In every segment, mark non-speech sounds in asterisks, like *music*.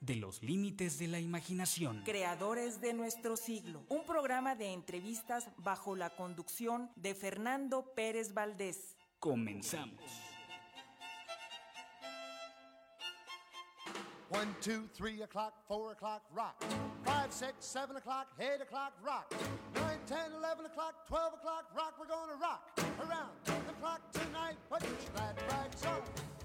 de los límites de la imaginación. Creadores de nuestro siglo. Un programa de entrevistas bajo la conducción de Fernando Pérez Valdés. Comenzamos. One, two, three o'clock, four o'clock, rock. Five, six, seven o'clock, eight o'clock, rock. Nine, ten, eleven o'clock, twelve o'clock, rock. We're gonna rock around the clock tonight. Put your glad rags on.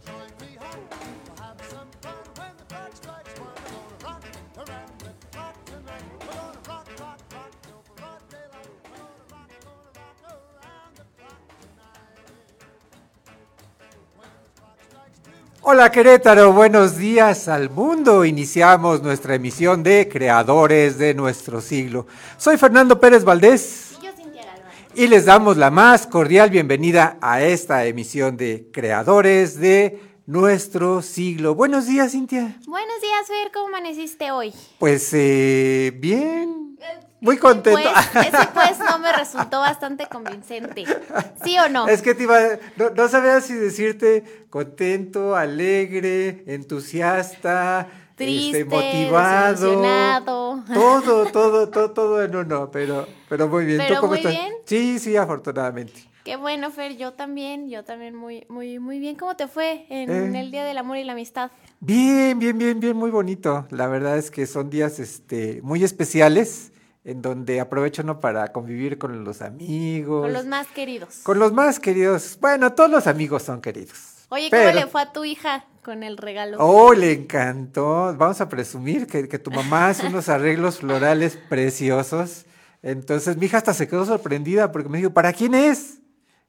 Hola Querétaro, buenos días al mundo. Iniciamos nuestra emisión de Creadores de nuestro siglo. Soy Fernando Pérez Valdés. Y les damos la más cordial bienvenida a esta emisión de Creadores de nuestro siglo. Buenos días, Cintia. Buenos días, Fer, ¿cómo amaneciste hoy? Pues eh, bien, muy contento. Pues, *laughs* ese pues no me resultó bastante convincente. ¿Sí o no? Es que te iba, no, no sabía si decirte contento, alegre, entusiasta, Triste, este, motivado, todo, todo, todo, todo en uno, pero, pero muy bien. ¿Tú Pero cómo muy estás? bien. Sí, sí, afortunadamente. Qué bueno, Fer, yo también, yo también muy, muy, muy bien. ¿Cómo te fue en Eh. el Día del Amor y la Amistad? Bien, bien, bien, bien, muy bonito. La verdad es que son días, este, muy especiales, en donde aprovecho no para convivir con los amigos, Con los más queridos. con los más queridos. Bueno, todos los amigos son queridos. Oye, ¿cómo pero- le fue a tu hija con el regalo? Oh, le encantó. Vamos a presumir que, que tu mamá hace unos arreglos florales preciosos. Entonces mi hija hasta se quedó sorprendida porque me dijo, ¿para quién es?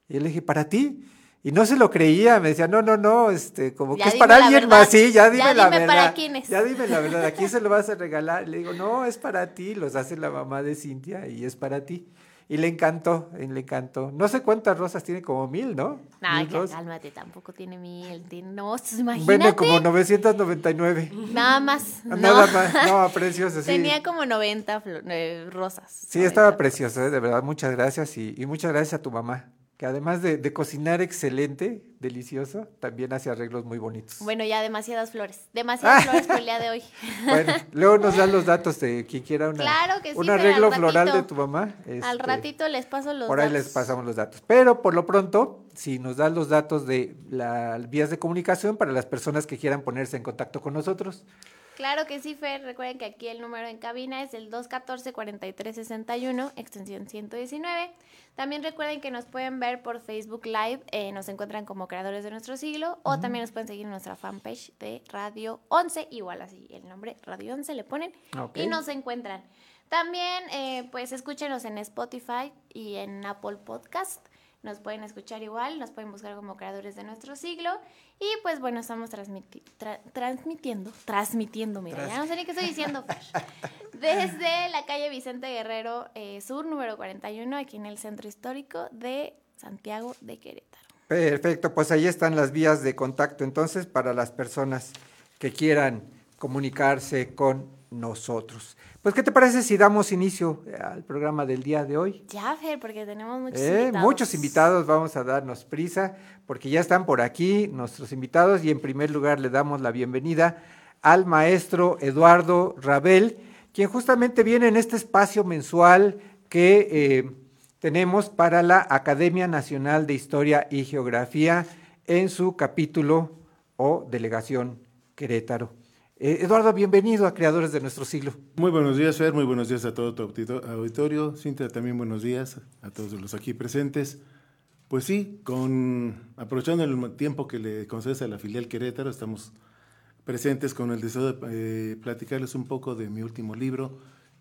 Y yo le dije, ¿para ti? Y no se lo creía, me decía, no, no, no, este, como Ya que es para la alguien verdad. más, sí, ya dime Ya la dime verdad. para quién es. Ya dime la verdad, ¿a quién se lo vas a regalar? Le digo, no, es para ti, los hace la mamá de Cintia y es para ti. Y le encantó, y le encantó. No sé cuántas rosas tiene, como mil, ¿no? Que rosas. cálmate, tampoco tiene mil. tiene- No, pues, imagínate. Bueno, como 999. Nada más. *laughs* no. Nada más, no, precioso, sí. Tenía como 90 flo- eh, rosas. Sí, estaba 90. precioso, ¿eh? de verdad, muchas gracias y, y muchas gracias a tu mamá, que además de, de cocinar excelente, delicioso, también hace arreglos muy bonitos. Bueno, ya demasiadas flores. *laughs* Demasiadas flores por el día de hoy. Bueno, luego nos dan los datos de quien quiera una, Claro que sí, un arreglo floral de tu mamá. Al este, ratito les paso los Por ahí datos. les pasamos los datos. Pero por lo pronto, si nos das los datos de las vías de comunicación para las personas que quieran ponerse en contacto con nosotros. Claro que sí, Fer. Recuerden que aquí el número en cabina es el 214-4361, extensión 119. También recuerden que nos pueden ver por Facebook Live, eh, nos encuentran como Creadores de Nuestro Siglo, o también nos pueden seguir en nuestra fanpage de Radio 11, igual así el nombre Radio 11 le ponen, y nos encuentran. También, eh, pues, escúchenos en Spotify y en Apple Podcast. Nos pueden escuchar igual, nos pueden buscar como creadores de nuestro siglo. Y pues bueno, estamos transmiti- tra- transmitiendo, transmitiendo, mira, ya no sé ni qué estoy diciendo. *laughs* Desde la calle Vicente Guerrero eh, Sur, número 41, aquí en el centro histórico de Santiago de Querétaro. Perfecto, pues ahí están las vías de contacto entonces para las personas que quieran comunicarse con nosotros. Pues, ¿qué te parece si damos inicio eh, al programa del día de hoy? Ya, Fer, porque tenemos muchos Eh, invitados. muchos invitados, vamos a darnos prisa, porque ya están por aquí nuestros invitados y en primer lugar le damos la bienvenida al maestro Eduardo Rabel, quien justamente viene en este espacio mensual que eh, tenemos para la Academia Nacional de Historia y Geografía en su capítulo o delegación Querétaro. Eh, Eduardo, bienvenido a Creadores de Nuestro Siglo. Muy buenos días, Fer. Muy buenos días a todo tu audito- auditorio. Cintia, también buenos días a todos los aquí presentes. Pues sí, con, aprovechando el tiempo que le concedes a la filial Querétaro, estamos presentes con el deseo de eh, platicarles un poco de mi último libro,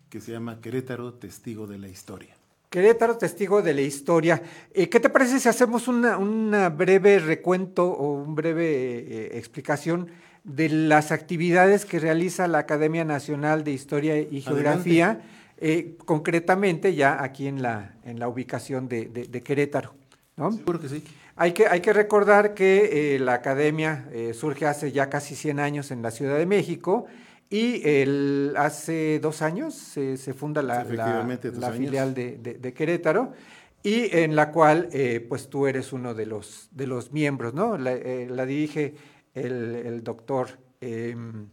que se llama Querétaro, Testigo de la Historia. Querétaro, testigo de la historia. Eh, ¿Qué te parece si hacemos una, una breve recuento o una breve eh, explicación de las actividades que realiza la Academia Nacional de Historia y Geografía, eh, concretamente ya aquí en la, en la ubicación de, de- de Querétaro? ¿no? Seguro que sí. Hay que, hay que recordar que eh, la academia eh, surge hace ya casi 100 años en la Ciudad de México y el, hace dos años se, se funda la, la- filial de, de- de Querétaro y en la cual pues tú eres uno de los, de los miembros, ¿no? La, la dirige el, el doctor em,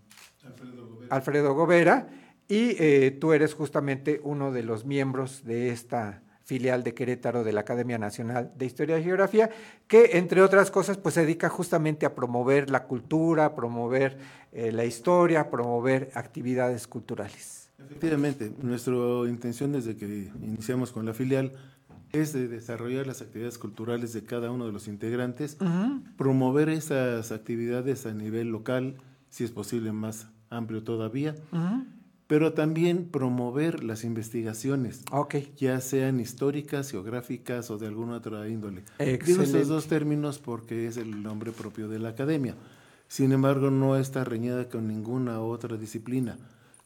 Alfredo Gobera y eh, tú eres justamente uno de los miembros de esta filial de Querétaro de la Academia Nacional de Historia y Geografía, que entre otras cosas pues se dedica justamente a promover la cultura, a promover eh, la historia, a promover actividades culturales. Efectivamente, nuestra intención desde que iniciamos con la filial es de desarrollar las actividades culturales de cada uno de los integrantes, promover esas actividades a nivel local, si es posible más amplio todavía, pero también promover las investigaciones, Ok, ya sean históricas, geográficas o de alguna otra índole. Digo estos dos términos porque es el nombre propio de la academia. Sin embargo, no está reñida con ninguna otra disciplina.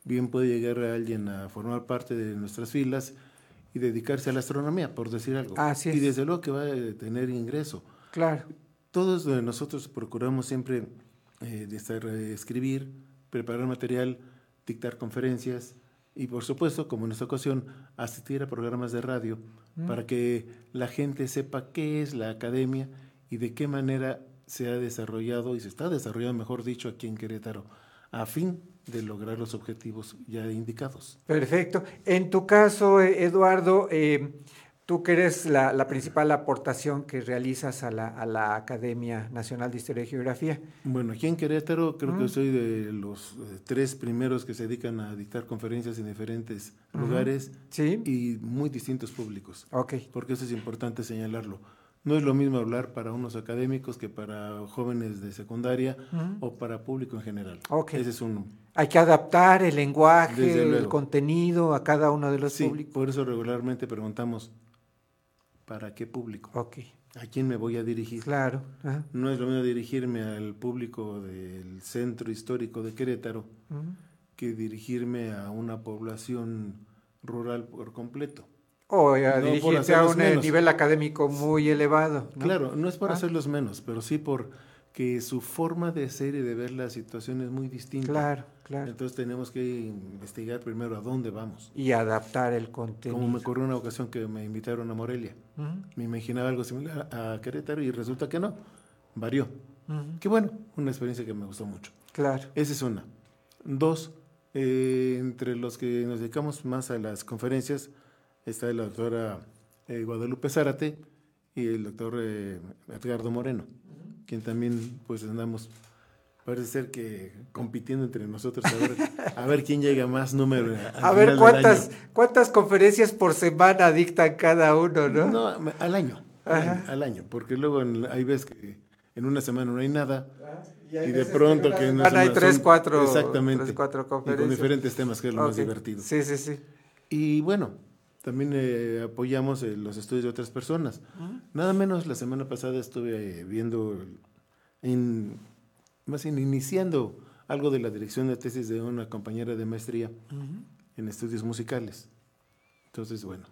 Bien puede llegar a alguien a formar parte de nuestras filas y dedicarse a la astronomía, por decir algo. Así Y es. desde luego que va a tener ingreso. claro. Todos nosotros procuramos siempre eh, estar, eh, escribir, preparar material, dictar conferencias y por supuesto, como en esta ocasión, asistir a programas de radio para que la gente sepa qué es la academia y de qué manera se ha desarrollado y se está desarrollando, mejor dicho, aquí en Querétaro, a fin de lograr los objetivos ya indicados. Perfecto. En tu caso, eh, Eduardo, eh, tú que eres la, la principal aportación que realizas a la, a la Academia Nacional de Historia y Geografía. Bueno, aquí en Querétaro creo que soy de los eh, tres primeros que se dedican a dictar conferencias en diferentes lugares Sí. y muy distintos públicos, Ok, porque eso es importante señalarlo. No es lo mismo hablar para unos académicos que para jóvenes de secundaria o para público en general. Ese es un... hay que adaptar el lenguaje, el contenido a cada uno de los Sí, públicos. por eso regularmente preguntamos, ¿para qué público? Ok, ¿A quién me voy a dirigir? claro. ajá. No es lo mismo dirigirme al público del centro histórico de Querétaro que dirigirme a una población rural por completo. O a No, dirigirte a un eh, menos. nivel académico muy elevado. ¿no? Claro, no es por Ah. hacerlos menos, pero sí por que su forma de ser y de ver la situación es muy distinta. Claro, claro. Entonces tenemos que investigar primero a dónde vamos. Y adaptar el contenido. Como me ocurrió una ocasión que me invitaron a Morelia. Ujú, Me imaginaba algo similar a Querétaro y resulta que no. Varió. ujú, Qué bueno, una experiencia que me gustó mucho. Claro. Esa es una. Dos, eh, entre los que nos dedicamos más a las conferencias está la doctora eh, Guadalupe Zárate y el doctor eh, Edgardo Moreno, quien también pues andamos, parece ser que compitiendo entre nosotros a ver, a ver quién llega más número. A ver cuántas, cuántas conferencias por semana dictan cada uno, ¿no? No, al año, al año, al año, porque luego en- hay veces que en una semana no hay nada Y hay y de que pronto que una en una semana hay tres, cuatro- exactamente tres, cuatro y con conferencias. diferentes temas que es lo más Ok. divertido Sí, sí, sí. y bueno también eh, apoyamos eh, los estudios de otras personas. Nada menos la semana pasada estuve eh, viendo en más bien iniciando algo de la dirección de tesis de una compañera de maestría en estudios musicales. Entonces bueno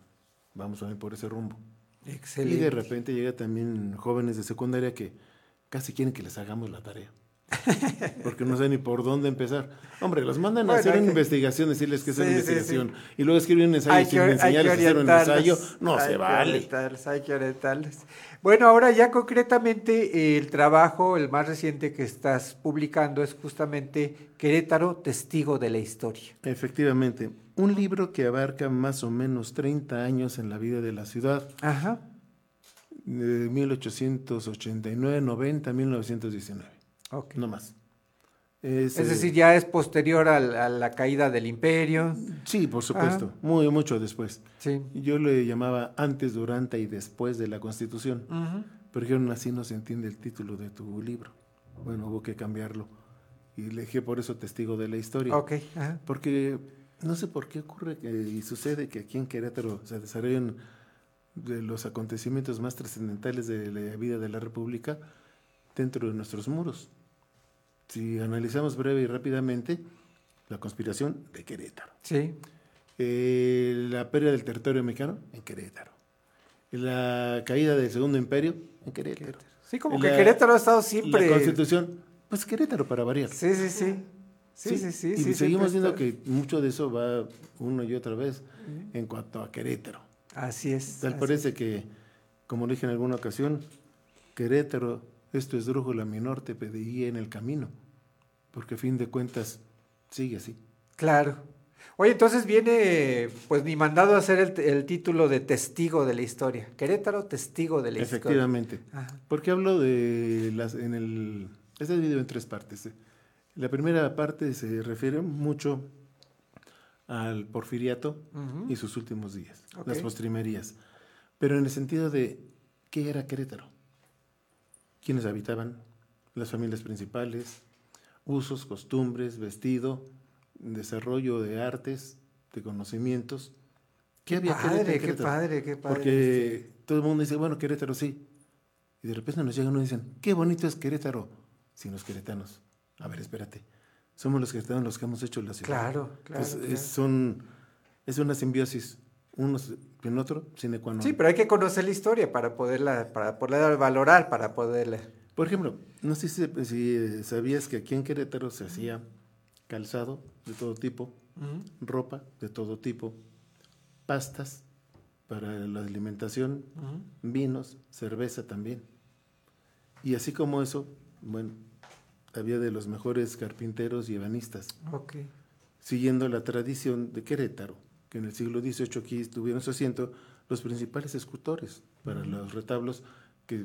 vamos a ver por ese rumbo. Excelente. y de repente llega también jóvenes de secundaria que casi quieren que les hagamos la tarea. Porque no sé ni por dónde empezar. Hombre, los mandan a hacer una que- investigación, decirles que es Sí, una sí, investigación, y luego escriben un ensayo Hay sin que, hay que enseñarles a hacer un ensayo. No hay se que vale. orientarlos, hay que orientarlos. Bueno, ahora ya concretamente eh, el trabajo, el más reciente que estás publicando es justamente Querétaro, testigo de la historia. Efectivamente, un libro que abarca más o menos 30 años en la vida de la ciudad, Ajá. de 1889, 90, 1919, ok. no más. Es, Es eh, decir, ya es posterior al- a, la caída del imperio. Sí, por supuesto, muy mucho después. Sí. Yo le llamaba antes, durante y después de la Constitución, Ujú. pero dijeron así no se entiende el título de tu libro. Bueno, hubo que cambiarlo y le dije por eso testigo de la historia. Ok. ajá. Porque no sé por qué ocurre que- y sucede que aquí en Querétaro se desarrollan de los acontecimientos más trascendentales de la vida de la República dentro de nuestros muros. Si analizamos breve y rápidamente, la conspiración de Querétaro, Sí. eh, la pérdida del territorio mexicano en Querétaro, la caída del Segundo Imperio en Querétaro. Sí, como La- que Querétaro ha estado siempre. La Constitución, pues Querétaro para variar. Sí, sí, sí. Sí, sí, sí. y sí, seguimos viendo que mucho de eso va una y otra vez en cuanto a Querétaro. Así es. Tal así parece que, como dije en alguna ocasión, Querétaro, esto es drújula mi norte, pedí en el camino, porque a fin de cuentas sigue así. Claro. Oye, entonces viene, pues, mi mandado a hacer el, el título de testigo de la historia. Querétaro, testigo de la historia. Efectivamente. Porque hablo de las en el este dividido en tres partes. ¿eh? La primera parte se refiere mucho al porfiriato y sus últimos días, las postrimerías, pero en el sentido de qué era Querétaro, quiénes habitaban, las familias principales, usos, costumbres, vestido, desarrollo de artes, de conocimientos. ¿Qué había Padre, qué padre, qué padre. Porque todo el mundo dice, bueno, Querétaro sí. Y de repente nos llegan y dicen, qué bonito es Querétaro. Sin los queretanos. A ver, espérate. Somos los queretanos los que hemos hecho la ciudad. Claro, claro, Entonces, claro. Es, son, es una simbiosis, unos en otro, sine qua non. Sí, pero hay que conocer la historia para poderla, para poderla valorar, para poderla. Por ejemplo, no sé si, si, sabías que aquí en Querétaro se hacía calzado de todo tipo, ropa de todo tipo, pastas para la alimentación, vinos, cerveza también. Y así como eso, bueno, había de los mejores carpinteros y ebanistas, siguiendo la tradición de Querétaro, que en el siglo XVIII aquí tuvieron su asiento los principales escultores para los retablos que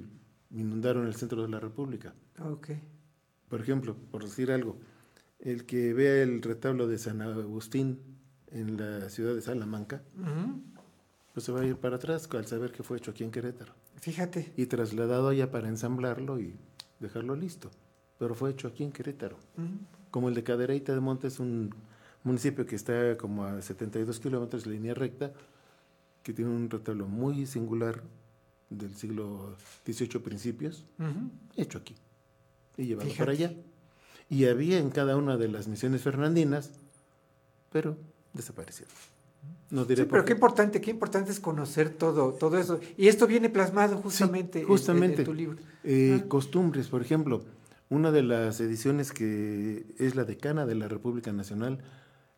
inundaron el centro de la República. Ok. Por ejemplo, por decir algo, el que vea el retablo de San Agustín en la ciudad de Salamanca, Ujú. pues se va a ir para atrás al saber que fue hecho aquí en Querétaro Fíjate. y trasladado allá para ensamblarlo y dejarlo listo. Pero fue hecho aquí en Querétaro. Ujú. Como el de Cadereyta de Monte es un municipio que está como a 72 kilómetros de línea recta, que tiene un retablo muy singular del siglo XVIII principios, hecho aquí y llevado Fíjate. para allá. Y había en cada una de las misiones fernandinas, pero desaparecieron. No diré Sí, pero qué importante, qué importante es conocer todo, todo eso. Y esto viene plasmado justamente, en- en- justamente. en, tu libro. Eh, Ah. Costumbres, por ejemplo, una de las ediciones que es la decana de la República Nacional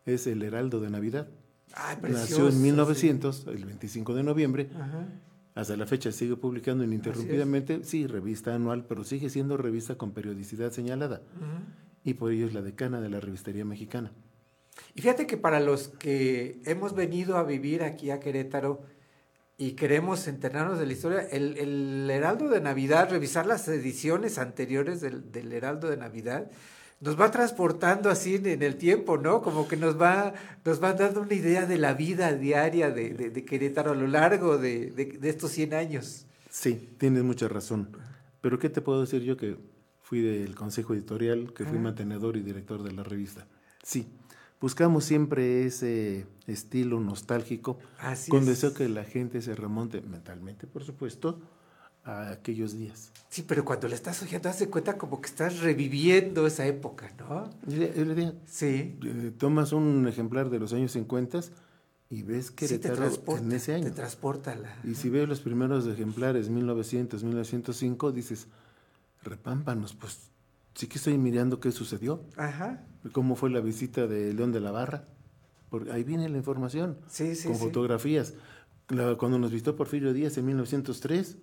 es el Heraldo de Navidad. Ay, Nació en 1900, el 25 de noviembre. Ajá. Hasta la fecha sigue publicando ininterrumpidamente. Sí, revista anual, pero sigue siendo revista con periodicidad señalada. Y por ello es la decana de la revistería mexicana. Y fíjate que para los que hemos venido a vivir aquí a Querétaro y queremos enterarnos de la historia, el, el Heraldo de Navidad, revisar las ediciones anteriores del, del Heraldo de Navidad, nos va transportando así en, el tiempo, ¿no? Como que nos va, nos va dando una idea de la vida diaria de, de- de Querétaro a lo largo de, estos 100 años. Sí, tienes mucha razón. Pero ¿qué te puedo decir yo que fui del consejo editorial, que fui mantenedor y director de la revista? Sí, buscamos siempre ese estilo nostálgico, Así con es. deseo que la gente se remonte mentalmente, por supuesto, a aquellos días. Sí, pero cuando la estás oyendo, de cuenta como que estás reviviendo esa época, ¿no? Y le- Sí. eh, tomas un ejemplar de los años 50 y ves Sí, te transporta, en ese año. te transporta la... Y si ves los primeros ejemplares, 1900, 1905, dices, repámpanos, pues sí que estoy mirando qué sucedió, Ajá. cómo fue la visita de León de la Barra. Porque ahí viene la información, Sí, sí, con fotografías. La- cuando nos visitó Porfirio Díaz en 1903,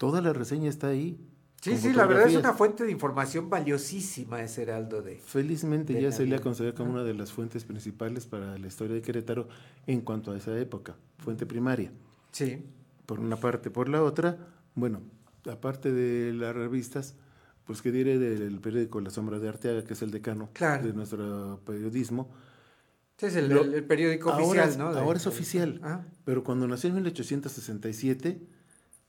toda la reseña está ahí. Sí, sí, la verdad es una fuente de información valiosísima ese Heraldo de... Felizmente de ya se le ha considerado como una de las fuentes principales para la historia de Querétaro en cuanto a esa época, fuente primaria. Sí. por una parte. Por la otra, bueno, aparte de las revistas, pues que diré del periódico La Sombra de Arteaga, que es el decano Claro. de nuestro periodismo. Sí, es el, Lo- el- el periódico ahora oficial, es- ¿no? De- ahora es oficial. Ah, Pero cuando nació en 1867,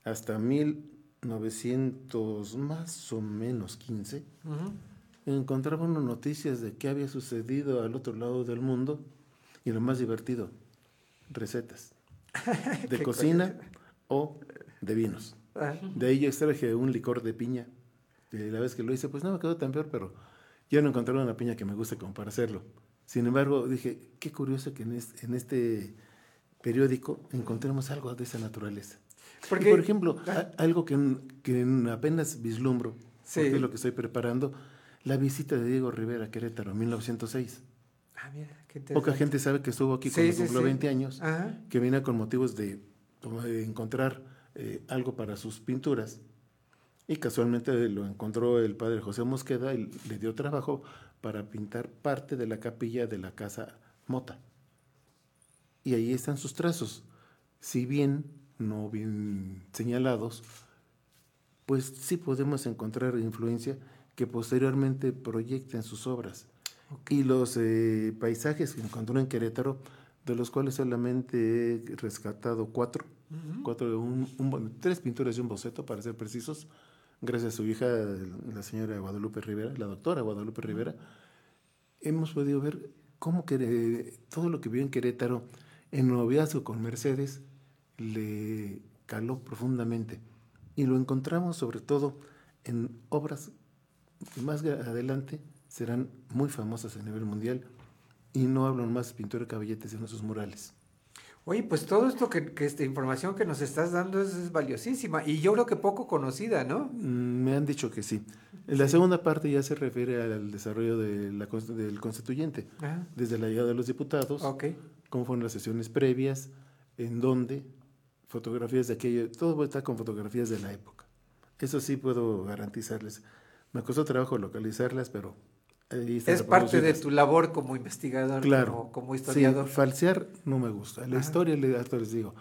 hasta 1900 más o menos 15, ujú. encontraba unas noticias de qué había sucedido al otro lado del mundo y lo más divertido, recetas *laughs* de cocina o de vinos. Ah, De ahí yo extraje un licor de piña. Y la vez que lo hice, pues no me quedó tan peor, pero ya no encontré una piña que me guste como para hacerlo. Sin embargo, dije, qué curioso que en este, en este periódico encontremos algo de esa naturaleza. Porque- Y, por ejemplo, Ah. a- algo que, que apenas vislumbro, Sí. porque es lo que estoy preparando, la visita de Diego Rivera a Querétaro en 1906. ah, mira, qué Poca gente sabe que estuvo aquí Sí, cuando sí, cumplió sí. 20 años Ajá. que venía con motivos de, de encontrar eh, algo para sus pinturas. Y casualmente lo encontró el padre José Mosqueda y le dio trabajo para pintar parte de la capilla de la casa Mota. Y ahí están sus trazos. Si bien no bien señalados, pues sí podemos encontrar influencia que posteriormente proyecta en sus obras. Y los eh, paisajes que encontró en Querétaro, de los cuales solamente he rescatado cuatro, cuatro un- un bon- tres pinturas y un boceto, para ser precisos, gracias a su hija, la señora Guadalupe Rivera, la doctora Guadalupe Rivera, hemos podido ver cómo que eh, todo lo que vio en Querétaro, en noviazgo con Mercedes, le caló profundamente. Y lo encontramos sobre todo en obras que más adelante serán muy famosas a nivel mundial. Y no hablo más de pintura de caballetes en sus murales. Oye, pues todo esto que, que esta información que nos estás dando es, es valiosísima y yo creo que poco conocida, ¿no? Mm, Me han dicho que sí. La segunda parte ya se refiere al desarrollo de la del constituyente, desde la llegada de los diputados, ok. cómo fueron las sesiones previas, en dónde, fotografías de aquello, todo está con fotografías de la época. Eso sí puedo garantizarles. Me costó trabajo localizarlas, pero ahí están Es parte de tu labor como investigador, Claro. como, como Sí, historiador. falsear no me gusta. La Ajá. historia, les digo,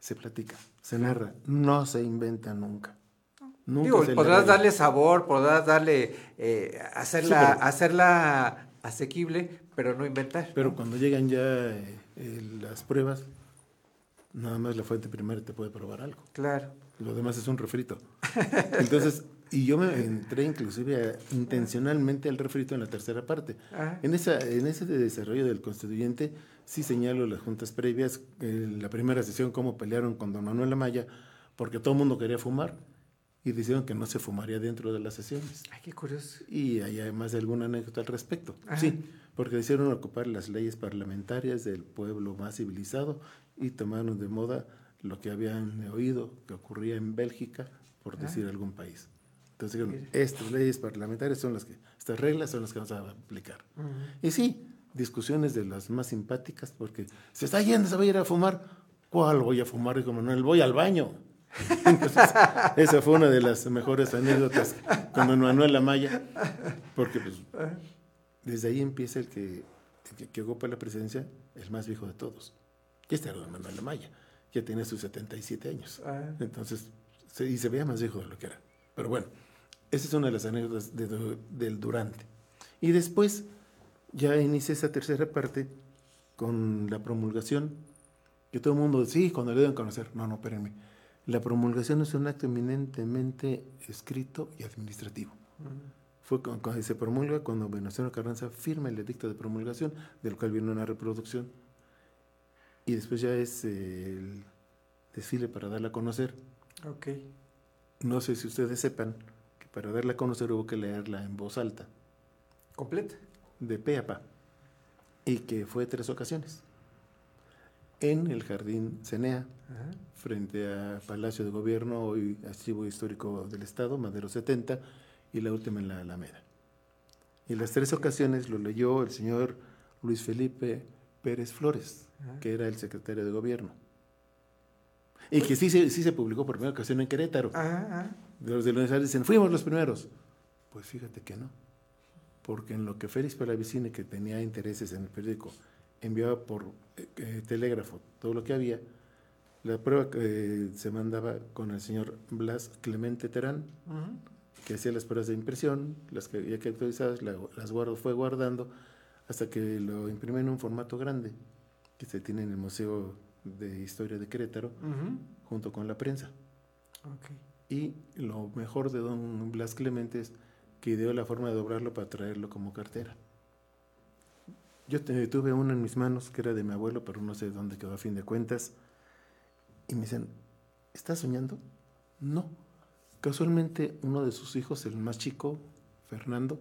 se platica, se narra, no se inventa nunca. Nunca Digo, podrás darle sabor, podrás darle, eh, hacerla, Sí, hacerla asequible, pero no inventar. Pero ¿no? cuando llegan ya eh, eh, las pruebas, nada más la fuente primaria te puede probar algo. Claro. Lo demás es un refrito. *laughs* Entonces, y yo me entré inclusive a- intencionalmente al refrito en la tercera parte. Ajá. En, esa, en ese desarrollo del constituyente sí señalo las juntas previas, eh, la primera sesión, cómo pelearon con don Manuel Amaya, porque todo el mundo quería fumar y dijeron que no se fumaría dentro de las sesiones. Ay, qué curioso. Y hay además alguna anécdota al respecto. Ajá. Sí, porque decidieron ocupar las leyes parlamentarias del pueblo más civilizado y tomaron de moda lo que habían oído que ocurría en Bélgica, por decir algún país. Entonces dijeron, estas leyes parlamentarias son las que, estas reglas son las que vamos a aplicar. Y sí, discusiones de las más simpáticas, porque se está yendo, se va a ir a fumar. ¿Cuál voy a fumar? Dijo Manuel, voy al baño. *laughs* Entonces, esa fue una de las mejores anécdotas con don Manuel Amaya, porque pues, desde ahí empieza el que, el que, que ocupa la presidencia, el más viejo de todos. Y este era don Manuel Amaya, ya tiene sus 77 años. Ah. Entonces, se, y se veía más viejo de lo que era. Pero bueno, esa es una de las anécdotas de du- del durante. Y después, ya inicia esa tercera parte con la promulgación, que todo el mundo, sí, cuando le deben conocer. No, no, espérenme. La promulgación es un acto eminentemente escrito y administrativo. Fue cu- cuando se promulga cuando Venustiano Carranza firma el edicto de promulgación, del cual viene una reproducción. Y después ya es eh, el desfile para darla a conocer. Ok. No sé si ustedes sepan que para darla a conocer hubo que leerla en voz alta, Completa. de pe a pa, y que fue tres ocasiones. En el Jardín Cenea, Ajá. frente a Palacio de Gobierno, hoy Archivo Histórico del Estado, Madero 70, y la última en la Alameda. Y las tres ocasiones lo leyó el señor Luis Felipe Pérez Flores, que era el secretario de gobierno. Y que sí, se- sí se publicó por primera ocasión en Querétaro. Los de Lunes dicen, fuimos los primeros. Pues fíjate que no. Porque en lo que Félix Palavicini, que tenía intereses en el periódico, enviaba por eh, eh, telégrafo todo lo que había, la prueba eh, se mandaba con el señor Blas Clemente Terán, que hacía las pruebas de impresión, las que ya que actualizadas, la- las guardo, fue guardando hasta que lo imprimió en un formato grande, que se tiene en el Museo de Historia de Querétaro, junto con la prensa. Y lo mejor de don Blas Clemente es que ideó la forma de doblarlo para traerlo como cartera. Yo tuve uno en mis manos que era de mi abuelo, pero no sé dónde quedó a fin de cuentas. Y me dicen, ¿estás soñando? No. Casualmente uno de sus hijos, el más chico, Fernando,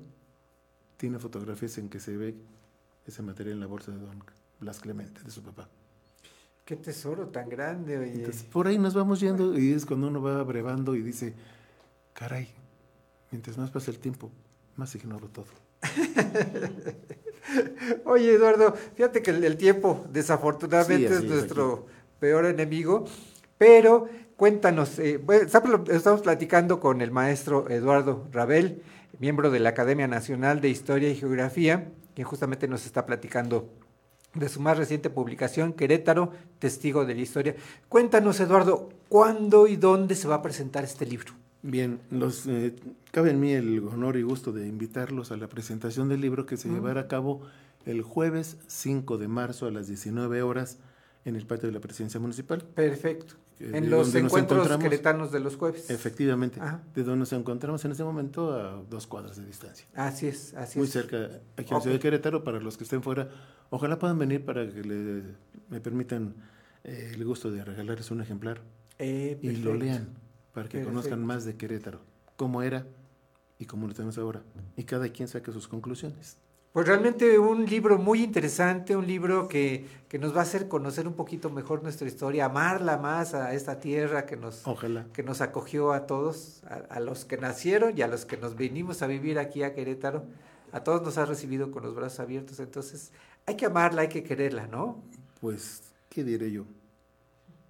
tiene fotografías en que se ve ese material en la bolsa de don Blas Clemente, de su papá. Qué tesoro tan grande, oye. Entonces, por ahí nos vamos yendo y es cuando uno va abrevando y dice, caray, mientras más pasa el tiempo, más ignoro todo. *laughs* Oye, Eduardo, fíjate que el, tiempo desafortunadamente Sí, es nuestro peor enemigo, pero cuéntanos, eh, bueno, estamos platicando con el maestro Eduardo Rabel, miembro de la Academia Nacional de Historia y Geografía, quien justamente nos está platicando de su más reciente publicación, Querétaro, Testigo de la Historia. Cuéntanos, Eduardo, ¿cuándo y dónde se va a presentar este libro? Bien, los, eh, cabe en mí el honor y gusto de invitarlos a la presentación del libro que se llevará a cabo el jueves 5 de marzo a las 19 horas en el patio de la presidencia municipal. Perfecto. En los encuentros queretanos de los jueves. Efectivamente, Ajá. de donde nos encontramos en este momento a dos cuadras de distancia. Así es, así Muy es. cerca, aquí en la ciudad de Querétaro, para los que estén fuera, ojalá puedan venir para que le- me permitan eh, el gusto de regalarles un ejemplar Eh, y lo lean para que Perfecto. conozcan más de Querétaro, cómo era y cómo lo tenemos ahora. Y cada quien saque sus conclusiones. Pues realmente un libro muy interesante, un libro que, que nos va a hacer conocer un poquito mejor nuestra historia, amarla más a esta tierra que nos, Ojalá. que nos acogió a todos, a, a los que nacieron y a los que nos venimos a vivir aquí a Querétaro. A todos nos ha recibido con los brazos abiertos, entonces hay que amarla, hay que quererla, ¿no? Pues, ¿qué diré yo?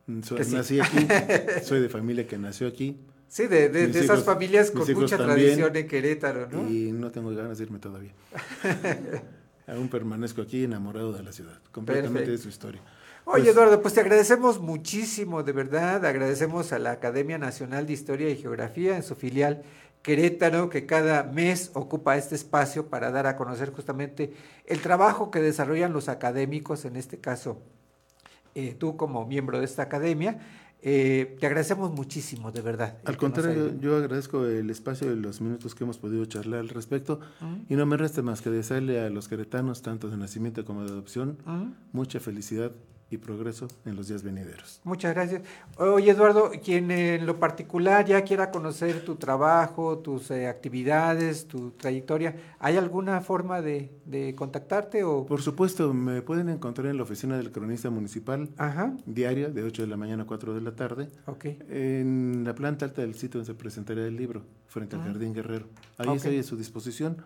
Sí. nací aquí, *laughs* soy de familia que nació aquí Sí, de, de- esas hijos- familias con mucha tradición en Querétaro, ¿no? y no tengo ganas de irme todavía. *laughs* Aún permanezco aquí enamorado de la ciudad, completamente de su historia. Oye, Pues- Eduardo, pues te agradecemos muchísimo, de verdad. Agradecemos a la Academia Nacional de Historia y Geografía en su filial Querétaro, que cada mes ocupa este espacio para dar a conocer justamente el trabajo que desarrollan los académicos, en este caso eh, tú como miembro de esta academia. Eh, te agradecemos muchísimo, de verdad. Al contrario, yo agradezco el espacio y los minutos que hemos podido charlar al respecto Ujú. y no me resta más que desearle a los queretanos, tanto de nacimiento como de adopción, Ujú. mucha felicidad y progreso en los días venideros. Muchas gracias. Oye, Eduardo, quien en lo particular ya quiera conocer tu trabajo, tus eh, actividades, tu trayectoria, ¿hay alguna forma de, de contactarte o...? Por supuesto, me pueden encontrar en la oficina del cronista municipal Ajá, diaria de 8 de la mañana a 4 de la tarde, ok. en la planta alta del sitio donde se presentará el libro, frente al Jardín Guerrero. Ahí Ok. estoy a su disposición.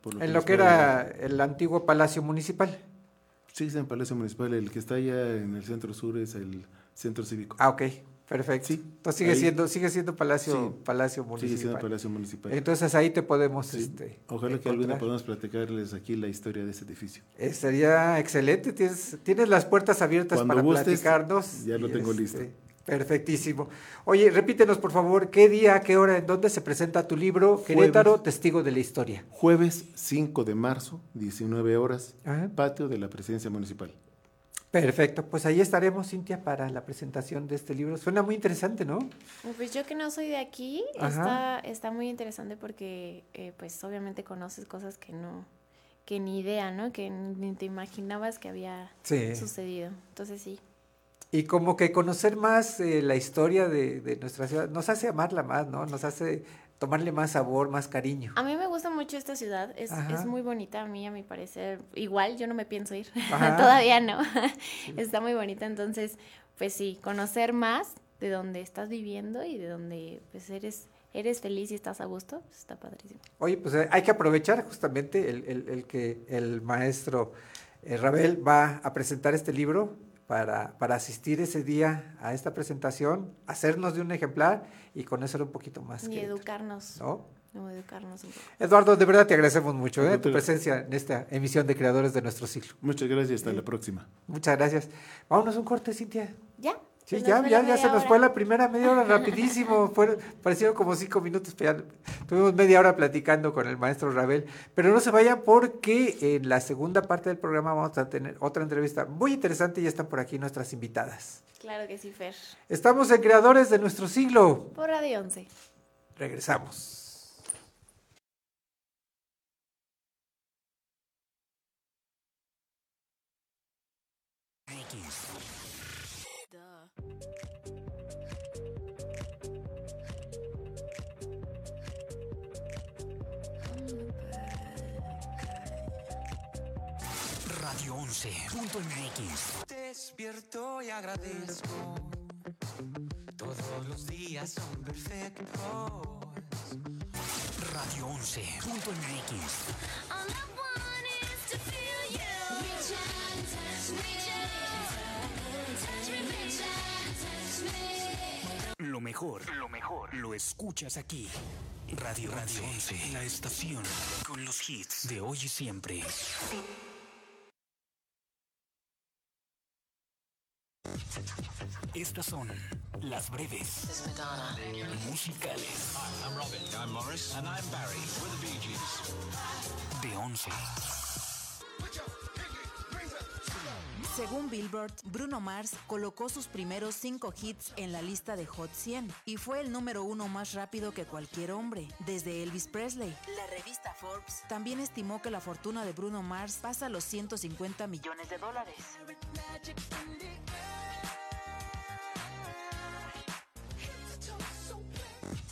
por En lo que era el antiguo Palacio Municipal. Sí, es en Palacio Municipal. El que está allá en el centro sur es el centro cívico. Ah, ok, perfecto. Sí, Entonces sigue ahí- sigue siendo, sigue siendo Palacio, Sí, Palacio Sigue Municipal. siendo Palacio Municipal. Entonces ahí te podemos Sí. este, Ojalá que algún día encontrar. podamos platicarles aquí la historia de ese edificio. Eh, sería excelente, tienes, tienes las puertas abiertas Cuando para gustes, platicarnos. ya lo tengo este, listo. Perfectísimo. Oye, repítenos por favor, ¿qué día, qué hora, en dónde se presenta tu libro? Querétaro, Testigo de la Historia. Jueves 5 de marzo, 19 horas, Ajá. patio de la presidencia municipal. Perfecto, pues ahí estaremos, Cintia, para la presentación de este libro. Suena muy interesante, ¿no? Pues yo que no soy de aquí, está, está muy interesante porque eh, pues obviamente conoces cosas que no, que ni idea, ¿no? Que ni te imaginabas que había Sí. sucedido. Entonces sí. Y como que conocer más eh, la historia de, de nuestra ciudad nos hace amarla más, ¿no? Nos hace tomarle más sabor, más cariño. A mí me gusta mucho esta ciudad, es, es muy bonita a mí, a mi parecer. Igual yo no me pienso ir, *laughs* todavía no. Está muy bonita, entonces, pues sí, conocer más de dónde estás viviendo y de dónde pues eres eres feliz y estás a gusto, pues está padrísimo. Oye, pues eh, hay que aprovechar justamente el, el- el que el maestro eh, Rabel va a presentar este libro para, para asistir ese día a esta presentación, hacernos de un ejemplar y conocer un poquito más. Y Querétaro, educarnos, ¿no? no, educarnos un poco. Eduardo, de verdad te agradecemos mucho eh, tu presencia en esta emisión de Creadores de Nuestro Siglo. Muchas gracias, hasta la próxima. Muchas gracias. Vámonos un corte, Cintia. ¿Ya? Sí, ya, ya, ya se nos hora. fue la primera media hora rapidísimo. *laughs* Fueron, parecieron como cinco minutos. pero ya tuvimos media hora platicando con el maestro Rabel. Pero no se vayan porque en la segunda parte del programa vamos a tener otra entrevista muy interesante y ya están por aquí nuestras invitadas. Claro que sí, Fer. Estamos en Creadores de Nuestro Siglo. Por Radio 11. Regresamos. Radio 11.mx. Despierto y agradezco. Todos los días son perfectos. Radio 11.mx. Lo mejor, lo mejor, lo escuchas aquí. Radio Radio 11, la estación con los hits de hoy y siempre. Estas son las breves musicales I'm Robin. I'm Morris. And I'm Barry. We're the Bee Gees. de 11. Según Billboard, Bruno Mars colocó sus primeros cinco hits en la lista de Hot 100 y fue el número uno más rápido que cualquier hombre, desde Elvis Presley. La revista Forbes también estimó que la fortuna de Bruno Mars pasa los 150 millones de dólares.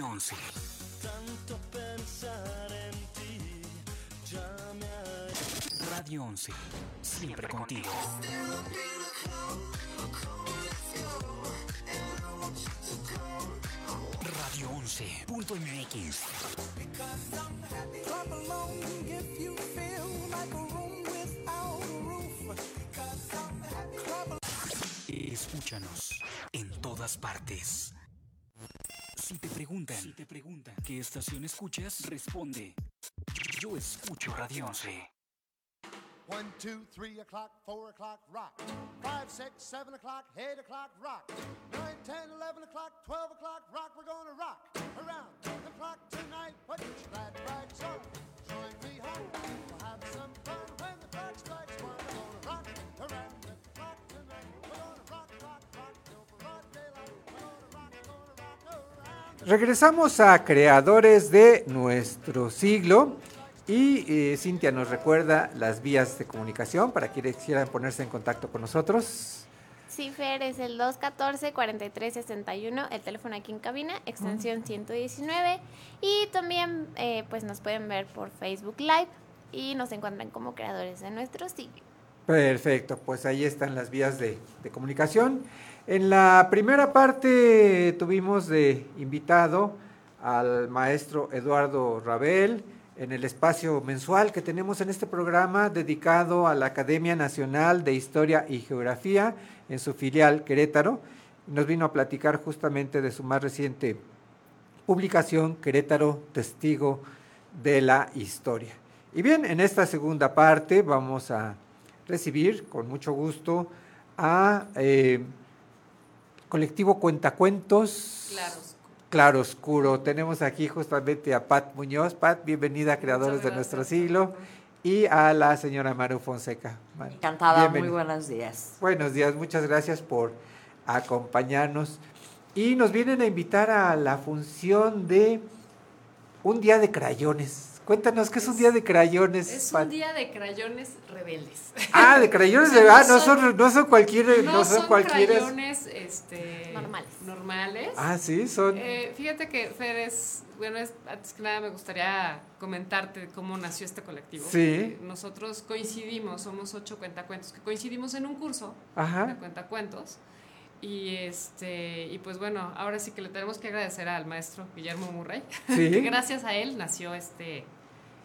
11. Punto MX. Radio 11. Radio 11. Siempre contigo. Radio 11.mx. Escúchanos en todas partes. Si te preguntan, si te preguntan qué estación escuchas, responde. Yo escucho Radio 11. One, two, three o'clock, four o'clock, rock. Five, six, seven o'clock, eight o'clock, rock. Nine, ten, eleven o'clock, twelve o'clock, rock. We're gonna rock around the clock tonight. Put your glad rags on. Join me home. Regresamos a Creadores de Nuestro Siglo. Y eh, Cintia nos recuerda las vías de comunicación para quienes quieran ponerse en contacto con nosotros. Sí, Fer, es el 214-4361, el teléfono aquí en cabina, extensión 119. Y también eh, pues nos pueden ver por Facebook Live y nos encuentran como creadores de nuestro siglo. Perfecto, pues ahí están las vías de, de comunicación. En la primera parte tuvimos de invitado al maestro Eduardo Rabel en el espacio mensual que tenemos en este programa dedicado a la Academia Nacional de Historia y Geografía en su filial Querétaro. Nos vino a platicar justamente de su más reciente publicación, Querétaro, Testigo de la Historia. Y bien, en esta segunda parte vamos a recibir con mucho gusto a eh, colectivo Cuentacuentos. Claros. Claroscuro. Tenemos aquí justamente a Pat Muñoz. Pat, bienvenida a Creadores de. Nuestro Siglo. Y a la señora Maru Fonseca. Maru, Encantada, muy buenos días. Buenos días, muchas gracias por acompañarnos. y nos vienen a invitar a la función de un día de crayones. Cuéntanos, ¿qué es un día de crayones? Es un día de crayones rebeldes. Ah, de crayones *laughs* O sea, de no ah, no son- no son cualquiera, no, No son, son cualquiera. crayones este, Normales. normales. Ah, sí, son. Eh, fíjate que Fer es, bueno, es, antes que nada me gustaría comentarte cómo nació este colectivo. Sí. Eh, Nosotros coincidimos, somos ocho cuentacuentos, que coincidimos en un curso de Ajá. cuentacuentos. Y este, y pues bueno, ahora sí que le tenemos que agradecer al maestro Guillermo Murray, Sí. *laughs* que gracias a él nació este,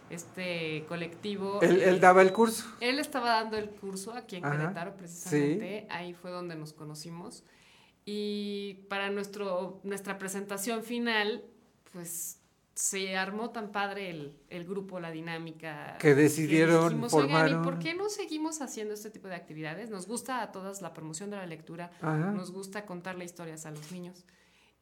este colectivo. Él, Eh, él daba el curso. él estaba dando el curso aquí en Ajá, Querétaro, precisamente. Ahí fue donde nos conocimos. Y para nuestro, nuestra presentación final, pues se armó tan padre el, el grupo, la dinámica. Que decidieron dijimos, formar "Oigan, ¿y por qué no seguimos haciendo este tipo de actividades? Nos gusta a todas la promoción de la lectura, Ajá. nos gusta contarle historias a los niños.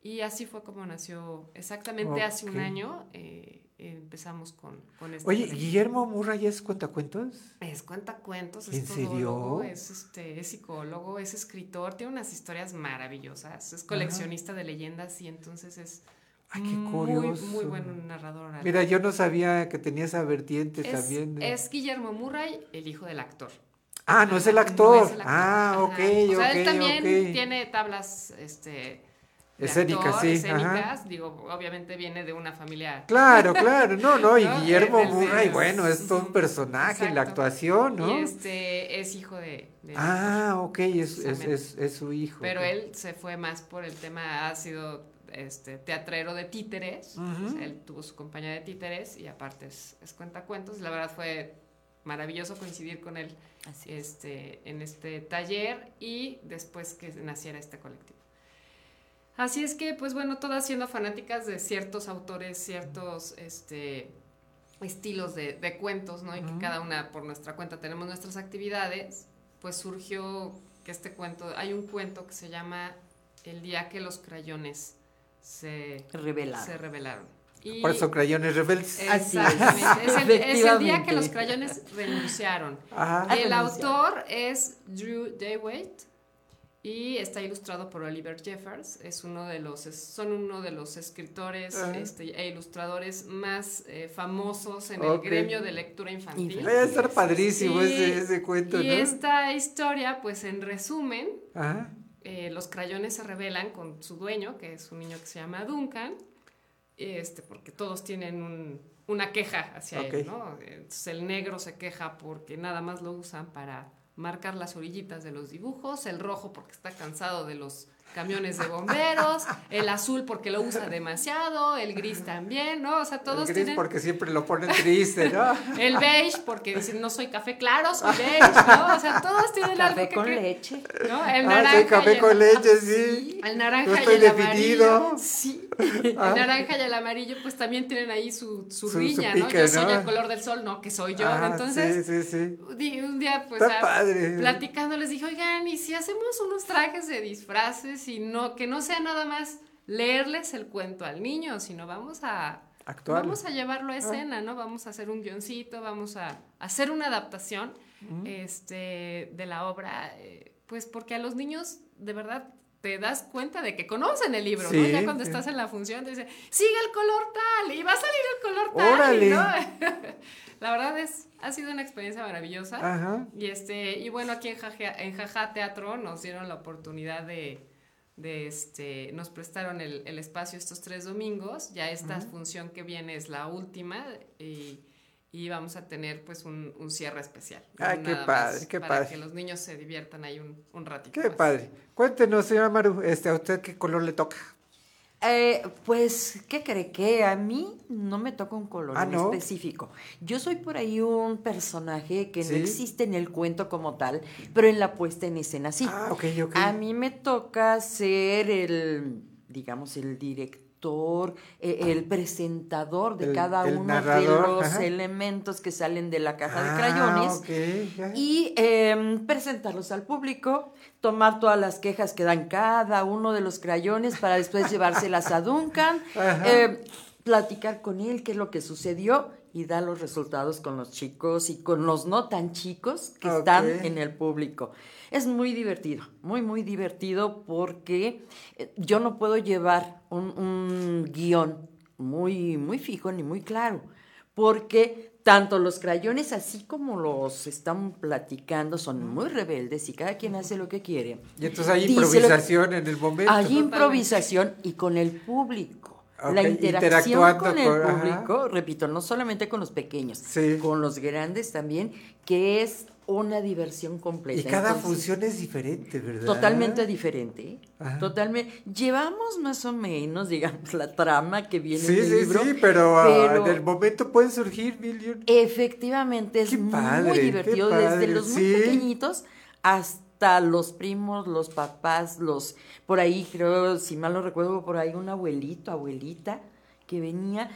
Y así fue como nació exactamente hace un año. eh, empezamos con, con este Oye. Guillermo Murray es cuentacuentos. Es cuentacuentos, ¿En es todólogo, es, este, es psicólogo, es escritor, tiene unas historias maravillosas, es coleccionista de leyendas y entonces es Ay, qué muy, curioso. muy buen narrador. oral. Mira, yo no sabía que tenía esa vertiente es, también. de- es Guillermo Murray, el hijo del actor. Ah, no es el No actor. es el actor, Ah, ajá. ok, O sea, él también tiene tablas este, de actor, sí, escénicas. ajá. Digo, obviamente viene de una familia Claro, claro, no, no, y *laughs* ¿no? Guillermo Del- del- Murray, bueno, es todo un personaje en la actuación, ¿no? Y este es hijo de... de Ah, ok, es, es, es, es su hijo. Pero él se fue más por el tema, ha sido este, teatrero de títeres, Ujú. o sea, él tuvo su compañía de títeres y aparte es, es cuentacuentos. La verdad fue maravilloso coincidir con él este, en este taller y después que naciera este colectivo. Así es que, pues bueno, todas siendo fanáticas de ciertos autores, ciertos este, estilos de, de cuentos, ¿no? Y que cada una por nuestra cuenta tenemos nuestras actividades, pues surgió que este cuento, hay un cuento que se llama El día que los crayones se Revelaron. Se revelaron. Y- Por eso crayones rebeldes. Exactamente. Es el, es el día que los crayones renunciaron. Ajá. Y el autor es Drew Daywait y está ilustrado por Oliver Jeffers. Es uno de los, es- son uno de los escritores este, e ilustradores más eh, famosos en el gremio de lectura infantil. Infantil. Debe estar padrísimo Y- ese, ese cuento, y ¿no? esta historia, pues en resumen, eh, los crayones se rebelan con su dueño, que es un niño que se llama Duncan, este, porque todos tienen un- una queja hacia él, ¿no? Entonces el negro se queja porque nada más lo usan para marcar las orillitas de los dibujos, el rojo porque está cansado de los camiones de bomberos, el azul porque lo usa demasiado, el gris también, ¿no? O sea, todos el gris tienen... porque siempre lo ponen triste, ¿no? *laughs* El beige, porque dicen, no soy café claro, soy *laughs* beige, ¿no? O sea, todos tienen algo Café que... con leche. ¿no? El Ah, naranja soy y café el- con leche, sí. El naranja No y el definido. amarillo. Sí. *laughs* El Ah. naranja y el amarillo, pues también tienen ahí su, su, Su- su riña, ¿no? Yo soy ¿no? el color del sol, no, que soy yo. Ah, Entonces, Sí, sí, sí. un día, pues, Está padre. platicando, les dije, oigan, ¿y si hacemos unos trajes de disfraces y no, que no sea nada más leerles el cuento al niño, sino vamos a Actuar. vamos a llevarlo Ah. a escena, ¿no? Vamos a hacer un guioncito, vamos a hacer una adaptación este, de la obra, eh, pues porque a los niños, de verdad, te das cuenta de que conocen el libro, ¿no? Ya cuando sí. estás en la función te dicen, sigue el color tal, y va a salir el color tal, Órale. ¿no? *laughs* la verdad es, ha sido una experiencia maravillosa. Ajá. Y este, y bueno, aquí en Jaja, en Jaja Teatro nos dieron la oportunidad de, de este, nos prestaron el, el espacio estos tres domingos. Ya esta función que viene es la última y, y vamos a tener pues un, un cierre especial. Ay, qué padre, qué para padre. que los niños se diviertan ahí un, un ratito. Qué más. padre. Cuéntenos, señora Maru, este, ¿a usted qué color le toca? Eh, pues, ¿qué cree que a mí no me toca un color Ah, específico? Yo soy por ahí un personaje que ¿Sí? no existe en el cuento como tal, pero en la puesta en escena sí. Ah. A mí me toca ser el, digamos, el director, eh, el presentador de El- cada el uno narrador, de los ajá. elementos que salen de la caja Ah, de crayones ok, ya. y eh, presentarlos al público, tomar todas las quejas que dan cada uno de los crayones para después llevárselas a Duncan. *laughs* Eh, platicar con él qué es lo que sucedió y dar los resultados con los chicos y con los no tan chicos que están en el público. Es muy divertido, muy, muy divertido porque eh, yo no puedo llevar un, un guion muy, muy fijo ni muy claro, porque tanto los crayones así como los están platicando son muy rebeldes y cada quien hace lo que quiere. Y entonces hay Dice improvisación en el momento. hay improvisación y con el público. La interacción con el ajá. público, repito, no solamente con los pequeños, Sí. con los grandes también, que es una diversión completa. Y cada Entonces, función es diferente, ¿verdad? Totalmente diferente. Totalmente. Llevamos más o menos, digamos, la trama que viene Sí, en el sí, libro. sí, pero, ah, pero en el momento pueden surgir mil Efectivamente, es padre, muy divertido desde los muy sí. pequeñitos hasta los primos, los papás, los por ahí creo, si mal no recuerdo, por ahí un abuelito, abuelita que venía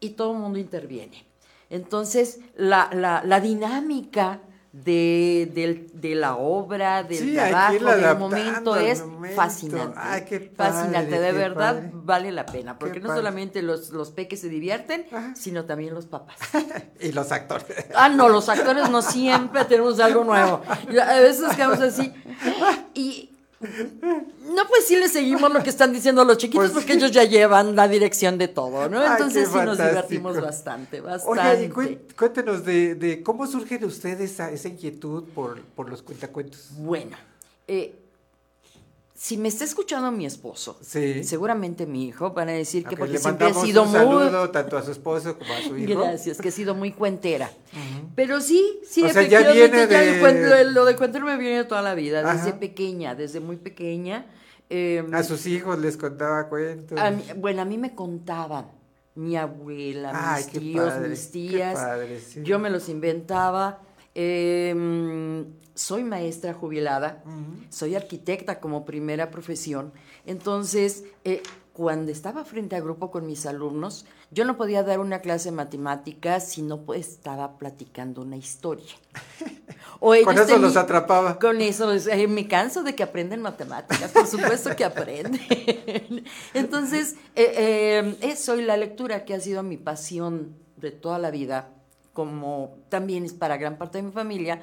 y todo el mundo interviene. Entonces, la, la, la dinámica de, del- de la obra, del Sí, trabajo, del momento es momento. fascinante. Ay, qué padre, fascinante, de qué verdad padre. vale la pena, porque no padre. solamente los, los peques se divierten, sino también los papás. *laughs* Y los actores. Ah, no, los actores no siempre tenemos algo nuevo. A veces quedamos así. Y no, pues sí le seguimos lo que están diciendo los chiquitos, Pues porque sí. ellos ya llevan la dirección de todo, ¿no? Ay, Entonces sí nos divertimos bastante, bastante. Oye, y cuéntenos de, de cómo surge de ustedes esa, esa inquietud por, por los cuentacuentos. Bueno, eh, si me está escuchando mi esposo, Sí. seguramente mi hijo, van a decir que Ok, porque siempre he mandamos sido un muy... saludo tanto a su esposo como a su hijo. Gracias, que he sido muy cuentera. Pero sí, sí, O sea, ya viene ya de- lo, de cuentero me viene toda la vida, desde pequeña, desde muy pequeña. eh, A sus hijos les contaba cuentos. a mí- bueno, a mí me contaban mi abuela, Ay, mis tíos, padre, mis tías. padre, sí. Yo me los inventaba. eh, soy maestra jubilada, soy arquitecta como primera profesión. Entonces, eh, cuando estaba frente a grupo con mis alumnos, yo no podía dar una clase de matemáticas si no pues, estaba platicando una historia. *laughs* O Con eso los atrapaba. Con eso, eh, me canso de que aprenden matemáticas, por supuesto que aprenden. *laughs* Entonces, eh, eh, eso y la lectura que ha sido mi pasión de toda la vida, como también es para gran parte de mi familia,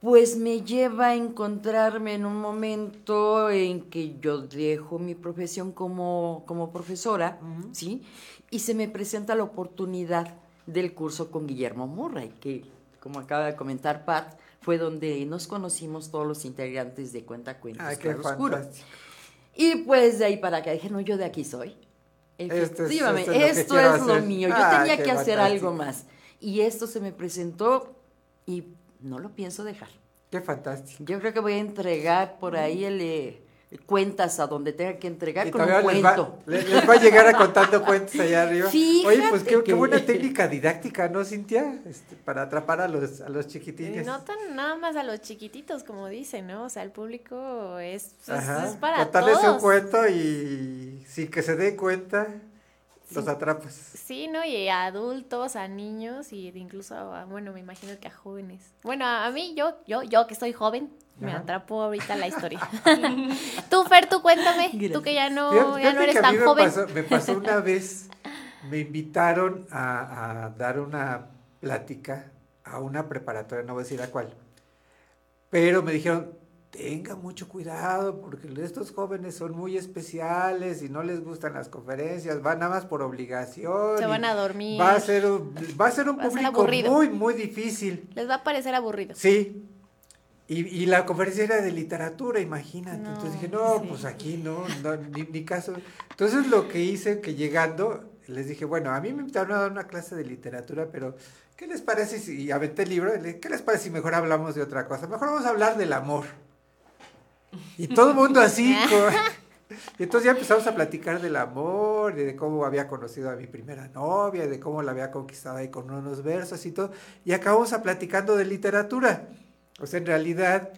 pues me lleva a encontrarme en un momento en que yo dejo mi profesión como, como profesora, ¿sí? Y se me presenta la oportunidad del curso con Guillermo Murray, que, como acaba de comentar Pat, fue donde nos conocimos todos los integrantes de Cuenta Cuentos Claroscuro. fantástico. Y pues de ahí para acá dije, no, yo de aquí soy. Esto es- Efectivamente, esto es lo esto es lo mío. Yo Ah, tenía que hacer algo más. Y esto se me presentó y no lo pienso dejar. Qué fantástico. Yo creo que voy a entregar por ahí el, eh, cuentas a donde tenga que entregar Y con un todavía les va, cuento. le- les va a llegar a contando cuentos allá arriba. *laughs* Oye, pues qué, Fíjate qué que- buena *laughs* técnica didáctica, ¿no, Cintia? Este, para atrapar a los, a los chiquitines. No tan nada más a los chiquititos, como dicen, ¿no? O sea, el público es, es, Ajá. es para Contarles todos. un cuento y sin que se den cuenta, los atrapas. Sí, ¿no? Y a adultos, a niños y incluso a, bueno, me imagino que a jóvenes. Bueno, a, mí, yo, yo, yo que soy joven, me atrapó ahorita la historia. *laughs* *laughs* tú, Fer, tú cuéntame, tú que ya no, Fíjate- ya no eres que a mí tan me joven. pasó, me pasó una *laughs* vez, me invitaron a, a dar una plática a una preparatoria, no voy a decir a cuál, pero me dijeron, tenga mucho cuidado porque estos jóvenes son muy especiales y no les gustan las conferencias, van nada más por obligación. Se van a dormir. Va a ser un, va a ser un Va a ser público muy, muy difícil. Les va a parecer aburrido. Sí. Y, y la conferencia era de literatura, imagínate. No, Entonces dije, no, sí. pues aquí no, no, ni, ni caso. Entonces lo que hice, que llegando, les dije, bueno, a mí me invitaron a dar una clase de literatura, pero ¿qué les parece si, y aventé el libro, ¿qué les parece si mejor hablamos de otra cosa? Mejor vamos a hablar del amor. Y todo el mundo así. *laughs* co- y entonces ya empezamos a platicar del amor, de cómo había conocido a mi primera novia, de cómo la había conquistado ahí con unos versos y todo. Y acabamos a platicando de literatura. O sea, en realidad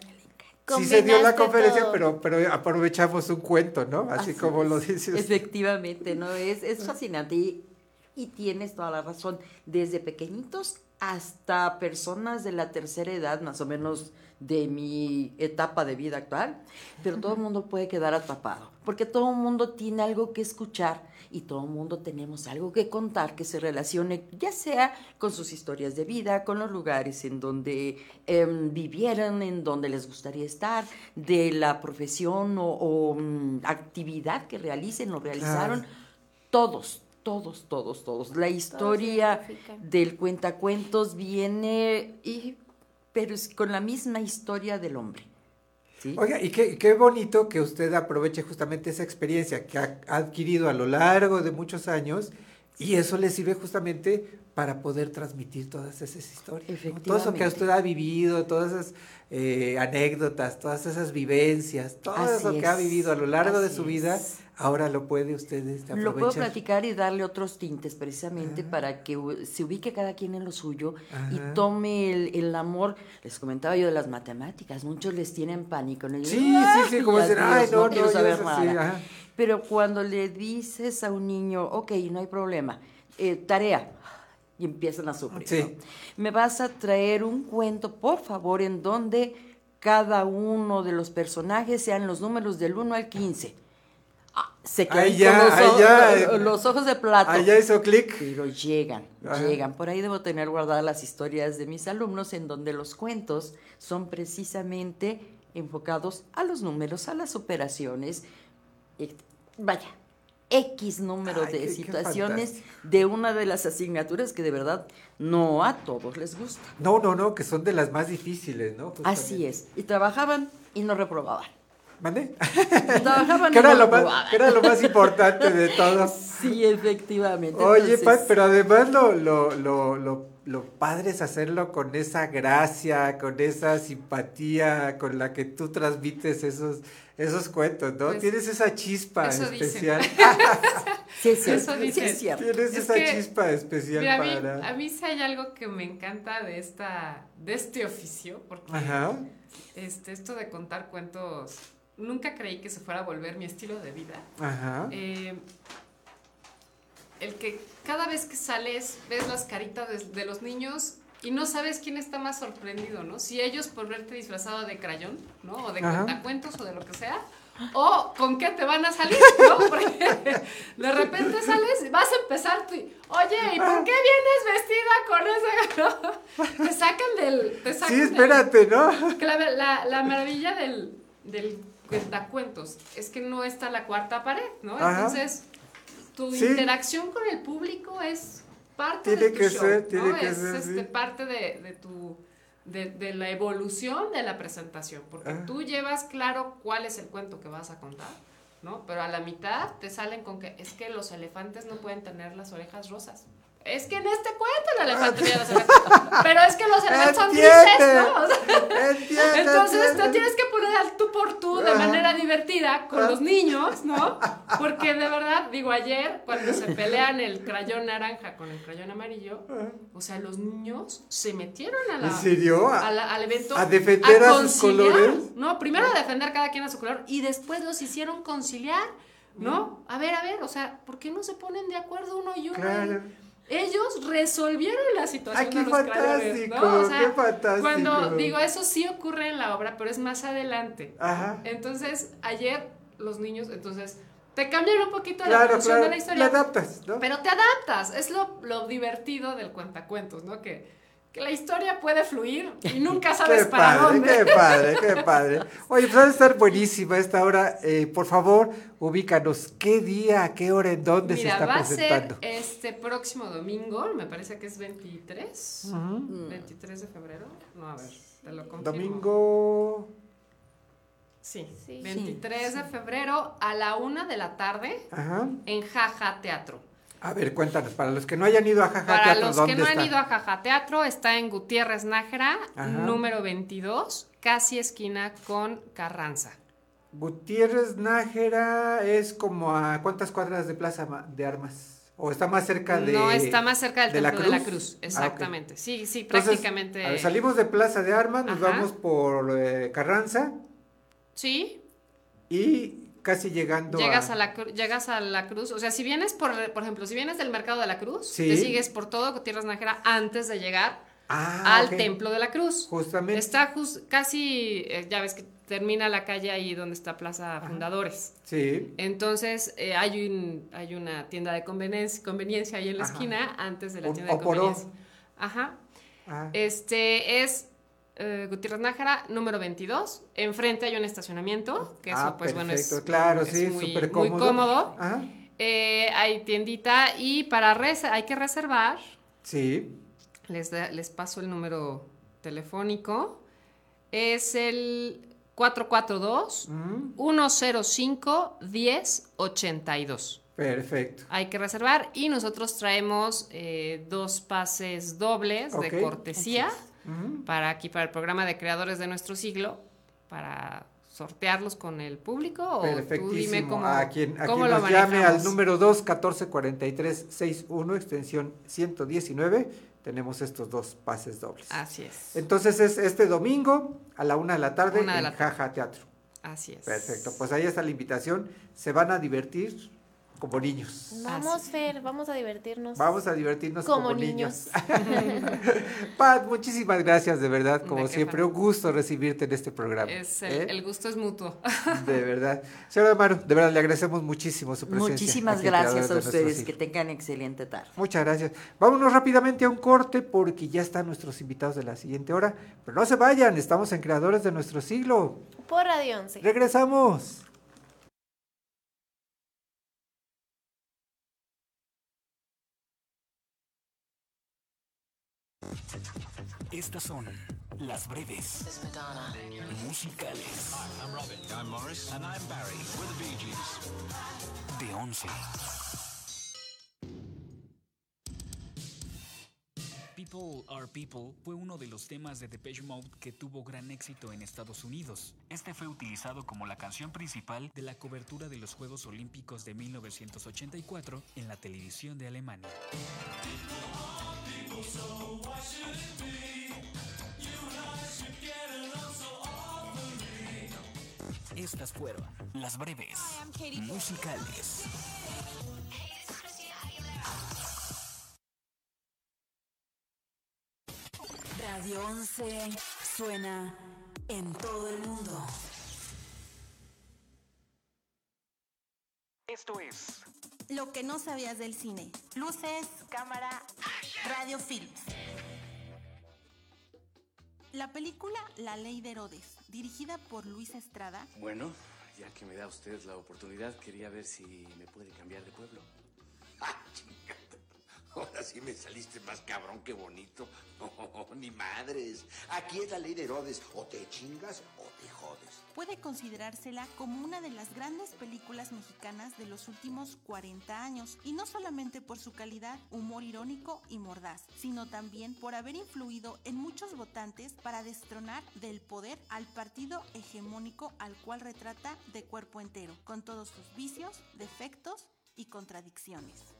sí se dio la conferencia, todo. pero, pero aprovechamos un cuento, ¿no? Así, Así como lo es. dices. Efectivamente, ¿no? Es, es fascinante y, y tienes toda la razón. Desde pequeñitos hasta personas de la tercera edad, más o menos de mi etapa de vida actual, pero todo el mundo puede quedar atrapado, porque todo el mundo tiene algo que escuchar y todo el mundo tenemos algo que contar que se relacione ya sea con sus historias de vida, con los lugares en donde em, vivieron, en donde les gustaría estar, de la profesión o, o, mm, actividad que realicen o realizaron, todos, todos, todos, todos. La historia del cuentacuentos viene y pero es con la misma historia del hombre. ¿sí? Oiga, y qué, qué bonito que usted aproveche justamente esa experiencia que ha adquirido a lo largo de muchos años y eso le sirve justamente para poder transmitir todas esas historias. ¿no? Todo eso que usted ha vivido, todas esas eh, anécdotas, todas esas vivencias, todo Así eso que ha vivido a lo largo de su vida, es. Ahora lo puede usted este, Lo puedo aprovechar. platicar y darle otros tintes precisamente para que se ubique cada quien en lo suyo Ajá. y tome el, el amor. Les comentaba yo de las matemáticas, muchos les tienen pánico. ¿no? Y Sí, dicen, sí, sí, como "Ay, dicen, "Ay, no, no, quiero saber sí", nada". Pero cuando le dices a un niño, ok, no hay problema, eh, tarea, y empiezan a sufrir. Sí. Me vas a traer un cuento, por favor, en donde cada uno de los personajes sean los números del 1 al 15. Se quedan con ya, los, ojos- los- de plato. ahí ya hizo clic. Pero llegan, Ajá. llegan. Por ahí debo tener guardadas las historias de mis alumnos en donde los cuentos son precisamente enfocados a los números, a las operaciones. eh, vaya, X número Ay, de qué- situaciones de una de las asignaturas que de verdad no a todos les gusta. No, no, no, que son de las más difíciles, ¿no? Así es. Y trabajaban y no reprobaban. ¿Mande? Trabajaban *laughs* que, era no lo más, que era lo más importante de *laughs* todo. Sí, efectivamente. Oye, Entonces, Pat, pero además lo, lo, lo, lo, lo padre es hacerlo con esa gracia, con esa simpatía con la que tú transmites esos, esos cuentos, ¿no? Pues, Tienes esa chispa eso dicen. especial. *laughs* Sí, cierto. Eso sí dicen. es cierto. Tienes Es esa que, chispa especial Mira, a mí, para... a mí sí hay algo que me encanta de esta de este oficio, porque Ajá. este, esto de contar cuentos, nunca creí que se fuera a volver mi estilo de vida. Ajá. Eh, el que cada vez que sales ves las caritas de, de los niños y no sabes quién está más sorprendido, ¿no? Si ellos por verte disfrazado de crayón, ¿no? O de cuentacuentos o de lo que sea. O con qué te van a salir, ¿no? *laughs* Porque de repente sales, vas a empezar tú, y, oye, ¿y por qué vienes vestida con esa? *laughs* no? Te sacan del... Te sacan Sí, del- espérate, ¿no? que la, la- la maravilla del, del cuentacuentos es que no está la cuarta pared, ¿no? Ajá. Entonces, tu Sí. interacción con el público es parte Tiene de tu que show, ser, ¿no? tiene que es ser, este, sí. parte de, de tu de, de la evolución de la presentación, porque Ah. tú llevas claro cuál es el cuento que vas a contar, ¿no? Pero a la mitad te salen con que es que los elefantes no pueden tener las orejas rosas. Es que en este cuento el elefante tiene las orejas. Pero es que los elefantes son grises, ¿no? O sea, Entiende, entonces entiende. te tienes que poner al tú por tú de manera divertida con los niños, ¿no? Porque de verdad, digo, ayer cuando se pelean el crayón naranja con el crayón amarillo, o sea, los niños se metieron a la, ¿En serio? a la- al evento ¿A defender a sus conciliar. colores? No, primero a defender cada quien a su color y después los hicieron conciliar, ¿no? A ver, a ver, o sea, ¿por qué no se ponen de acuerdo uno y uno? Claro. Ellos resolvieron la situación Ay, qué de los fantástico, ¿no? O sea, qué fantástico. Cuando digo eso sí ocurre en la obra, pero es más adelante. Ajá. Entonces, ayer los niños, entonces te cambian un poquito la evolución claro. de la historia. Le adaptas, ¿no? Pero te adaptas, es lo, lo divertido del cuentacuentos, ¿no? Que, que la historia puede fluir y nunca *laughs* sabes Qué para padre, dónde. qué padre, qué padre. Oye, pues va a estar buenísima esta hora. Eh, por favor, ubícanos. ¿Qué día, a qué hora, en dónde Mira, se está va presentando? a ser este próximo domingo, me parece que es 23, Ujú. 23 de febrero. No, a ver, te lo confirmo. Domingo. Sí, Sí. 23 de febrero a la una de la tarde Ajá. en Jaja Teatro. A ver, cuéntanos, para los que no hayan ido a Jaja Para Teatro, los ¿dónde que no está? han ido a Jaja Teatro, está en Gutiérrez Nájera, Ajá. número 22, casi esquina con Carranza. Gutiérrez Nájera es como a cuántas cuadras de Plaza de Armas. ¿O está más cerca de.? no, está más cerca del de la Templo de la Cruz? Ah, exactamente. Sí, sí, Entonces, prácticamente. a ver, salimos de Plaza de Armas, nos Ajá. vamos por eh, Carranza Sí, y casi llegando llegas a la llegas a la Cruz, o sea, si vienes por por ejemplo, si vienes del Mercado de la Cruz, Sí. te sigues por todo Gutiérrez Nájera antes de llegar Ah, al. Templo de la Cruz. Justamente. Está jus- casi, eh, ya ves que termina la calle ahí donde está Plaza Fundadores. Sí. Entonces eh, hay, un, hay una tienda de conveniencia, conveniencia ahí en la Ajá. esquina antes de la tienda de conveniencia. Ajá. Ah, Este es eh, Gutiérrez Nájara, número 22. Enfrente hay un estacionamiento, que eso, ah, pues bueno, es, perfecto, claro, es sí, muy, súper muy cómodo. cómodo. Ajá. Eh, hay tiendita y para hay que reservar. Sí. Les, da- les paso el número telefónico. Es el 442 Mm, 105 1082. perfecto. Hay que reservar y nosotros traemos eh, dos pases dobles de cortesía Para aquí, para el programa de creadores de nuestro siglo, para sortearlos con el público o tú dime cómo, a quien, a cómo quien lo nos llame al número 2 14 43 61 extensión 119 tenemos estos dos pases dobles. Así es. Entonces es este domingo a la una de la tarde Una en la. Jaja Teatro. Así es. Perfecto, pues ahí está la invitación. Se van a divertir como niños. Vamos, Fer, vamos a divertirnos. Vamos a divertirnos como, como niños. niños. *laughs* Pat, muchísimas gracias, de verdad, como ¿De qué, siempre, un gusto recibirte en este programa. Es el, ¿eh? el gusto es mutuo. *laughs* De verdad. Señora Amaru, de verdad le agradecemos muchísimo su presencia. Muchísimas gracias a ustedes. Que tengan excelente tarde. Muchas gracias. Vámonos rápidamente a un corte porque ya están nuestros invitados de la siguiente hora. Pero no se vayan, estamos en Creadores de Nuestro Siglo. Por Radio 11. Regresamos. Estas son las breves musicales I'm Robin. I'm Morris. And I'm Barry. We're the Bee Gees. de 11. People Are People fue uno de los temas de Depeche Mode que tuvo gran éxito en Estados Unidos. Este fue utilizado como la canción principal de la cobertura de los Juegos Olímpicos de 1984 en la televisión de Alemania. Estas fueron las breves musicales. Radio 11 suena en todo el mundo. Esto es Lo que no sabías del cine. Luces, cámara, radio films. La película La Ley de Herodes, dirigida por Luis Estrada, Bueno, ya que me da usted la oportunidad, quería ver si me puede cambiar de pueblo. *laughs* Ah, chingada. Ahora sí me saliste más cabrón que bonito. No, *laughs* ni madres. Aquí es la ley de Herodes. O te chingas o te jodes. puede considerársela como una de las grandes películas mexicanas de los últimos 40 años, y no solamente por su calidad, humor irónico y mordaz, sino también por haber influido en muchos votantes para destronar del poder al partido hegemónico al cual retrata de cuerpo entero, con todos sus vicios, defectos y contradicciones.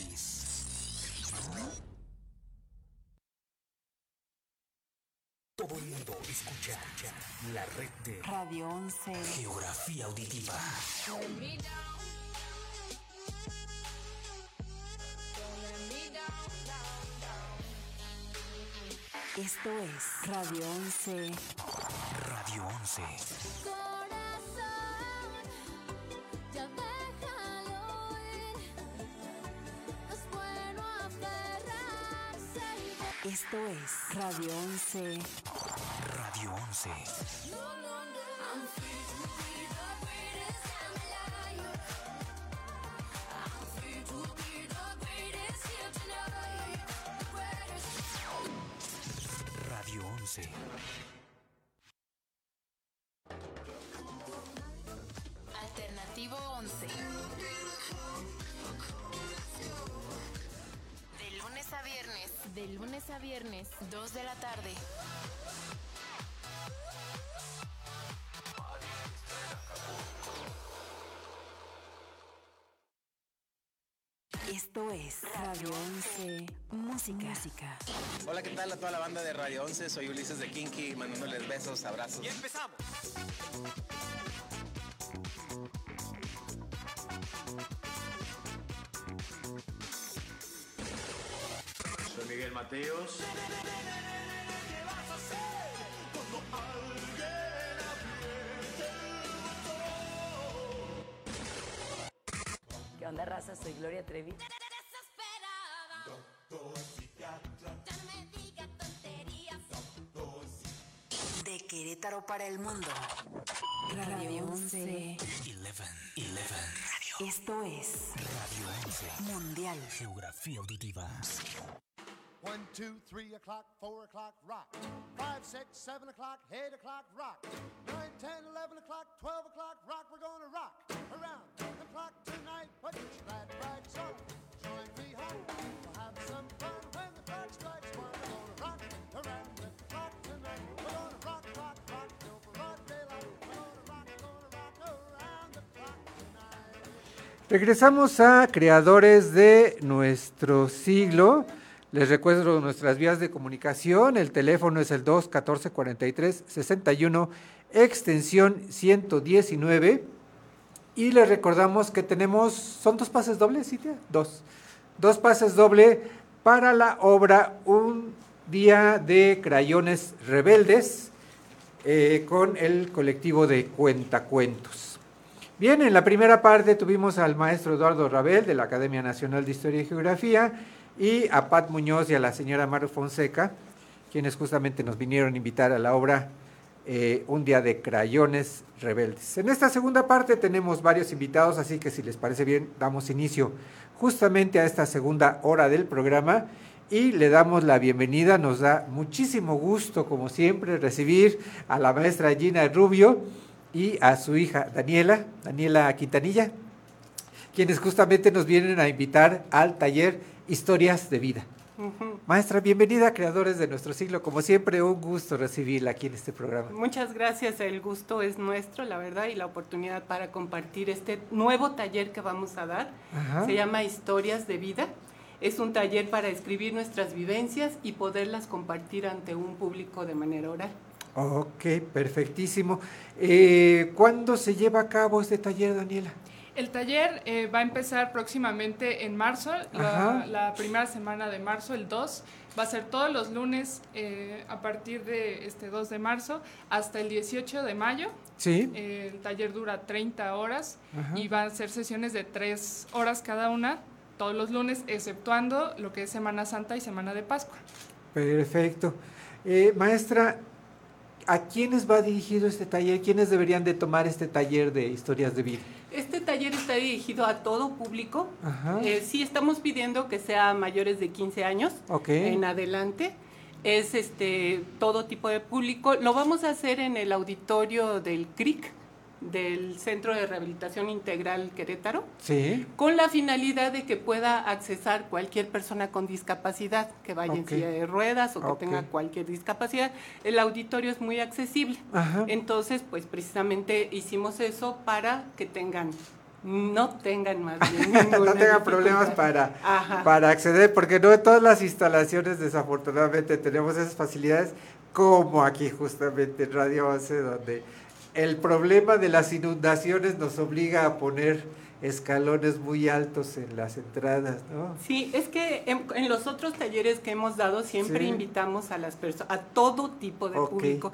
Todo el mundo escucha la red de Radio 11. Geografía Auditiva. Esto es Radio 11. Radio 11. Ya Esto es Radio 11. Radio 11. Radio 11 De lunes a viernes. De De lunes a viernes, 2 de la tarde. Esto es Radio 11 Música. Música. Hola, ¿qué tal a toda la banda de Radio 11? Soy Ulises de Kinky, mandándoles besos, abrazos. Y empezamos. Soy Miguel Mateos. ¿Qué onda, raza? Soy Gloria Trevi. De Querétaro para el mundo. Radio 11. Esto es Radio 11. Mundial. Geografía auditiva. One, two, three o'clock, four o'clock, rock. Five, six, seven o'clock, eight o'clock, rock. Nine, ten, eleven o'clock, twelve o'clock, rock. We're gonna rock around the clock tonight. Put your glad rags on. Join me home. We'll have some fun when the clock strikes one. We're gonna rock around the clock tonight. We're gonna rock, rock, rock till broad daylight. We're gonna rock, gonna rock around the clock tonight. Regresamos a creadores de nuestro siglo. Les recuerdo nuestras vías de comunicación. El teléfono es el 214-43-61, extensión 119. Y les recordamos que tenemos, ¿son dos pases dobles, Cintia? Dos. Dos pases doble para la obra Un Día de Crayones Rebeldes eh, con el colectivo de Cuentacuentos. Bien, en la primera parte tuvimos al maestro Eduardo Rabel de la Academia Nacional de Historia y Geografía y a Pat Muñoz y a la señora Maru Fonseca, quienes justamente nos vinieron a invitar a la obra eh, Un día de crayones rebeldes. En esta segunda parte tenemos varios invitados, así que si les parece bien, damos inicio justamente a esta segunda hora del programa y le damos la bienvenida. Nos da muchísimo gusto, como siempre, recibir a la maestra Gina Rubio y a su hija Daniela, Daniela Quintanilla, quienes justamente nos vienen a invitar al taller Historias de Vida. Maestra, bienvenida, creadores de nuestro siglo. Como siempre, un gusto recibirla aquí en este programa. Muchas gracias, el gusto es nuestro, la verdad, y la oportunidad para compartir este nuevo taller que vamos a dar. Ajá. Se llama Historias de Vida. Es un taller para escribir nuestras vivencias y poderlas compartir ante un público de manera oral. Ok, perfectísimo. Eh, ¿Cuándo se lleva a cabo este taller, Daniela? El taller eh, va a empezar próximamente en marzo, la, la primera semana de marzo, el 2. Va a ser todos los lunes eh, a partir de este 2 de marzo hasta el 18 de mayo. Sí. Eh, el taller dura 30 horas Ajá. y van a ser sesiones de 3 horas cada una, todos los lunes, exceptuando lo que es Semana Santa y Semana de Pascua. Perfecto. Eh, maestra, ¿a quiénes va dirigido este taller? ¿Quiénes deberían de tomar este taller de historias de vida? Este taller está dirigido a todo público. Ajá. Eh, sí estamos pidiendo que sea mayores de 15 años Ok. en adelante. Es este todo tipo de público. Lo vamos a hacer en el auditorio del CRIC, del Centro de Rehabilitación Integral Querétaro, Sí. con la finalidad de que pueda accesar cualquier persona con discapacidad, que vaya en silla de ruedas o que tenga cualquier discapacidad. El auditorio es muy accesible. Ajá. Entonces, pues precisamente hicimos eso para que tengan, no tengan más bien *laughs* no tengan problemas para, Ajá. para acceder, porque no en todas las instalaciones desafortunadamente tenemos esas facilidades, como aquí justamente en Radio 11, donde el problema de las inundaciones nos obliga a poner escalones muy altos en las entradas, ¿no? Sí, es que en, en los otros talleres que hemos dado siempre Sí. invitamos a las personas, a todo tipo de público.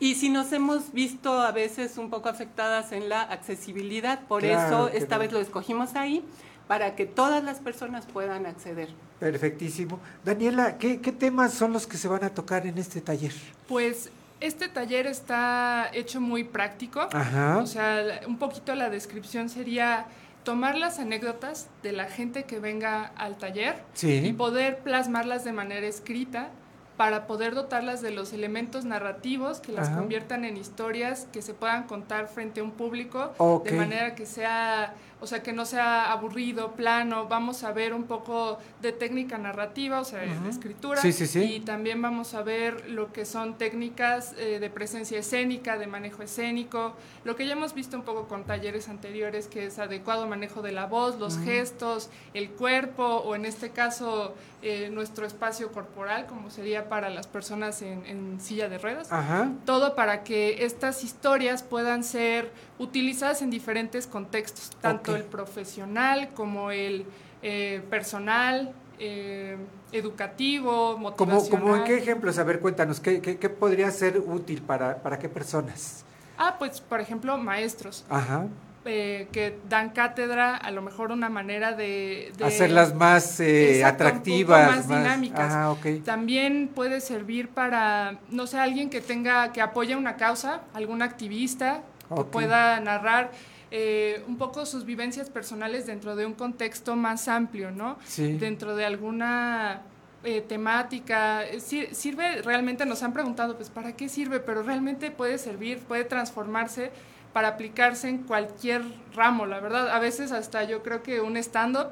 Y si nos hemos visto a veces un poco afectadas en la accesibilidad, por Claro eso esta no. vez lo escogimos ahí, para que todas las personas puedan acceder. Perfectísimo. Daniela, ¿qué, qué temas son los que se van a tocar en este taller? Pues este taller está hecho muy práctico. Ajá. O sea, un poquito la descripción sería tomar las anécdotas de la gente que venga al taller Sí. y poder plasmarlas de manera escrita para poder dotarlas de los elementos narrativos que las Ajá. conviertan en historias que se puedan contar frente a un público de manera que sea o sea, que no sea aburrido, plano, vamos a ver un poco de técnica narrativa, o sea, de escritura, Sí, sí, sí. y también vamos a ver lo que son técnicas eh, de presencia escénica, de manejo escénico, lo que ya hemos visto un poco con talleres anteriores, que es adecuado manejo de la voz, los gestos, el cuerpo, o en este caso eh, nuestro espacio corporal, como sería para las personas en, en silla de ruedas. Ajá. Todo para que estas historias puedan ser utilizadas en diferentes contextos, tanto Ok. el profesional como el eh, personal, eh, educativo, ¿Cómo, motivacional. cómo en qué ejemplos? A ver, cuéntanos, ¿qué, qué, qué podría ser útil para, para qué personas? Ah, pues por ejemplo, maestros. Ajá. eh, que dan cátedra, a lo mejor una manera de... de- Hacerlas más eh, Exacto, atractivas. más dinámicas. Ah, ok. También puede servir para, no sé, alguien que tenga, que apoye una causa, algún activista, que Ok. pueda narrar eh, un poco sus vivencias personales dentro de un contexto más amplio, ¿no? Sí. Dentro de alguna eh, temática. Sir- Sirve, realmente nos han preguntado, pues, ¿para qué sirve? Pero realmente puede servir, puede transformarse para aplicarse en cualquier ramo, la verdad. A veces hasta yo creo que un stand-up,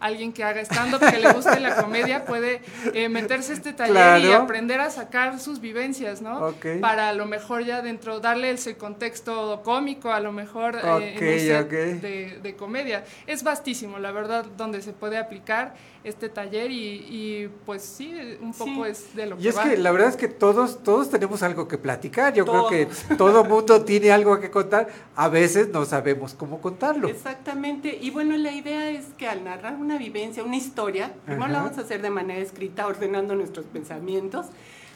alguien que haga stand-up, que le guste la comedia, puede eh, meterse a este taller y aprender a sacar sus vivencias, ¿no? Para a lo mejor ya dentro, darle ese contexto cómico, a lo mejor eh, en de, de comedia. Es vastísimo, la verdad, donde se puede aplicar este taller y, y, pues sí, un poco Sí. es de lo Y que es va. que la verdad es que todos, todos tenemos algo que platicar. Yo creo que *laughs* todo mundo tiene algo que contar. A veces no sabemos cómo contarlo. Exactamente. Y bueno, la idea es que al narrar una vivencia, una historia, primero la vamos a hacer de manera escrita, ordenando nuestros pensamientos,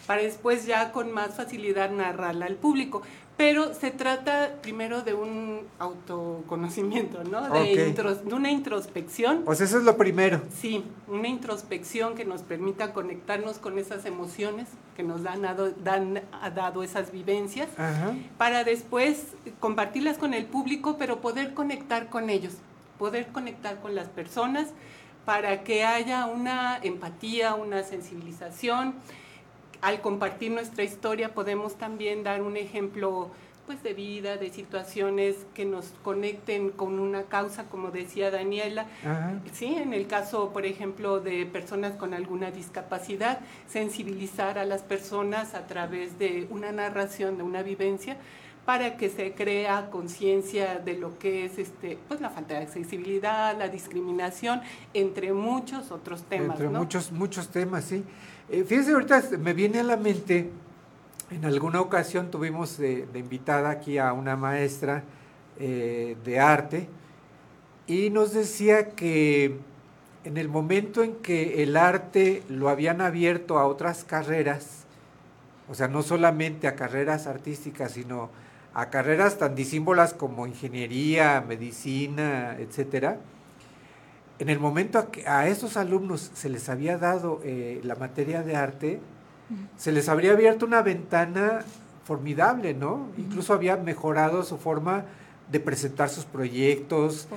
para después ya con más facilidad narrarla al público. Pero se trata primero de un autoconocimiento, ¿no? De, Ok. intros- de una introspección. Pues eso es lo primero. Sí, una introspección que nos permita conectarnos con esas emociones que nos dan, dado- dan, ha dado esas vivencias Ajá. para después compartirlas con el público, pero poder conectar con ellos, poder conectar con las personas para que haya una empatía, una sensibilización. Al compartir nuestra historia podemos también dar un ejemplo pues de vida, de situaciones que nos conecten con una causa, como decía Daniela. Ajá. Sí, en el caso, por ejemplo, de personas con alguna discapacidad, sensibilizar a las personas a través de una narración, de una vivencia, para que se crea conciencia de lo que es este, pues la falta de accesibilidad, la discriminación, entre muchos otros temas. Entre ¿no? muchos, muchos temas, sí. Eh, fíjese, ahorita me viene a la mente, en alguna ocasión tuvimos de, de invitada aquí a una maestra eh, de arte y nos decía que en el momento en que el arte lo habían abierto a otras carreras, o sea, no solamente a carreras artísticas, sino a carreras tan disímbolas como ingeniería, medicina, etcétera, en el momento a que a esos alumnos se les había dado eh, la materia de arte, se les habría abierto una ventana formidable, ¿no? Incluso había mejorado su forma de presentar sus proyectos,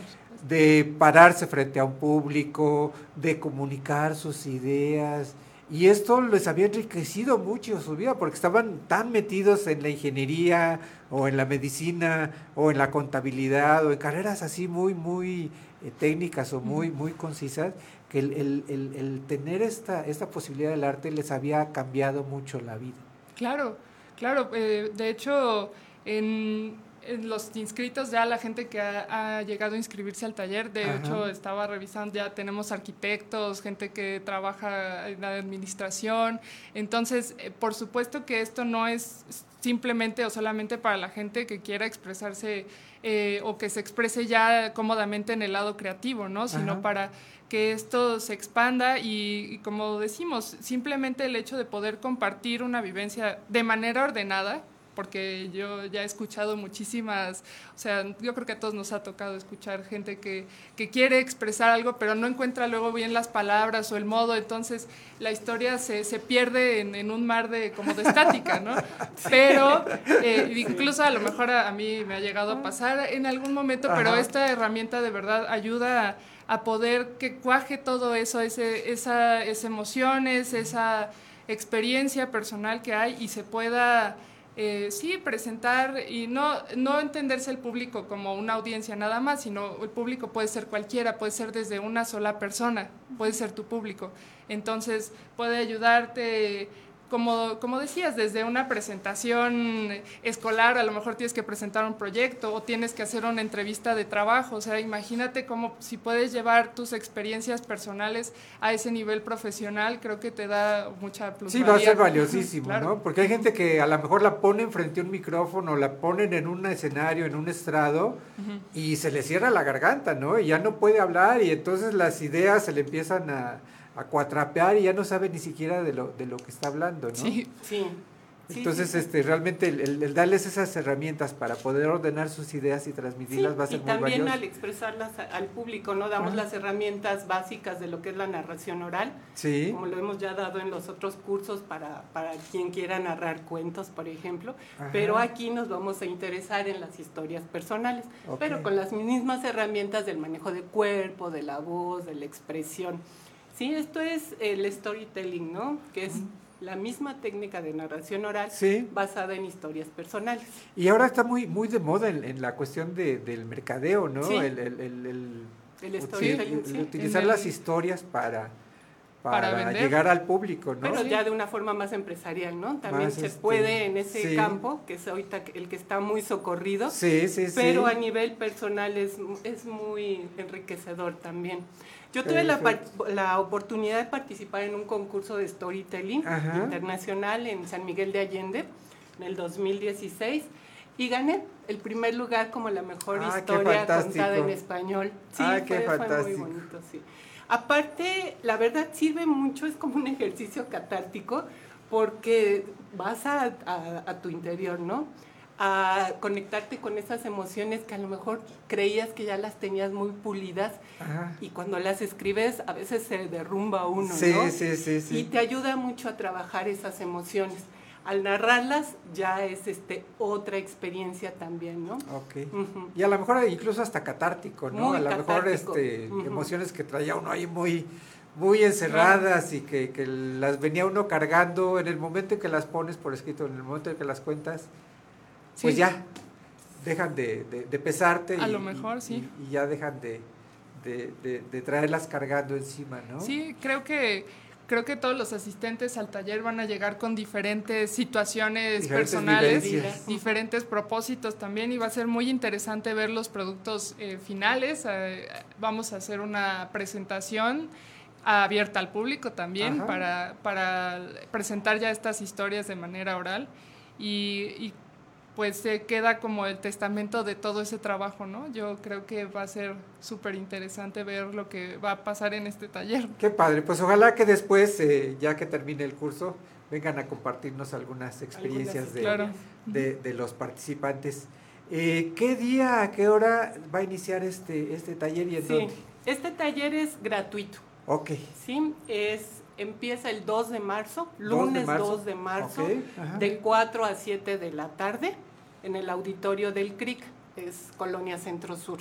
de pararse frente a un público, de comunicar sus ideas. Y esto les había enriquecido mucho su vida porque estaban tan metidos en la ingeniería o en la medicina o en la contabilidad o en carreras así muy, muy eh, técnicas o muy, muy concisas que el, el- el- el tener esta, esta posibilidad del arte les había cambiado mucho la vida. Claro, claro. eh, de hecho, en, en los inscritos, ya la gente que ha, ha llegado a inscribirse al taller, de Ajá. hecho, estaba revisando, ya tenemos arquitectos, gente que trabaja en la administración. Entonces, eh, por supuesto que esto no es simplemente o solamente para la gente que quiera expresarse eh, o que se exprese ya cómodamente en el lado creativo, ¿no? Sino para que esto se expanda y, y como decimos, simplemente el hecho de poder compartir una vivencia de manera ordenada, porque yo ya he escuchado muchísimas, o sea, yo creo que a todos nos ha tocado escuchar gente que, que quiere expresar algo, pero no encuentra luego bien las palabras o el modo, entonces la historia se, se pierde en, en un mar de como de estática, ¿no? *laughs* Pero eh, incluso a lo mejor a, a mí me ha llegado a pasar en algún momento, pero Ajá. esta herramienta de verdad ayuda a, a poder que cuaje todo eso, ese, esa, esas emociones, esa experiencia personal que hay y se pueda eh, sí, presentar y no, no entenderse el público como una audiencia nada más, sino el público puede ser cualquiera, puede ser desde una sola persona, puede ser tu público. Entonces puede ayudarte, como, como decías, desde una presentación escolar, a lo mejor tienes que presentar un proyecto o tienes que hacer una entrevista de trabajo. O sea, imagínate cómo si puedes llevar tus experiencias personales a ese nivel profesional, creo que te da mucha Sí, plusvalía. va a ser valiosísimo, Claro. ¿no? Porque hay gente que a lo mejor la ponen frente a un micrófono, la ponen en un escenario, en un estrado, y se le cierra la garganta, ¿no? Y ya no puede hablar y entonces las ideas se le empiezan a, a cuatrapear y ya no sabe ni siquiera de lo, de lo que está hablando, ¿no? Sí. Sí. Sí, Entonces, sí, sí. este, realmente el, el- el darles esas herramientas para poder ordenar sus ideas y transmitirlas va a ser y muy también valioso. al expresarlas a- al público, ¿no? Damos las herramientas básicas de lo que es la narración oral, Sí. como lo hemos ya dado en los otros cursos para, para quien quiera narrar cuentos, por ejemplo, Ajá. pero aquí nos vamos a interesar en las historias personales, pero con las mismas herramientas del manejo de cuerpo, de la voz, de la expresión. Sí, esto es el storytelling, ¿no? Que es la misma técnica de narración oral Sí. basada en historias personales. Y ahora está muy muy de moda en, en la cuestión de, del mercadeo, ¿no? Sí. El, el- el- el- El uti- storytelling, el sí. utilizar las historias para, Para llegar al público, ¿no? Pero ya de una forma más empresarial, ¿no? También Más, se este, puede en ese sí. campo, que es ahorita el que está muy socorrido. Sí, sí, sí. Pero a nivel personal es, es muy enriquecedor también. Yo tuve la, la oportunidad de participar en un concurso de storytelling Ajá. internacional en San Miguel de Allende en el 2016 y gané el primer lugar como la mejor Ah, historia contada en español. Sí, Ah, qué fue, fue muy bonito, sí. Aparte, la verdad sirve mucho, es como un ejercicio catártico, porque vas a, a- a tu interior, ¿no? A conectarte con esas emociones que a lo mejor creías que ya las tenías muy pulidas Ajá. y cuando las escribes a veces se derrumba uno, Sí, ¿no? sí, sí, sí. Y te ayuda mucho a trabajar esas emociones. Al narrarlas ya es este otra experiencia también, ¿no? Ok. Ujú. Y a lo mejor incluso hasta catártico, ¿no? Muy a lo mejor catártico. este, Ujú. emociones que traía uno ahí muy, muy encerradas y que, que las venía uno cargando en el momento en que las pones por escrito, en el momento en que las cuentas, pues Sí. ya dejan de, de- de pesarte A y, lo mejor, y- sí. y- ya dejan de, de- traerlas cargando encima, ¿no? Sí, creo que creo que todos los asistentes al taller van a llegar con diferentes situaciones Diferentes personales, vivencias. diferentes propósitos también y va a ser muy interesante ver los productos eh, finales. Eh, vamos a hacer una presentación abierta al público también para, para presentar ya estas historias de manera oral y, y pues se queda como el testamento de todo ese trabajo, ¿no? Yo creo que va a ser súper interesante ver lo que va a pasar en este taller. Qué padre, pues ojalá que después, eh, ya que termine el curso, vengan a compartirnos algunas experiencias de, Claro. de, de los participantes. Eh, ¿Qué día, a qué hora va a iniciar este, este taller y en Sí, dónde? este taller es gratuito. Ok, Sí, es, empieza el 2 de marzo, 2 de lunes marzo. 2 de marzo, Ok, ajá. de 4 a 7 de la tarde, en el auditorio del CRIC, es Colonia Centro Sur.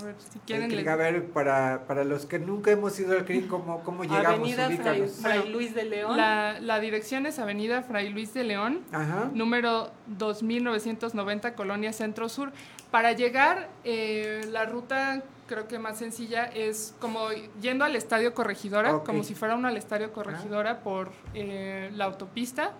A ver, si El quieren... CRIC, le- a ver, para, para los que nunca hemos ido al CRIC, ¿cómo, cómo *laughs* llegamos? Avenida Fray. Fray Luis de León. La, la dirección es Avenida Fray Luis de León, Ajá. número 2990, Colonia Centro Sur. Para llegar, eh, la ruta creo que más sencilla es como yendo al Estadio Corregidora, como si fuera uno al Estadio Corregidora por eh, la autopista.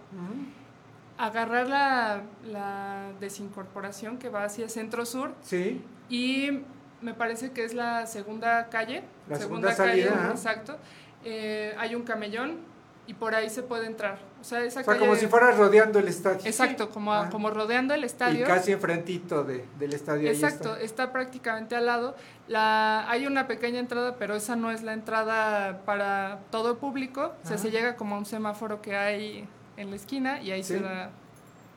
Agarrar la, la desincorporación que va hacia Centro Sur. Sí, y me parece que es la segunda calle. La segunda salida, calle, exacto. Eh, hay un camellón y por ahí se puede entrar. O sea, esa o sea, calle- como si fueras rodeando el estadio. Exacto, como, Ah. como rodeando el estadio. Y casi enfrentito de, del estadio. ahí Exacto, está. está. prácticamente al lado. La, hay una pequeña entrada, pero esa no es la entrada para todo el público. O sea, Ajá. se llega como a un semáforo que hay en la esquina y ahí se Sí. da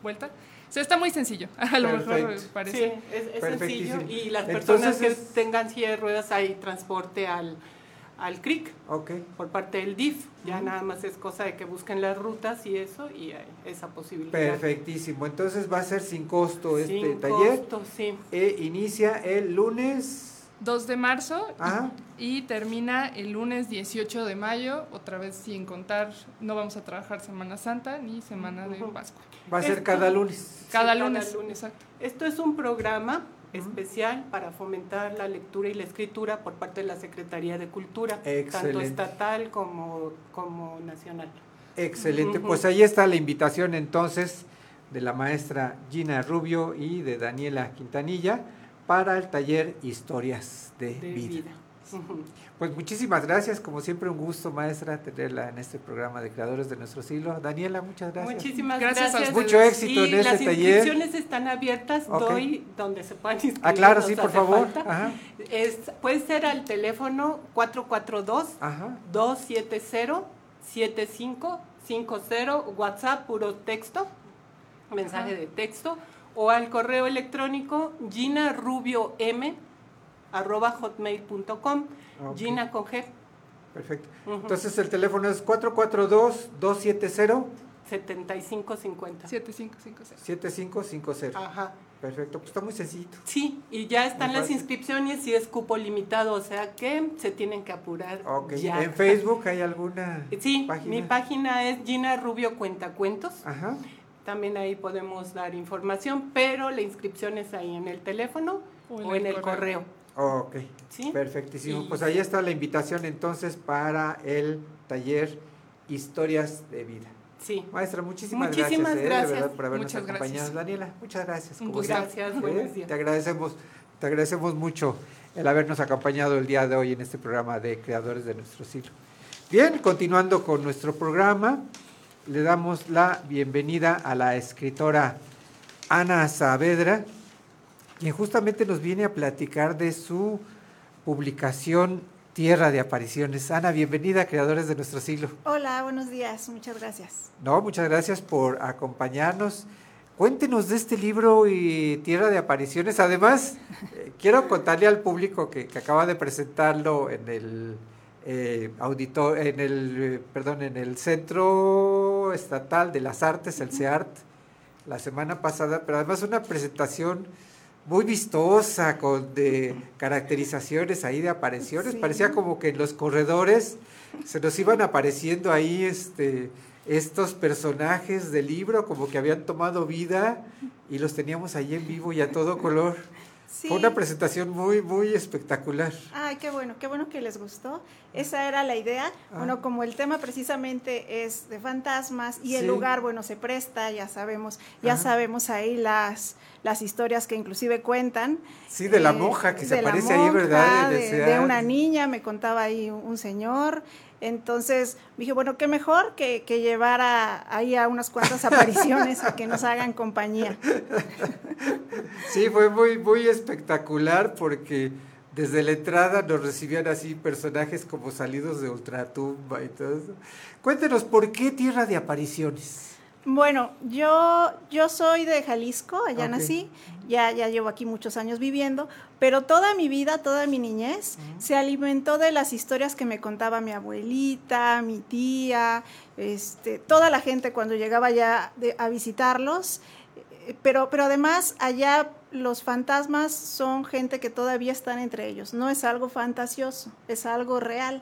vuelta. O sea, está muy sencillo. *laughs* A lo mejor Perfecto. parece. Sí, es, es sencillo. Perfectísimo. Y las Entonces personas que es- tengan silla de ruedas hay transporte al, al CRIC Ok. por parte del DIF. Ya nada más es cosa de que busquen las rutas y eso y hay esa posibilidad. Perfectísimo. Entonces va a ser sin costo este Sin taller. costo, sí. E inicia el lunes 2 de marzo Ah. y termina el lunes 18 de mayo, otra vez sin contar, no vamos a trabajar Semana Santa ni Semana de Pascua. Va a ser Esto- cada lunes. Cada Sí, lunes, exacto. Esto es un programa especial para fomentar la lectura y la escritura por parte de la Secretaría de Cultura, tanto estatal como, como nacional. Excelente, pues ahí está la invitación entonces de la maestra Gina Rubio y de Daniela Quintanilla para el taller Historias de, de vida. vida. *laughs* Pues muchísimas gracias, como siempre un gusto maestra tenerla en este programa de Creadores de nuestro siglo. Daniela, muchas gracias. Muchísimas Gracias gracias. a Mucho éxito Y en este las taller. inscripciones están abiertas, Ok. doy donde se puedan inscribir. Ah, claro, nos sí, por favor. Ajá. Es, puede ser al teléfono 442 Ajá. 270 7550 WhatsApp puro texto, mensaje Ajá. de texto o al correo electrónico ginarubiom arroba hotmail.com Ok. Gina con G Perfecto. Entonces el teléfono es 442-270-7550. 7550 7550. Ajá. Perfecto, pues está muy sencillito. Sí, y ya están las inscripciones y es cupo limitado, o sea que se tienen que apurar. Ok, ya. ¿en Facebook hay alguna Sí, página? mi página es Gina Rubio Cuentacuentos. Ajá. También ahí podemos dar información, pero la inscripción es ahí en el teléfono o en, el correo. Ok, ¿Sí? perfectísimo. Y- Pues ahí está la invitación entonces para el taller Historias de Vida. Sí. Maestra, muchísimas, Muchísimas gracias, eh, de gracias. verdad, por habernos Muchas acompañado. gracias. Daniela, muchas gracias. Como Gracias, buenos días. Te agradecemos, te agradecemos mucho el habernos acompañado el día de hoy en este programa de Creadores de nuestro siglo. Bien, continuando con nuestro programa, le damos la bienvenida a la escritora Ana Saavedra, quien justamente nos viene a platicar de su publicación Tierra de Apariciones. Ana, bienvenida Creadores de nuestro siglo. Hola, buenos días, muchas gracias. No, muchas gracias por acompañarnos. Cuéntenos de este libro y Tierra de Apariciones. Además, eh, quiero contarle al público que, que acaba de presentarlo en el eh, auditor, en el, perdón, en el Centro Estatal de las Artes, el CEART, la semana pasada, pero además una presentación muy vistosa, con de caracterizaciones ahí de apariciones. Sí. Parecía como que en los corredores se nos iban apareciendo ahí este estos personajes del libro como que habían tomado vida y los teníamos ahí en vivo y a todo color. Sí. Fue una presentación muy, muy espectacular. Ay, qué bueno, qué bueno que les gustó. Esa era la idea. Ah. Bueno, como el tema precisamente es de fantasmas y el lugar, bueno, se presta, ya sabemos, ya Ajá. sabemos ahí las las historias que inclusive cuentan. Sí, de la Eh, monja que se aparece ahí, ¿verdad? De, una niña, me contaba ahí un, un señor. Entonces dije, bueno, qué mejor que, que llevar a- ahí a unas cuantas *laughs* apariciones a que nos hagan compañía. *laughs* Sí, fue muy, muy espectacular porque desde la entrada nos recibían así personajes como salidos de ultratumba y todo eso. Cuéntenos, ¿por qué Tierra de Apariciones? Bueno, yo, yo soy de Jalisco, allá nací, ya, ya llevo aquí muchos años viviendo, pero toda mi vida, toda mi niñez, se alimentó de las historias que me contaba mi abuelita, mi tía, este, toda la gente cuando llegaba ya de- a visitarlos. Eh, Pero, pero además allá los fantasmas son gente que todavía están entre ellos, no es algo fantasioso, es algo real.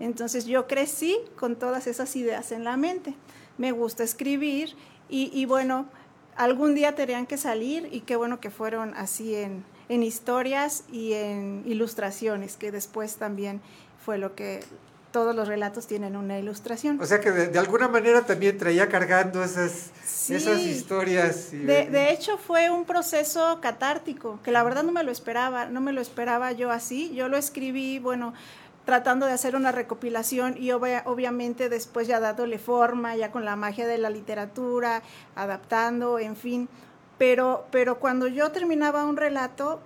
Entonces yo crecí con todas esas ideas en la mente. Me gusta escribir y, y bueno, algún día tendrían que salir y qué bueno que fueron así en, en historias y en ilustraciones, que después también fue lo que todos los relatos tienen una ilustración. O sea que de, de alguna manera también traía cargando esas, Sí. esas historias. y- De, de hecho, fue un proceso catártico, que la verdad no me lo esperaba, no me lo esperaba yo así. Yo lo escribí, bueno, tratando de hacer una recopilación y obvia- obviamente después ya dándole forma, ya con la magia de la literatura, adaptando, en fin. Pero, pero cuando yo terminaba un relato,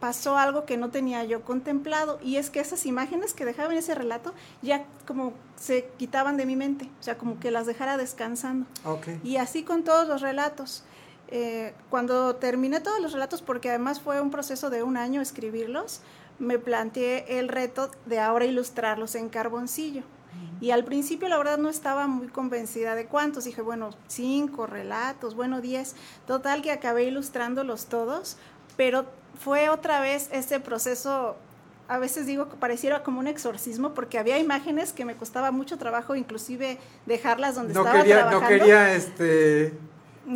pasó algo que no tenía yo contemplado y es que esas imágenes que dejaba en ese relato ya como se quitaban de mi mente, o sea, como que las dejara descansando. Y así con todos los relatos. Eh, cuando terminé todos los relatos, porque además fue un proceso de un año escribirlos, me planteé el reto de ahora ilustrarlos en carboncillo. Y al principio la verdad no estaba muy convencida de cuántos. Dije, bueno, cinco relatos, bueno, diez. Total que acabé ilustrándolos todos, pero fue otra vez ese proceso a veces digo que pareciera como un exorcismo porque había imágenes que me costaba mucho trabajo inclusive dejarlas donde No estaba quería, no quería, este,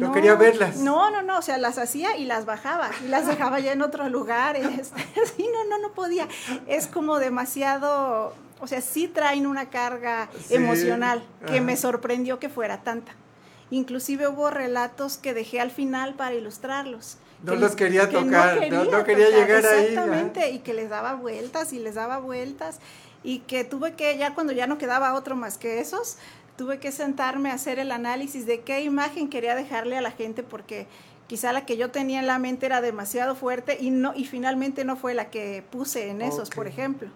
no, quería verlas. No, no, no, o sea, las hacía y las bajaba y las dejaba ya en otro lugar. *laughs* sí, no, no, no podía. Es como demasiado, o sea, sí traen una carga Sí, emocional que ajá. me sorprendió que fuera tanta. Inclusive hubo relatos que dejé al final para ilustrarlos. No que- los quería que tocar, no- no quería tocar, llegar ahí, Exactamente, y que les daba vueltas y les daba vueltas y que tuve que, ya cuando ya no quedaba otro más que esos, tuve que sentarme a hacer el análisis de qué imagen quería dejarle a la gente porque quizá la que yo tenía en la mente era demasiado fuerte y no y finalmente no fue la que puse en esos, por ejemplo.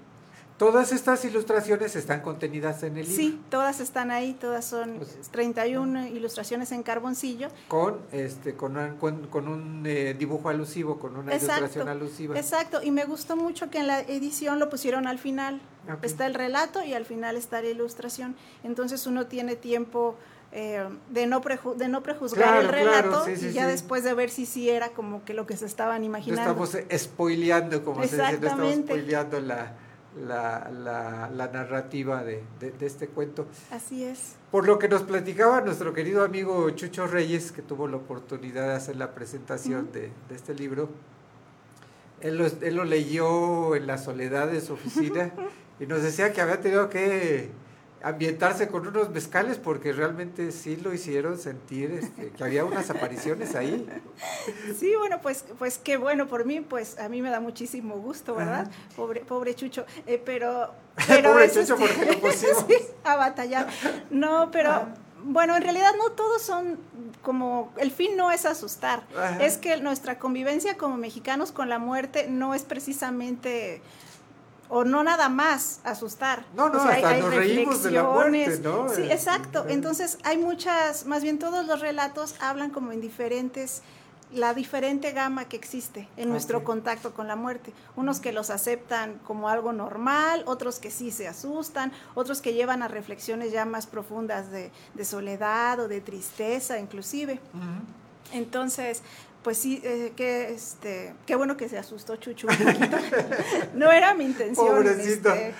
Todas estas ilustraciones están contenidas en el libro. Sí, todas están ahí, todas son Pues, 31 ilustraciones en carboncillo. Con, este, con, un- con, con un eh, dibujo alusivo, con una ilustración alusiva. Exacto, y me gustó mucho que en la edición lo pusieron al final. Está el relato y al final está la ilustración. Entonces uno tiene tiempo eh, de, no preju- de no prejuzgar Claro, el claro, relato sí, sí, y ya sí. después de ver si sí era como que lo que se estaban No imaginando. estamos spoileando, como se dice, no estamos spoileando la, la, la, la narrativa de, de- de este cuento. Así es. Por lo que nos platicaba nuestro querido amigo Chucho Reyes, que tuvo la oportunidad de hacer la presentación de, de este libro, él lo, él lo leyó en la soledad de su oficina *laughs* y nos decía que había tenido que ambientarse con unos mezcales porque realmente sí lo hicieron sentir este, que había unas apariciones ahí. Sí, bueno, pues, pues qué bueno por mí, pues a mí me da muchísimo gusto, ¿verdad? Pobre, pobre Chucho, Eh, pero, *laughs* pero Pobre Chucho, este, porque lo *laughs* pusimos. sí, a batallar. No, pero bueno, en realidad no todos son como, el fin no es asustar, Ajá. es que nuestra convivencia como mexicanos con la muerte no es precisamente o no nada más asustar. No, no, O sea, hay- hasta hay nos reímos de la muerte, reflexiones. ¿no? Sí, Eh, exacto. eh. Entonces hay muchas, más bien todos los relatos hablan como en diferentes, la diferente gama que existe en nuestro contacto con la muerte. Unos que los aceptan como algo normal, otros que sí se asustan, otros que llevan a reflexiones ya más profundas de, de soledad o de tristeza inclusive. Entonces, pues sí, eh, que este, qué bueno que se asustó Chuchu un poquito. *laughs* no era mi intención este,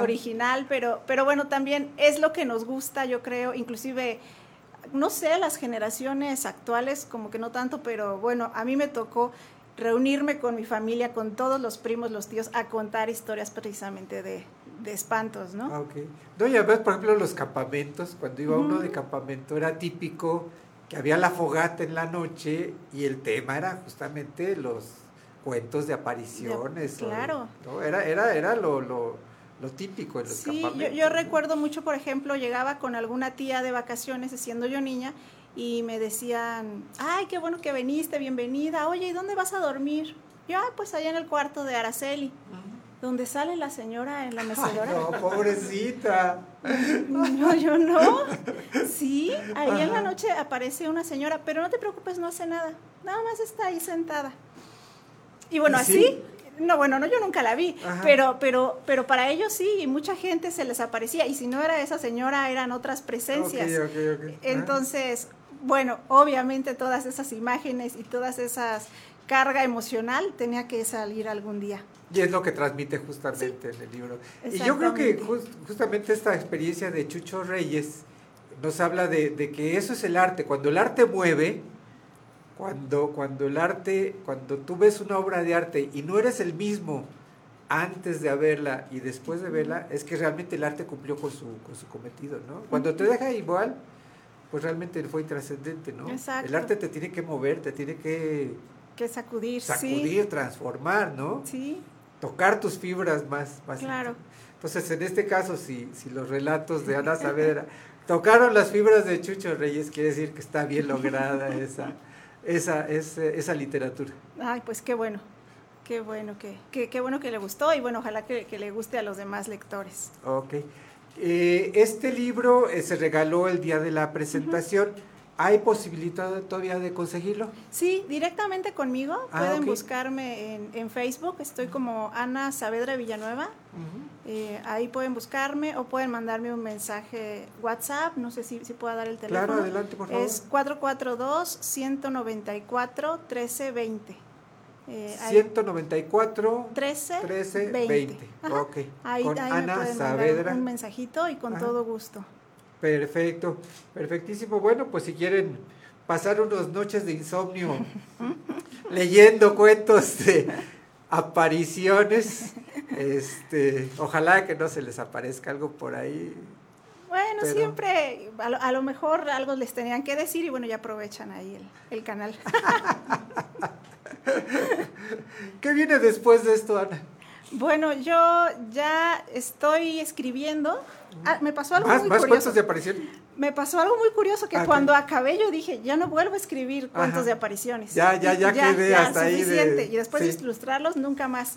original, pero, pero bueno, también es lo que nos gusta, yo creo, inclusive, no sé, las generaciones actuales como que no tanto, pero bueno, a mí me tocó reunirme con mi familia, con todos los primos, los tíos, a contar historias precisamente de, de espantos, ¿no? Ah, ok. No, y además, por ejemplo, los campamentos, cuando iba uno de campamento era típico que había la fogata en la noche y el tema era justamente los cuentos de apariciones. claro. ¿no? Era, era, era lo, lo, lo típico en los Sí, yo, campamentos. yo recuerdo mucho, por ejemplo, llegaba con alguna tía de vacaciones, siendo yo niña, y me decían, ay, qué bueno que viniste, bienvenida, oye, ¿y dónde vas a dormir? Yo, ah, pues allá en el cuarto de Araceli, donde sale la señora en la Ay, mecedora. no, pobrecita. No, yo no. *laughs* Sí, ahí en la noche aparece una señora, pero no te preocupes, no hace nada. Nada más está ahí sentada. Y bueno, ¿Y así, sí? no, bueno, no, yo nunca la vi, Ajá. pero, pero, pero para ellos sí, y mucha gente se les aparecía, y si no era esa señora, eran otras presencias. Ok, ok, ok. Entonces, bueno, obviamente todas esas imágenes y todas esas carga emocional tenía que salir algún día. Y es lo que transmite justamente en el libro. Y yo creo que Exactamente. jus- justamente esta experiencia de Chucho Reyes nos habla de, de que eso es el arte. Cuando el arte mueve, cuando, cuando el arte, cuando tú ves una obra de arte y no eres el mismo antes de verla y después de verla, es que realmente el arte cumplió con su, con su cometido, ¿no? Cuando te deja igual, pues realmente fue intrascendente, ¿no? Exacto. El arte te tiene que mover, te tiene que Que sacudir, sacudir, sí. transformar, ¿no? Sí, tocar tus fibras más, más claro. entonces en este caso si, si los relatos de Ana Saavedra *laughs* tocaron las fibras de Chucho Reyes quiere decir que está bien lograda esa esa esa, esa literatura Ay, pues qué bueno. Qué bueno que, que- qué bueno que le gustó y bueno, ojalá que, que le guste a los demás lectores. ok Eh, este libro eh, se regaló el día de la presentación hay posibilidad todavía de conseguirlo Sí, directamente conmigo. Ah, Pueden buscarme en, en Facebook. Estoy como Ana Saavedra Villanueva. Eh, ahí pueden buscarme o pueden mandarme un mensaje WhatsApp. No sé si, si puedo dar el teléfono. Claro, adelante, por favor. Es 442-194-1320. Eh, ahí- 194 13 13 20. 20. Ajá. Ok. Ahí, Con ahí me Ana pueden mandar Saavedra. un mensajito y con Ajá. todo gusto. Perfecto, perfectísimo. Bueno, pues si quieren pasar unas noches de insomnio *laughs* leyendo cuentos de apariciones, este, ojalá que no se les aparezca algo por ahí. Bueno, Pero- siempre, a lo, a lo mejor algo les tenían que decir y bueno, ya aprovechan ahí el, el canal. *laughs* ¿Qué viene después de esto, Ana? bueno, yo ya estoy escribiendo. Ah, me pasó algo ¿Más, muy más curioso. cuentos de aparición? Me pasó algo muy curioso que Ah, cuando acabé yo dije, ya no vuelvo a escribir cuentos Ajá. de apariciones. Ya, ya, ya quedé hasta ahí de- suficiente. Y después de ilustrarlos, nunca más.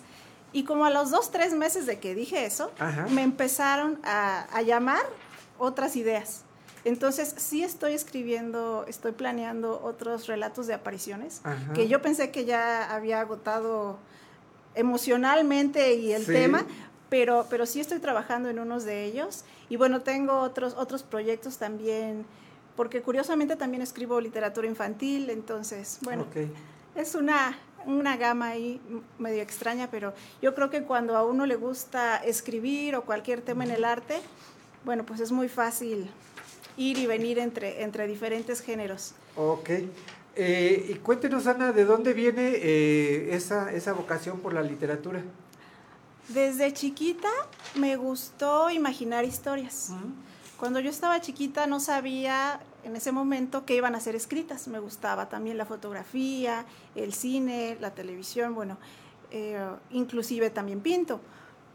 Y como a los dos, tres meses de que dije eso, Ajá. me empezaron a, a llamar otras ideas. Entonces, sí estoy escribiendo, estoy planeando otros relatos de apariciones, Ajá. que yo pensé que ya había agotado emocionalmente y el Sí. tema, pero, pero sí estoy trabajando en unos de ellos. Y bueno, tengo otros, otros proyectos también, porque curiosamente también escribo literatura infantil, entonces, bueno, es una, una gama ahí medio extraña, pero yo creo que cuando a uno le gusta escribir o cualquier tema en el arte, bueno, pues es muy fácil ir y venir entre, entre diferentes géneros. Ok. Eh, y cuéntenos, Ana, ¿de dónde viene eh, esa, esa vocación por la literatura? Desde chiquita me gustó imaginar historias. Cuando yo estaba chiquita no sabía en ese momento que iban a ser escritas. Me gustaba también la fotografía, el cine, la televisión, bueno, eh, inclusive también pinto.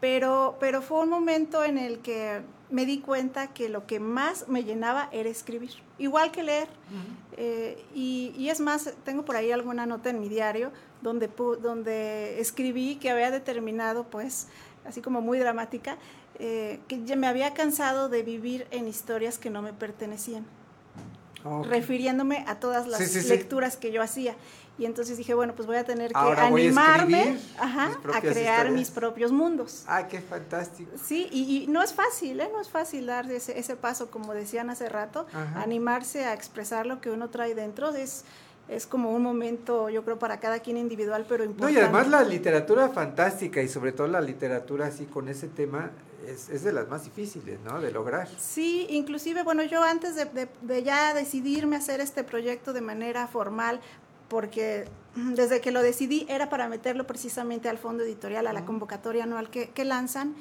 Pero, pero fue un momento en el que me di cuenta que lo que más me llenaba era escribir, igual que leer. Eh, y, y es más, tengo por ahí alguna nota en mi diario donde, pu- donde escribí que había determinado, pues, así como muy dramática, eh, que ya me había cansado de vivir en historias que no me pertenecían, refiriéndome a todas las Sí, sí, sí. lecturas que yo hacía. Y entonces dije, bueno, pues voy a tener que Ahora a animarme escribir ajá, a crear historias. mis propios mundos. Ah, qué fantástico. Sí, y, y no es fácil, ¿eh? No es fácil dar ese, ese paso, como decían hace rato, Ajá. animarse a expresar lo que uno trae dentro. Es, es como un momento, yo creo, para cada quien individual, pero No, importante. y además la literatura fantástica y sobre todo la literatura así con ese tema es, es de las más difíciles, ¿no? De lograr. Sí, inclusive, bueno, yo antes de, de- de ya decidirme a hacer este proyecto de manera formal, porque desde que lo decidí era para meterlo precisamente al fondo editorial, a la convocatoria anual que, que lanzan,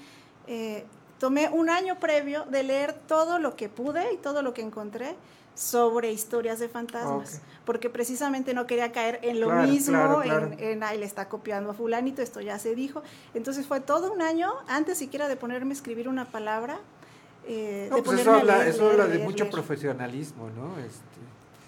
eh, tomé un año previo de leer todo lo que pude y todo lo que encontré sobre historias de fantasmas, Ok. porque precisamente no quería caer en lo Claro, mismo, claro, claro. en, en, ay, le está copiando a fulanito, esto ya se dijo. Entonces fue todo un año antes siquiera de ponerme a escribir una palabra. eh, No, de pues eso habla, leer, eso leer, habla de leer, mucho profesionalismo, ¿no? Este,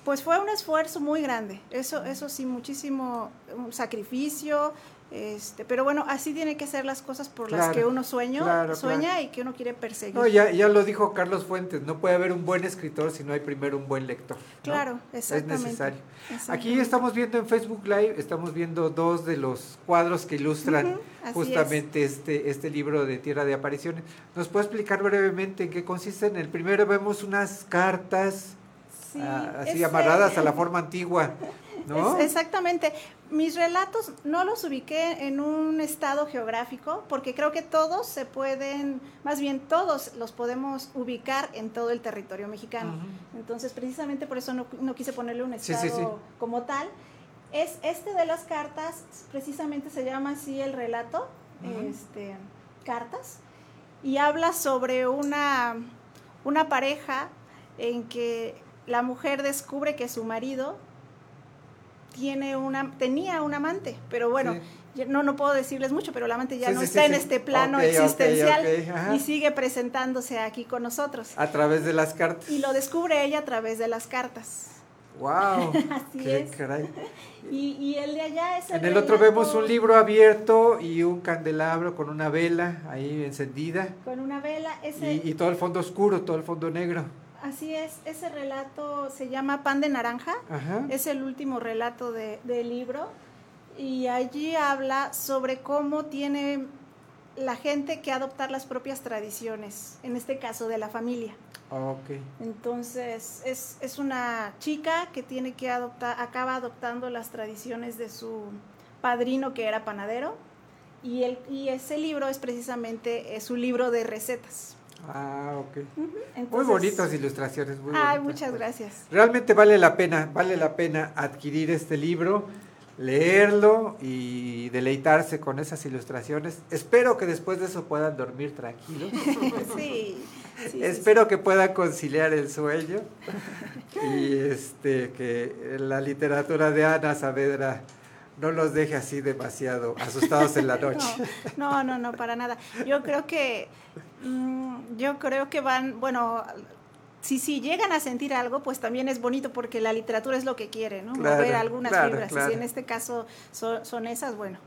Pues fue un esfuerzo muy grande, eso, eso sí, muchísimo un sacrificio, este, pero bueno, así tiene que ser las cosas por las que uno sueño, claro, sueña claro. y que uno quiere perseguir. no, ya, ya lo dijo Carlos Fuentes, no puede haber un buen escritor si no hay primero un buen lector. ¿no? Claro, exactamente. Es necesario. Exactamente. Aquí estamos viendo en Facebook Live, estamos viendo dos de los cuadros que ilustran justamente este, este libro de Tierra de Apariciones. ¿Nos puede explicar brevemente en qué consisten? En el primero vemos unas cartas Sí, así amarradas a la forma antigua, *laughs* ¿no? Exactamente. Mis relatos no los ubiqué en un estado geográfico porque creo que todos se pueden, más bien todos los podemos ubicar en todo el territorio mexicano. Entonces, precisamente por eso no, no quise ponerle un estado sí, sí. como tal. Es este de las cartas, precisamente se llama así el relato, este, cartas, y habla sobre una, una pareja en que la mujer descubre que su marido tiene una, tenía un amante, pero bueno, Sí. no, no puedo decirles mucho, pero el amante ya Sí, no sí, está en este plano existencial y sigue presentándose aquí con nosotros. A través de las cartas. Y lo descubre ella a través de las cartas. ¡Wow! *laughs* Así ¡Qué es. caray! Y, y el de allá es el En el otro vemos un libro abierto y un candelabro con una vela ahí encendida con una vela. Ese, y, y todo el fondo oscuro, todo el fondo negro. Así es, ese relato se llama Pan de Naranja. Ajá. Es el último relato de- del libro. Y allí habla sobre cómo tiene la gente que adoptar las propias tradiciones, en este caso de la familia. Ok. Entonces, es, es una chica que tiene que adoptar, acaba adoptando las tradiciones de su, padrino que era panadero y, el, y ese libro es precisamente es un libro de recetas. Ah, ok. muy entonces- bonitas ilustraciones, muy Ay, bonitas. muchas gracias. Realmente vale la pena, vale la pena adquirir este libro, leerlo y deleitarse con esas ilustraciones. Espero que después de eso puedan dormir tranquilos. *laughs* Sí, *laughs* sí, sí, Espero que puedan conciliar el sueño *laughs* y este que la literatura de Ana Saavedra no los deje así demasiado asustados en la *laughs* noche. No, no, no, para nada. Yo creo que, mm, yo creo que van, bueno, si, si llegan a sentir algo, pues también es bonito porque la literatura es lo que quiere, ¿no? Claro, Mover algunas claro, fibras. Y si en este caso son, son esas, bueno,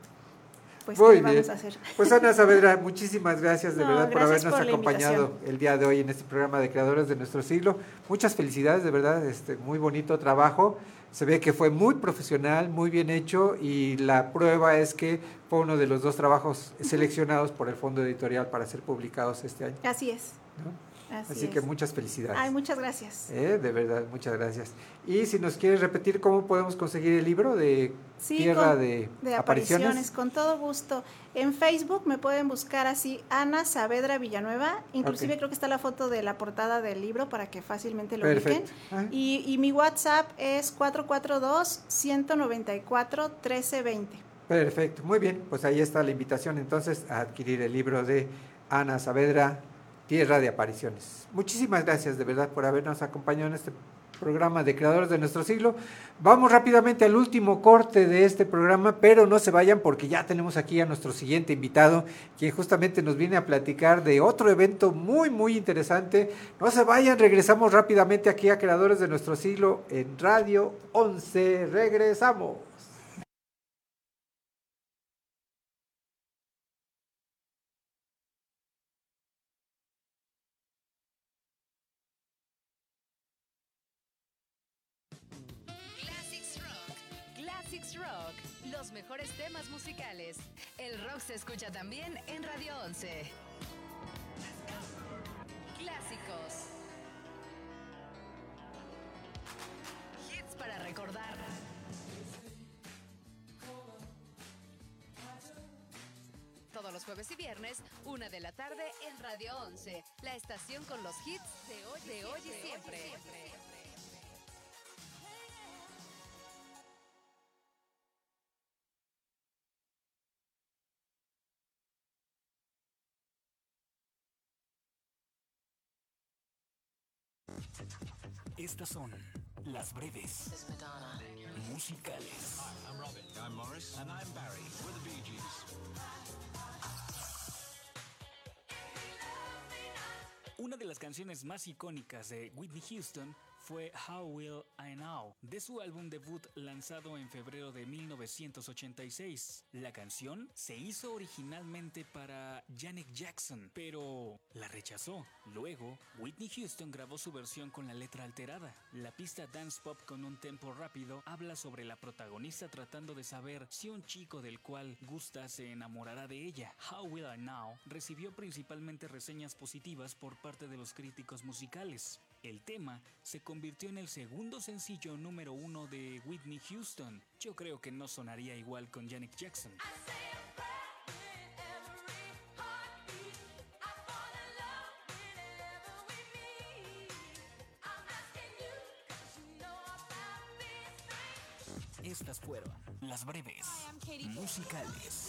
pues Muy ¿qué bien. vamos a hacer? Pues Ana Saavedra, *laughs* muchísimas gracias de No, verdad por habernos por acompañado invitación. el día de hoy en este programa de Creadores de nuestro siglo. Muchas felicidades, de verdad, este muy bonito trabajo. Se ve que fue muy profesional, muy bien hecho y la prueba es que fue uno de los dos trabajos seleccionados por el Fondo Editorial para ser publicados este año. Así es. ¿no? Así, Así, es. que muchas felicidades. Ay, muchas gracias. Eh, de verdad, muchas gracias. Y si nos quieres repetir cómo podemos conseguir el libro de Sí, Tierra con- de, de apariciones, con todo gusto. En Facebook me pueden buscar así Ana Saavedra Villanueva, inclusive creo que está la foto de la portada del libro para que fácilmente lo Perfecto. ubiquen. Ah. Y, y mi WhatsApp es 442-194-1320. Perfecto, muy bien, pues ahí está la invitación entonces a adquirir el libro de Ana Saavedra, Tierra de Apariciones. Muchísimas gracias de verdad por habernos acompañado en este programa de Creadores de nuestro siglo. Vamos rápidamente al último corte de este programa, pero no se vayan porque ya tenemos aquí a nuestro siguiente invitado, quien justamente nos viene a platicar de otro evento muy, muy interesante. No se vayan, regresamos rápidamente aquí a Creadores de nuestro siglo en Radio 11. Regresamos. Mejores temas musicales. El rock se escucha también en Radio 11. Clásicos. Hits para recordar. Todos los jueves y viernes, una de la tarde en Radio 11. La estación con los hits de hoy, de hoy y siempre. Estas son las breves musicales. I'm Robin. I'm Morris. And I'm Barry. We're the Bee Gees. Una de las canciones más icónicas de Whitney Houston fue How Will I Know, de su álbum debut lanzado en febrero de 1986. La canción se hizo originalmente para Janet Jackson, pero la rechazó. Luego, Whitney Houston grabó su versión con la letra alterada. La pista dance pop con un tempo rápido habla sobre la protagonista tratando de saber si un chico del cual gusta se enamorará de ella. How Will I Know recibió principalmente reseñas positivas por parte de los críticos musicales. El tema se convirtió en el segundo sencillo número uno de Whitney Houston. Yo creo que no sonaría igual con Janet Jackson. Estas fueron las breves musicales.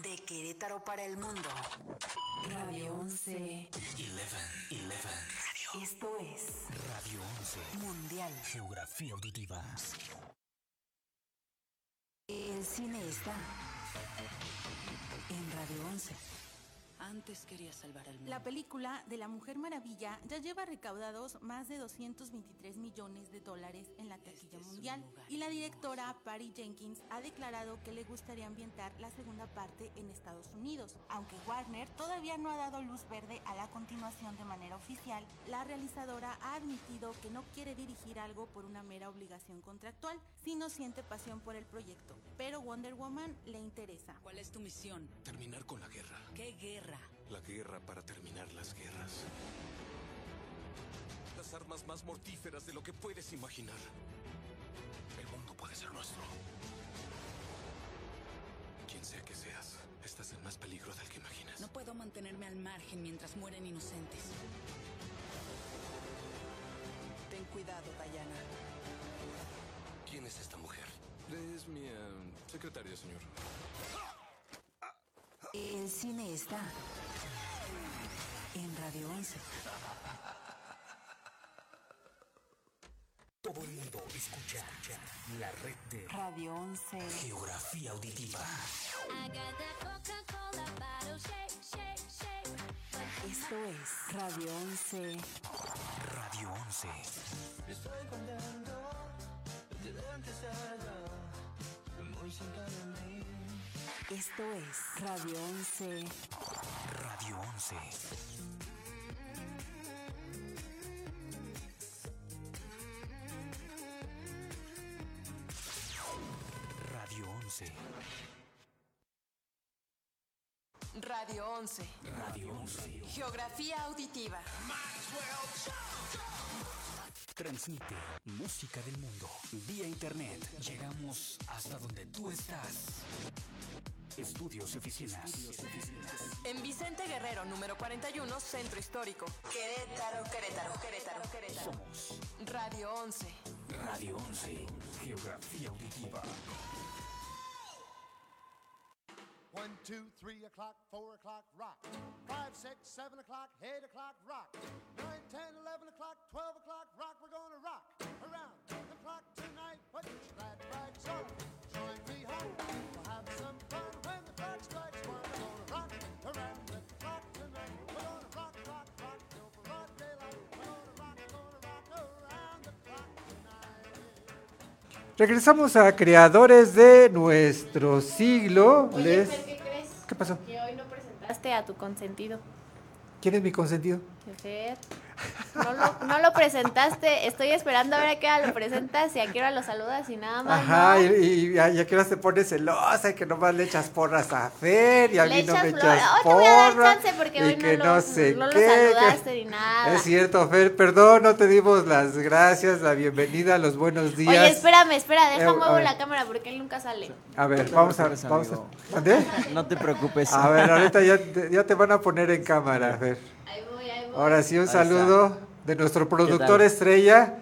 De Querétaro para el mundo. Radio 11. 11, 11. Esto es Radio 11. Mundial. Geografía auditiva. El cine está. en Radio 11. Antes quería salvar al mundo. La película de La Mujer Maravilla ya lleva recaudados más de 223 millones de dólares en la taquilla mundial y la directora Patty Jenkins ha declarado que le gustaría ambientar la segunda parte en Estados Unidos. Aunque Warner todavía no ha dado luz verde a la continuación de manera oficial, la realizadora ha admitido que no quiere dirigir algo por una mera obligación contractual, sino siente pasión por el proyecto. Pero Wonder Woman le interesa. ¿Cuál es tu misión? Terminar con la guerra. ¿Qué guerra? La guerra para terminar las guerras. Las armas más mortíferas de lo que puedes imaginar. El mundo puede ser nuestro. Quien sea que seas, estás en más peligro del que imaginas. No puedo mantenerme al margen mientras mueren inocentes. Ten cuidado, Diana. ¿Quién es esta mujer? Es mi eh, secretaria, señor. El cine está en Radio 11. Todo el mundo escucha la red de Radio 11. Geografía Auditiva. Esto es Radio 11. Radio 11. Estoy contento de empezar muy cerca de mí. Esto es Radio 11. Radio 11. Radio 11. Radio 11. Radio 11. Geografía auditiva. Transmite música del mundo vía internet. Llegamos hasta donde tú estás. Estudios y oficinas. En Vicente Guerrero, número 41, Centro Histórico. Querétaro, Querétaro, Querétaro, Querétaro. Somos Radio 11. Radio 11. Geografía auditiva. One, two, three o'clock, four o'clock, rock. Five, six, seven o'clock, eight o'clock, rock. Nine, ten, eleven o'clock, twelve o'clock, rock. We're gonna rock around the clock tonight. Put your glad rags on. Regresamos a creadores de nuestro siglo. Oye, Les- ¿qué crees? ¿Qué pasó? Que hoy no presentaste a tu consentido. ¿Quién es mi consentido? Fer. No lo, no lo presentaste. Estoy esperando a ver a qué hora lo presentas y a qué hora lo saludas y nada más. Ajá, ¿no? y, y ya, ya que ahora te pones celosa y que nomás le echas porras a Fer y a Le mí no echas me echas Hoy te voy a dar porras. chance porque y hoy que no no, lo, sé no lo qué, que- saludaste ni nada. Es cierto, Fer, perdón, no te dimos las gracias, la bienvenida, los buenos días. Oye, espérame, espera, deja Eh, a muevo la cámara porque él nunca sale. A ver, No vamos a, vamos a. ¿Mande? No te preocupes. A ver, ahorita ya te, ya te van a poner en cámara, Fer. Ahí voy. Ahora sí, un Ahí está. saludo de nuestro productor estrella,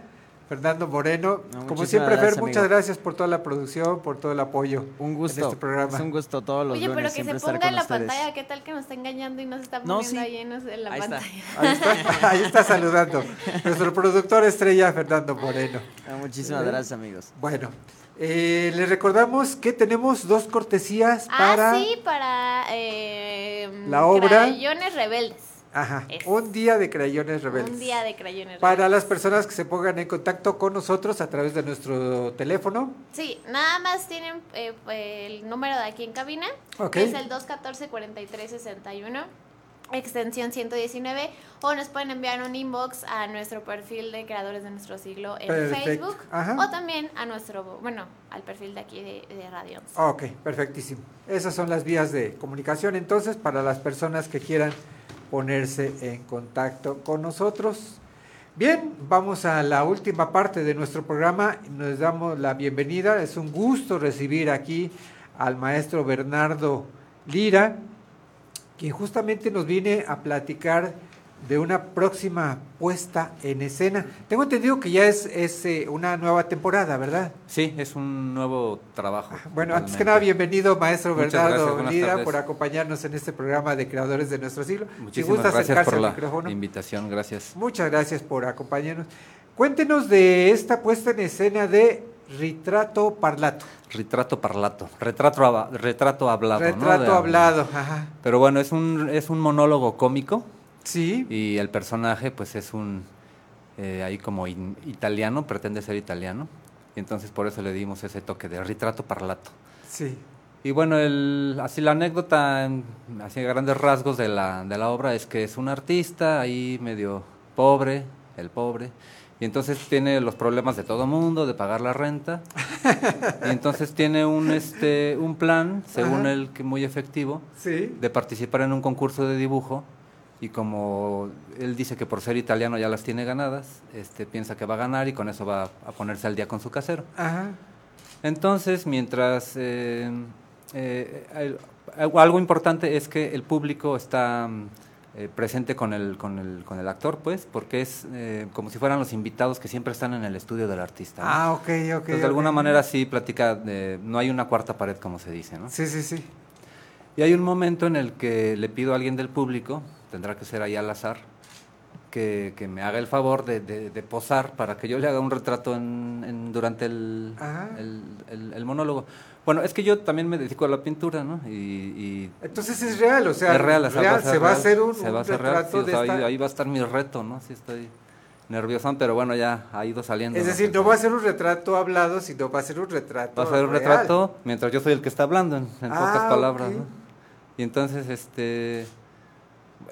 Fernando Moreno. No, Como siempre, Fer, gracias, muchas amigo. gracias por toda la producción, por todo el apoyo Un gusto. en este programa. Es un gusto todos los Oye, pero lunes que se ponga en la ustedes. pantalla, ¿qué tal que nos está engañando y nos está No, poniendo sí. ahí en, la Ahí está. pantalla? Ahí está, *laughs* ahí está saludando. Nuestro productor estrella, Fernando Moreno. Ah, Muchísimas gracias, amigos. Bueno, eh, les recordamos que tenemos dos cortesías Ah, para sí, para eh, La obra. Crayones Rebeldes. Ajá, Es. un día de crayones rebeldes. Un día de Crayones Para Rebeldes. las personas que se pongan en contacto con nosotros a través de nuestro teléfono. Sí, nada más tienen eh, el número de aquí en cabina, Ok. que es el 214-4361, extensión 119, o nos pueden enviar un inbox a nuestro perfil de Creadores de Nuestro Siglo en. Facebook, Ajá. o también a nuestro, bueno, al perfil de aquí de, de Radio 11. Ok, perfectísimo. Esas son las vías de comunicación entonces para las personas que quieran ponerse en contacto con nosotros. Bien, vamos a la última parte de nuestro programa. Nos damos la bienvenida. Es un gusto recibir aquí al maestro Bernardo Lira, quien justamente nos viene a platicar de una próxima puesta en escena. Tengo entendido que ya es, es eh, una nueva temporada, ¿verdad? Sí, es un nuevo trabajo. Bueno, antes que nada, bienvenido, maestro Bernardo Lira, por acompañarnos en este programa de Creadores de Nuestro Siglo. si Muchísimas gusta gracias por la micrófono. invitación, gracias. Muchas gracias por acompañarnos. Cuéntenos de esta puesta en escena de Retrato parlato. Retrato parlato. Retrato, retrato hablado. ¿no? Retrato De- hablado, ajá. Pero bueno, es un, es un monólogo cómico. Sí. Y el personaje, pues es un. eh, ahí como in- italiano, pretende ser italiano. Y entonces por eso le dimos ese toque de retrato parlato. Sí. Y bueno, el, así la anécdota, así a grandes rasgos de la, de la obra, es que es un artista ahí medio pobre, el pobre, y entonces tiene los problemas de todo mundo, de pagar la renta, *laughs* y entonces tiene un, este, un plan, según Ajá. él, que muy efectivo, Sí. de participar en un concurso de dibujo, y como él dice que por ser italiano ya las tiene ganadas, este, piensa que va a ganar y con eso va a ponerse al día con su casero. Ajá. Entonces, mientras eh, eh, el- algo importante es que el público está eh, presente con el, con, el, con el actor, pues, porque es eh, como si fueran los invitados que siempre están en el estudio del artista. ¿no? Ah, ok, ok. Entonces, de alguna manera sí platica, de- no hay una cuarta pared, como se dice, ¿no? Sí, sí, sí. Y hay un momento en el que le pido a alguien del público, tendrá que ser ahí al azar, que, que me haga el favor de, de- de posar para que yo le haga un retrato en, en- durante el, Ajá. el, el- el monólogo. Bueno, es que yo también me dedico a la pintura, ¿no? Y, y Entonces es real, o sea, es real, real, ser se va a real, hacer un, se un va a hacer real, retrato sí, o de sea, ahí, esta- ahí va a estar mi reto, ¿no? Sí estoy nerviosón, pero bueno, ya ha ido saliendo. Es decir, no va a ser un retrato hablado, sino va a ser un retrato Va a ser un real. retrato mientras yo soy el que está hablando, en, en Ah, pocas palabras. ¿no? Y entonces, este,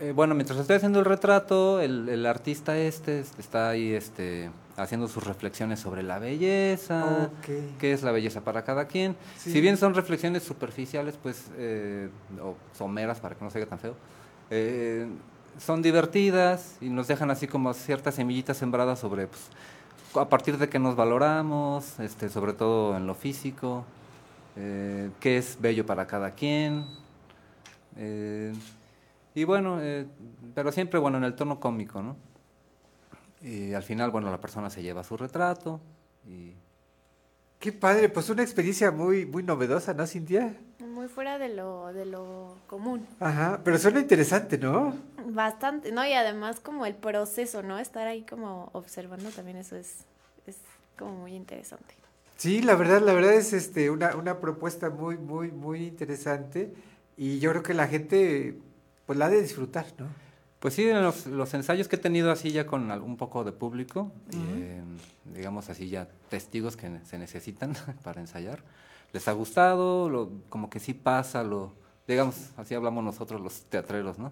eh, bueno, mientras estoy haciendo el retrato, el, el artista este es- está ahí este, haciendo sus reflexiones sobre la belleza, qué es la belleza para cada quien. Sí. Si bien son reflexiones superficiales, pues, eh, o someras, para que no se tan feo, eh, son divertidas y nos dejan así como ciertas semillitas sembradas sobre, pues, a partir de que nos valoramos, este, sobre todo en lo físico, eh, qué es bello para cada quien. Y bueno, eh, pero siempre bueno en el tono cómico, ¿no? Y al final, bueno, la persona se lleva su retrato y Qué padre, pues una experiencia muy, muy novedosa, ¿no, Cintia? Muy fuera de lo, de lo común. Ajá, pero suena interesante, ¿no? Bastante, ¿no? Y además como el proceso, ¿no? Estar ahí como observando también eso es, es como muy interesante. Sí, la verdad, la verdad es este una, una propuesta muy, muy, muy interesante y yo creo que la gente pues la de disfrutar, ¿no? Pues sí, en los, los ensayos que he tenido así ya con al- un poco de público, eh, digamos así ya testigos que se necesitan *laughs* para ensayar, les ha gustado, lo, como que sí pasa, lo, digamos, así hablamos nosotros los teatreros, ¿no?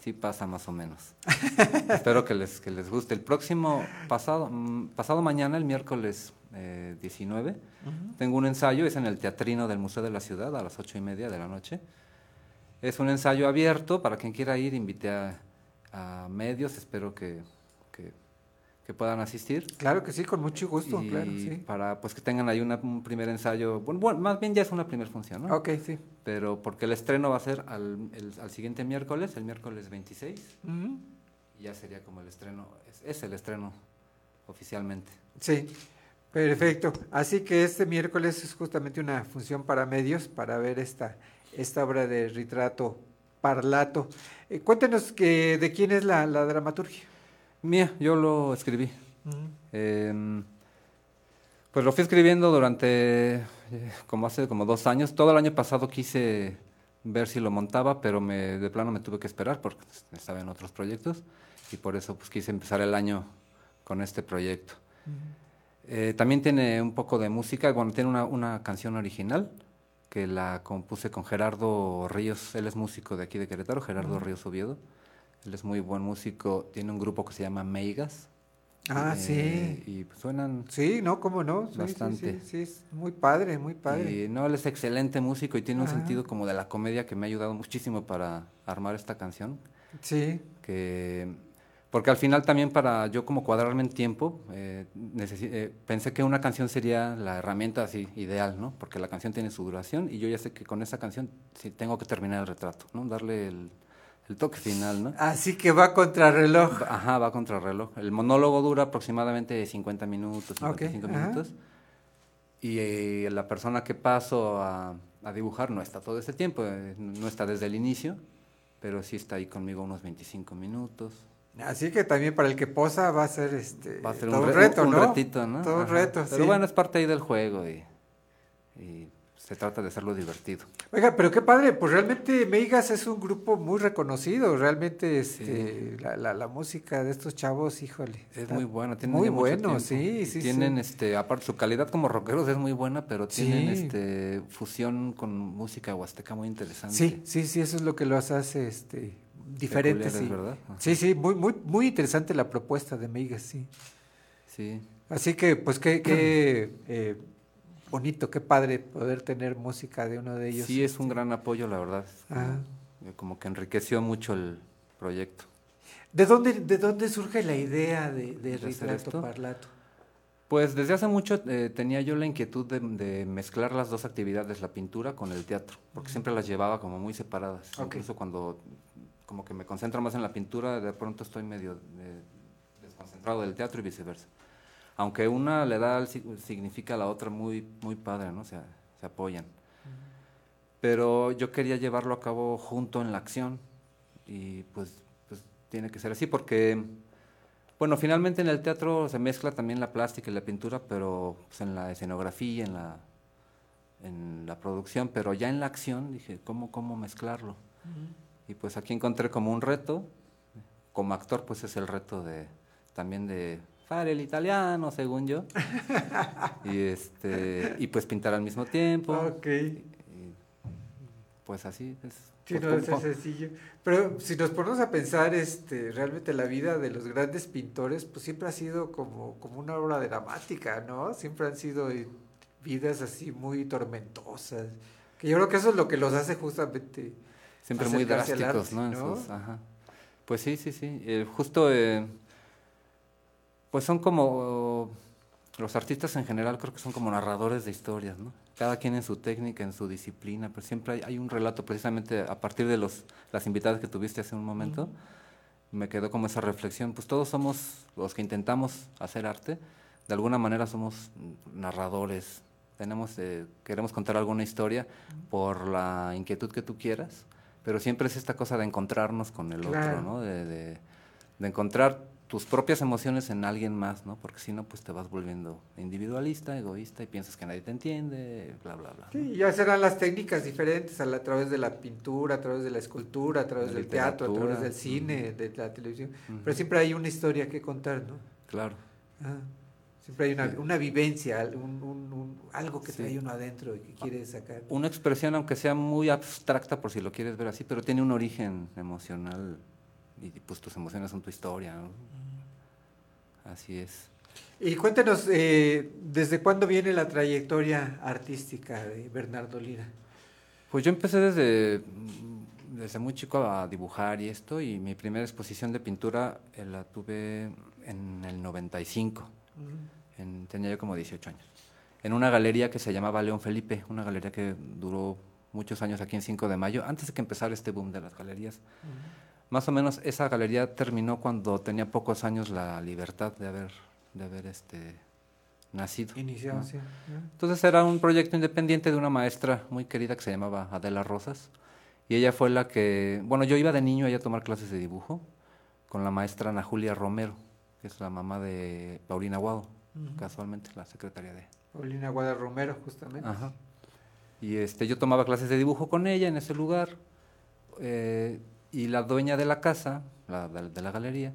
Sí pasa más o menos. *laughs* Espero que les, que les guste. El próximo, pasado, mm, pasado mañana, el miércoles eh, 19, Ujú. tengo un ensayo, es en el Teatrino del Museo de la Ciudad a las ocho y media de la noche. Es un ensayo abierto, para quien quiera ir, invité a, a medios, espero que, que, que puedan asistir. Claro que sí, con mucho gusto, y claro, sí. para pues que tengan ahí una- un primer ensayo, bueno, bueno, más bien ya es una primera función, ¿no? Ok, sí. Pero porque el estreno va a ser al, el- al siguiente miércoles, el miércoles 26, Ujú. y ya sería como el estreno, es, es el estreno oficialmente. Sí, perfecto. Así que este miércoles es justamente una función para medios para ver esta, esta obra de retrato parlato. Eh, cuéntenos que, de quién es la, la dramaturgia. Mía, yo lo escribí. Em, pues lo fui escribiendo durante eh, como hace como dos años. Todo el año pasado quise ver si lo montaba, pero me, de plano me tuve que esperar porque estaba en otros proyectos y por eso pues quise empezar el año con este proyecto. Eh, también tiene un poco de música, bueno, tiene una, una canción original que la compuse con Gerardo Ríos, él es músico de aquí de Querétaro, Gerardo. Ríos Oviedo. Él es muy buen músico, tiene un grupo que se llama Meigas. Ah, eh, sí. Y pues, suenan Sí, no, cómo no. Sí, sí, bastante. Sí, sí, es muy padre, muy padre. Y no, él es excelente músico y tiene un Ajá. sentido como de la comedia que me ha ayudado muchísimo para armar esta canción. Sí. Que, porque al final también para yo como cuadrarme en tiempo, eh, eh, pensé que una canción sería la herramienta así ideal, ¿no? Porque la canción tiene su duración y yo ya sé que con esa canción sí tengo que terminar el retrato, ¿no? Darle el, el toque final, ¿no? Así que va contra reloj. Ajá, va contra reloj. El monólogo dura aproximadamente 50 minutos, Ok, 55 ajá. minutos. Y eh, la persona que paso a, a dibujar no está todo ese tiempo, eh, no está desde el inicio, pero sí está ahí conmigo unos 25 minutos. Así que también para el que posa va a ser este Va a ser todo un, un re- reto, un ¿no? retito, ¿no? Todo un reto, Pero sí. bueno, es parte ahí del juego y, y se trata de hacerlo divertido. Oiga, pero qué padre, pues realmente Meigas es un grupo muy reconocido, realmente este, la, la, la música de estos chavos, híjole. Es muy bueno, tienen muy bueno, sí, sí, Tienen, sí. este, aparte su calidad como rockeros es muy buena, pero tienen Sí. este fusión con música huasteca muy interesante. Sí, sí, sí, eso es lo que los hace este diferentes, sí. Peculiares, ¿verdad? Ajá. Sí, sí, muy, muy, muy interesante la propuesta de Meigas, sí. Sí. Así que, pues, qué, qué *clears throat* eh, bonito, qué padre poder tener música de uno de ellos. Sí, es un gran apoyo, la verdad. Ajá. eh, como que enriqueció mucho el proyecto. ¿De dónde, de dónde surge la idea de, de ¿De Ritrato? Parlato? Pues desde hace mucho eh, tenía yo la inquietud de, de mezclar las dos actividades, la pintura con el teatro, porque siempre las llevaba como muy separadas. Incluso cuando como que me concentro más en la pintura, de pronto estoy medio eh, desconcentrado del teatro y viceversa. Aunque una le da el si- significa a la otra muy muy padre, ¿no? O sea, se apoyan. Pero yo quería llevarlo a cabo junto en la acción y pues, pues tiene que ser así porque bueno, finalmente en el teatro se mezcla también la plástica y la pintura, pero pues, en la escenografía, en la, en la producción, pero ya en la acción dije, ¿cómo, cómo mezclarlo? Y pues aquí encontré como un reto, como actor pues es el reto de también de fare el italiano, según yo, *laughs* y este y pues pintar al mismo tiempo. Ok. Y, pues así es. Sí, pues, no, es sencillo. Pero si nos ponemos a pensar, este, realmente la vida de los grandes pintores, pues siempre ha sido como, como una obra dramática, ¿no? Siempre han sido eh, vidas así muy tormentosas. Que yo creo que eso es lo que los hace justamente siempre muy drásticos, arte, ¿no? Pues sí, sí, sí. Eh, justo, eh, pues son como los artistas en general, creo que son como narradores de historias, ¿no? Cada quien en su técnica, en su disciplina, pero siempre hay, hay un relato, precisamente a partir de los, las invitadas que tuviste hace un momento, me quedó como esa reflexión. Pues todos somos los que intentamos hacer arte, de alguna manera somos narradores, tenemos, eh, queremos contar alguna historia por la inquietud que tú quieras, pero siempre es esta cosa de encontrarnos con el Claro. otro, ¿no? De, de- de encontrar tus propias emociones en alguien más, ¿no? Porque si no, pues te vas volviendo individualista, egoísta y piensas que nadie te entiende, bla, bla, bla. ¿no? Sí, ya serán las técnicas diferentes a, la- a través de la pintura, a través de la escultura, a través La del teatro, a través del cine, de la televisión. Pero siempre hay una historia que contar, ¿no? Claro. Ah, siempre hay una, una vivencia, al- un- un- un- algo que Sí. trae uno adentro y que quiere sacar. Una expresión, aunque sea muy abstracta, por si lo quieres ver así, pero tiene un origen emocional y pues tus emociones son tu historia, ¿no? Así es. Y cuéntenos, eh, ¿desde cuándo viene la trayectoria artística de Bernardo Lira? Pues yo empecé desde, desde muy chico a dibujar y esto, y mi primera exposición de pintura eh, la tuve en el 95, en- tenía yo como 18 años, en una galería que se llamaba León Felipe, una galería que duró muchos años aquí en 5 de mayo, antes de que empezara este boom de las galerías. Más o menos esa galería terminó cuando tenía pocos años la libertad de haber, de haber este, nacido. Iniciado, ¿no? sí. Entonces era un proyecto independiente de una maestra muy querida que se llamaba Adela Rosas. Y ella fue la que, bueno, yo iba de niño allá a tomar clases de dibujo con la maestra Ana Julia Romero, que es la mamá de Paulina Guado, Casualmente la secretaria de... Paulina Guada Romero, justamente. Ajá. Y este, yo tomaba clases de dibujo con ella en ese lugar. eh, y la dueña de la casa, la, de, de la galería,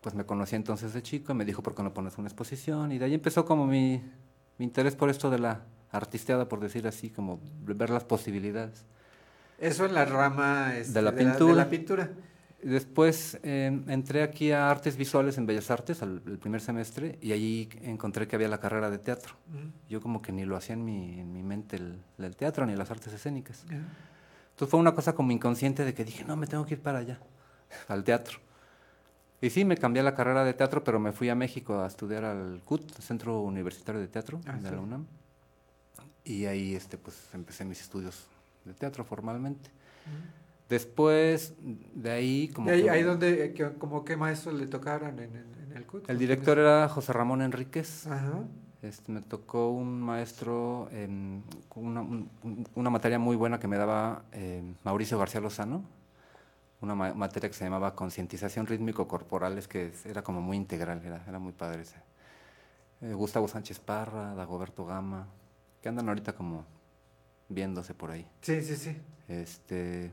pues me conocía entonces de chico y me dijo, ¿por qué no pones una exposición? Y de ahí empezó como mi, mi interés por esto de la artisteada, por decir así, como ver las posibilidades. Eso en la rama este, de la de pintura. la pintura. Después eh, entré aquí a Artes Visuales en Bellas Artes, al, el primer semestre, y allí encontré que había la carrera de teatro. Ujú. Yo como que ni lo hacía en mi, en mi mente el, el teatro ni las artes escénicas. Ajá. Entonces fue una cosa como inconsciente de que dije, no, me tengo que ir para allá, *laughs* al teatro. Y sí, me cambié la carrera de teatro, pero me fui a México a estudiar al CUT, Centro Universitario de Teatro, Ah, de sí. la UNAM. Y ahí este, pues, empecé mis estudios de teatro formalmente. Después, de ahí, como ¿Y ahí, que- ahí donde, eh, que- como qué maestros le tocaron en, en- en el CUT? el director era José Ramón Enríquez. Ajá. Este, me tocó un maestro, una, un- un- una materia muy buena que me daba eh, Mauricio García Lozano, una ma- materia que se llamaba concientización rítmico corporal, es que era como muy integral, era, era muy padre ese. Eh, Gustavo Sánchez Parra, Dagoberto Gama, que andan ahorita como viéndose por ahí. Sí, sí, sí. Este,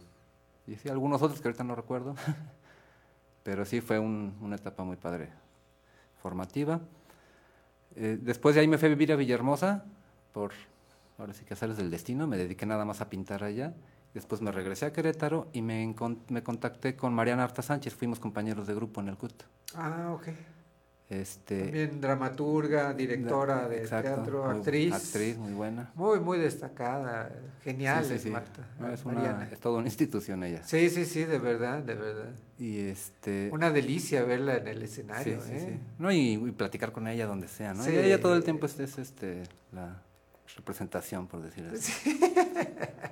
y sí, algunos otros que ahorita no recuerdo, *laughs* pero sí fue un- una etapa muy padre, formativa. Eh, después de ahí me fui a vivir a Villahermosa, por, ahora sí que azares del destino, me dediqué nada más a pintar allá. Después me regresé a Querétaro y me, me contacté con Mariana Arta Sánchez, fuimos compañeros de grupo en el CUT. Ah, ok. Este, También dramaturga, directora de Exacto, teatro, actriz. actriz, muy buena. Muy, muy destacada. Genial, Sí, sí, es sí. Marta. No, es, una, es toda una institución ella. Sí, sí, sí, de verdad, de verdad. Y este... Una delicia verla en el escenario, Sí, sí, ¿eh? No, y, y platicar con ella donde sea, ¿no? Sí. Y ella todo el tiempo es, es, este, la representación, por decir así. *laughs*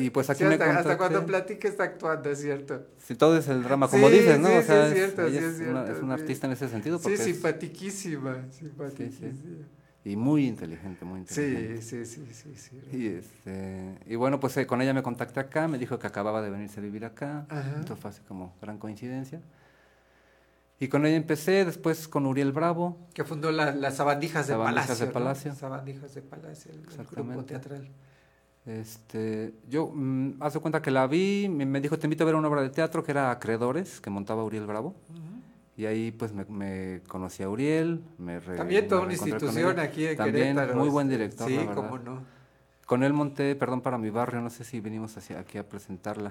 Y pues aquí Sí, me hasta, cuando platica está actuando, es cierto. Sí, todo es el drama, como Sí, dices, ¿no? sí, o sí, sea, es cierto, ella es, una, es artista en ese sentido. Sí, Porque simpatiquísima, sí, simpatiquísima. Y muy inteligente, muy inteligente. Sí, sí, sí, sí, sí. Y, este, y bueno, pues eh, con ella me contacté acá, me dijo que acababa de venirse a vivir acá. Ajá. Entonces fue así como gran coincidencia. Y con ella empecé, después con Uriel Bravo. Que fundó la- las Sabandijas de Sabandijas Palacio. de ¿no? Palacio. Sabandijas de Palacio, el- el, grupo teatral. Este, yo, mm, hace cuenta que la vi, me, me dijo, te invito a ver una obra de teatro que era Acreedores, que montaba Uriel Bravo. Y ahí pues me, me conocí a Uriel, me re- También toda me una institución aquí en También, Querétaro, muy buen director, sí, la cómo no. Con él monté, perdón, para mi barrio, no sé si venimos hacia aquí a presentarla.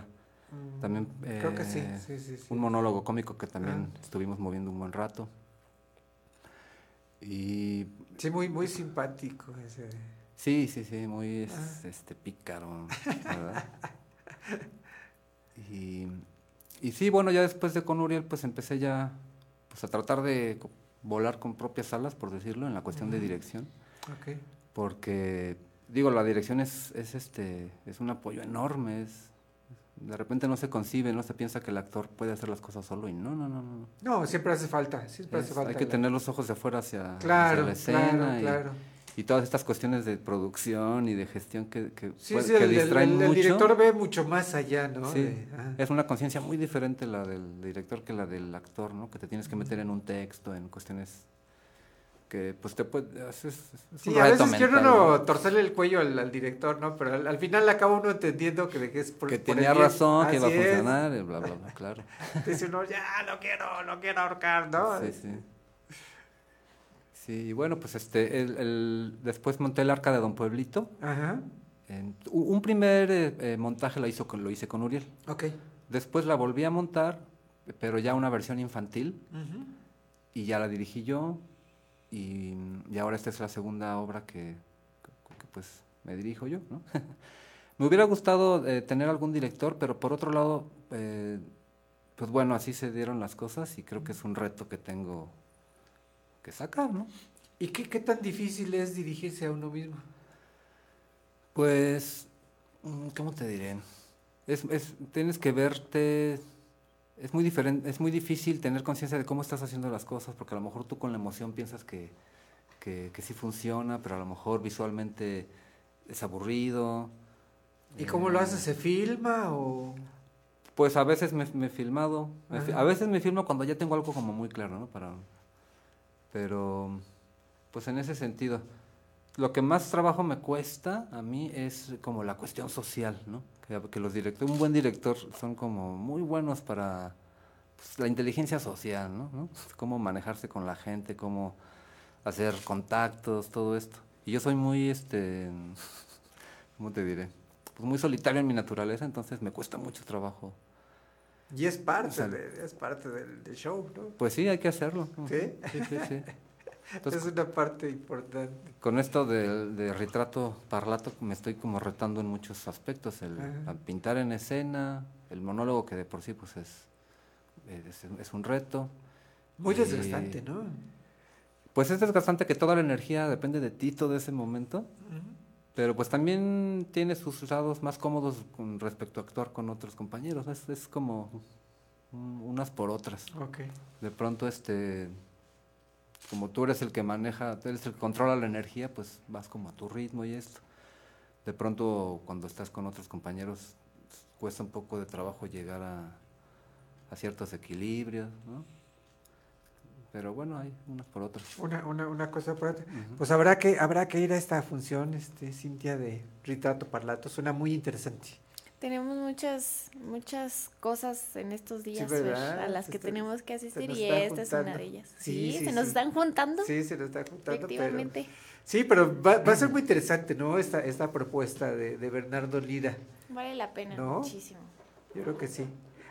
Mm, También creo que sí, eh, sí, sí, sí. un monólogo cómico que también Ah. estuvimos moviendo un buen rato. Y Sí, muy, muy simpático ese. Sí, sí, sí, muy es- Ah. este pícaro, ¿verdad? y, y sí, bueno, ya después de con Uriel, pues empecé ya pues a tratar de volar con propias alas, por decirlo, en la cuestión de dirección, porque digo, la dirección es, es este, es un apoyo enorme, es de repente no se concibe, no se piensa que el actor puede hacer las cosas solo y no, no, no, no. No, siempre hace falta, siempre hace falta. hay que la- tener los ojos de afuera hacia, la escena claro, y, claro. Y todas estas cuestiones de producción y de gestión que, que, Sí, puede- sí, que el, el- distraen el- el mucho. director ve mucho más allá, ¿no? Sí, De- ah. es una conciencia muy diferente la del director que la del actor, ¿no? Que te tienes que meter en un texto, en cuestiones que pues te puede... Es, es- Sí, a veces torcerle el cuello al, al director, ¿no? Pero al, al final acaba uno entendiendo que, que es por, Que por tenía razón, que iba a funcionar, y bla, bla, bla, claro. *laughs* Dice uno, ya, no quiero, no quiero ahorcar, ¿no? Sí, sí. Sí, y bueno, pues este, el, el- después monté el arca de Don Pueblito. Ajá. En- un primer eh, eh, montaje lo, hizo con, lo hice con Uriel. Ok. Después la volví a montar, pero ya una versión infantil, y ya la dirigí yo, y, y ahora esta es la segunda obra que, que, que, pues me dirijo yo, ¿no? *laughs* me hubiera gustado eh, tener algún director, pero por otro lado, eh, pues bueno, así se dieron las cosas y creo que es un reto que tengo que sacar, ¿no? ¿Y qué, qué tan difícil es dirigirse a uno mismo? Pues, mm, ¿cómo te diré? Es, es, tienes que verte, es muy diferente, es muy difícil tener conciencia de cómo estás haciendo las cosas, porque a lo mejor tú con la emoción piensas que, que, que sí funciona, pero a lo mejor visualmente es aburrido. ¿Y cómo lo Eh, haces? ¿Se filma o...? Pues a veces me, he filmado, me Ajá. a veces me filmo cuando ya tengo algo como muy claro, ¿no? Para, pero, pues en ese sentido, lo que más trabajo me cuesta a mí es como la cuestión social, ¿no? Que, los directores, un buen director son como muy buenos para pues, la inteligencia social, ¿no? ¿no? Cómo manejarse con la gente, cómo hacer contactos, todo esto. Y yo soy muy, este, ¿cómo te diré? Pues muy solitario en mi naturaleza, entonces me cuesta mucho trabajo. Y es parte, O sea, de- es parte del, del show, ¿no? Pues sí, hay que hacerlo. ¿Sí? Sí, sí, sí. Entonces, es una parte importante. Con esto de, de retrato parlato me estoy como retando en muchos aspectos. El pintar en escena, el monólogo que de por sí pues es, es, es un reto. Muy Y, desgastante, ¿no? Pues es desgastante que toda la energía depende de ti todo ese momento. Pero pues también tiene sus lados más cómodos con respecto a actuar con otros compañeros. Es, es como un- unas por otras. De pronto, este, como tú eres el que maneja, tú eres el que controla la energía, pues vas como a tu ritmo y esto. De pronto, cuando estás con otros compañeros, cuesta un poco de trabajo llegar a, a ciertos equilibrios, ¿no? Pero bueno, hay unas por otras. Una, una, una cosa por otra. Pues habrá que, habrá que ir a esta función, este, Cintia, de Retrato Parlato. Suena muy interesante. Tenemos muchas, muchas cosas en estos días a las Se que está- tenemos que asistir y esta es una de ellas. Sí, Sí, sí, se nos están juntando. Sí, se nos está juntando. pero- Efectivamente. Sí, pero va, va a ser muy interesante, ¿no? Esta, esta propuesta de, de Bernardo Lira. Vale la pena ¿No? muchísimo. Yo creo que sí.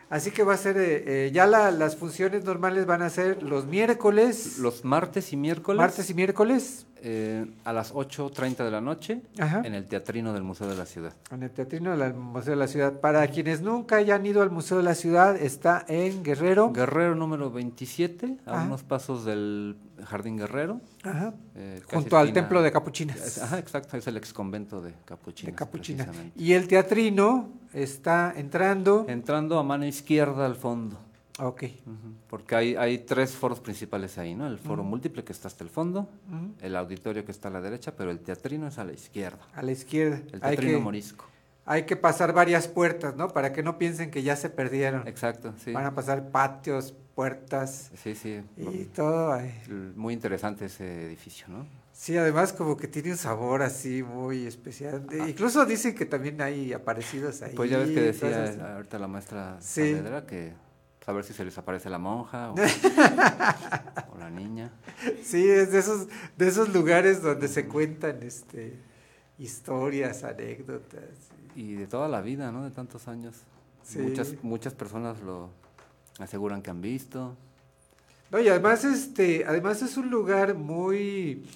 Así que va a ser, eh, eh, ya la- las funciones normales van a ser los miércoles. Los martes y miércoles. Martes y miércoles. Eh, a las 8.30 de la noche Ajá. en el Teatrino del Museo de la Ciudad. En el Teatrino del Museo de la Ciudad. Para quienes nunca hayan ido al Museo de la Ciudad, está en Guerrero. Guerrero número 27, a Ajá. unos pasos del Jardín Guerrero. Ajá. eh, Junto al templo de Capuchinas. Ajá, exacto, es el ex convento de Capuchinas. de Capuchina. precisamente. Y el Teatrino está entrando. Entrando a mano izquierda al fondo. Ok. Porque hay, hay tres foros principales ahí, ¿no? El foro múltiple que está hasta el fondo, el auditorio que está a la derecha, pero el teatrino es a la izquierda. A la izquierda. El Hay teatrino que- morisco. Hay que pasar varias puertas, ¿no? Para que no piensen que ya se perdieron. Exacto, sí. Van a pasar patios, puertas Sí, sí. y todo. ahí. Muy interesante ese edificio, ¿no? Sí, además como que tiene un sabor así muy especial. Incluso dicen que también hay aparecidos ahí. Ah. Pues ya ves que decía ahorita la maestra Sí. Saavedra que a ver si se les aparece la monja o, *laughs* o la niña. Sí, es de esos, de esos lugares donde se cuentan este historias, anécdotas. Y de toda la vida, ¿no? De tantos años. Sí. Muchas, muchas personas lo aseguran que han visto. No, y además, este, además es un lugar muy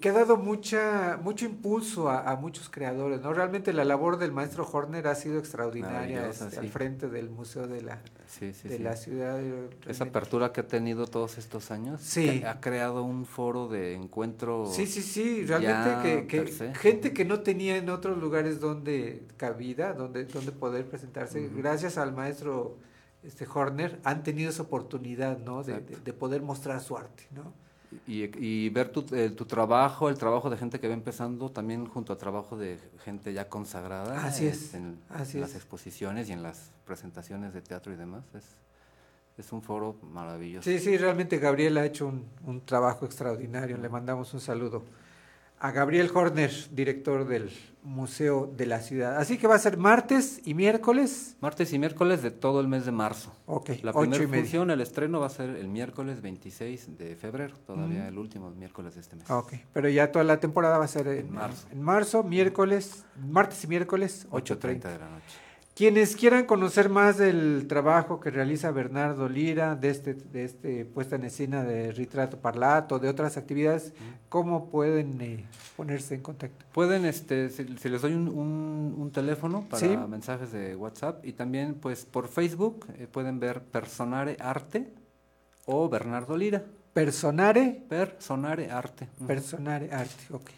que ha dado mucha, mucho impulso a, a muchos creadores, ¿no? Realmente la labor del maestro Horner ha sido extraordinaria este, sí. al frente del Museo de la, Sí, sí, de la ciudad. Esa realmente- apertura que ha tenido todos estos años Sí. ha creado un foro de encuentro. Sí, sí, sí, realmente que, gente que no tenía en otros lugares donde cabida, donde, donde poder presentarse, gracias al maestro este Horner, han tenido esa oportunidad, ¿no? De, de- de poder mostrar su arte, ¿no? Y, y ver tu, eh, tu trabajo, el trabajo de gente que va empezando, también junto a trabajo de gente ya consagrada. Así es, En, así en es. las exposiciones y en las presentaciones de teatro y demás. Es, es un foro maravilloso. Sí, sí, realmente Gabriel ha hecho un, un trabajo extraordinario. Le mandamos un saludo a Gabriel Horner, director del Museo de la Ciudad. Así que va a ser martes y miércoles. Martes y miércoles de todo el mes de marzo. Ok, La primera función, el estreno va a ser el miércoles 26 de febrero, todavía el último miércoles de este mes. Ok, pero ya toda la temporada va a ser en, En marzo. en marzo, miércoles, martes y miércoles, 8.30 8.30. de la noche. Quienes quieran conocer más del trabajo que realiza Bernardo Lira, de este, de este puesta en escena de retrato parlato, de otras actividades, ¿cómo pueden eh, ponerse en contacto? Pueden, este, si, si les doy un, un- un teléfono para Sí. mensajes de WhatsApp y también pues por Facebook eh, pueden ver Personare Arte o Bernardo Lira. Personare, Personare Arte. Personare Arte, ok.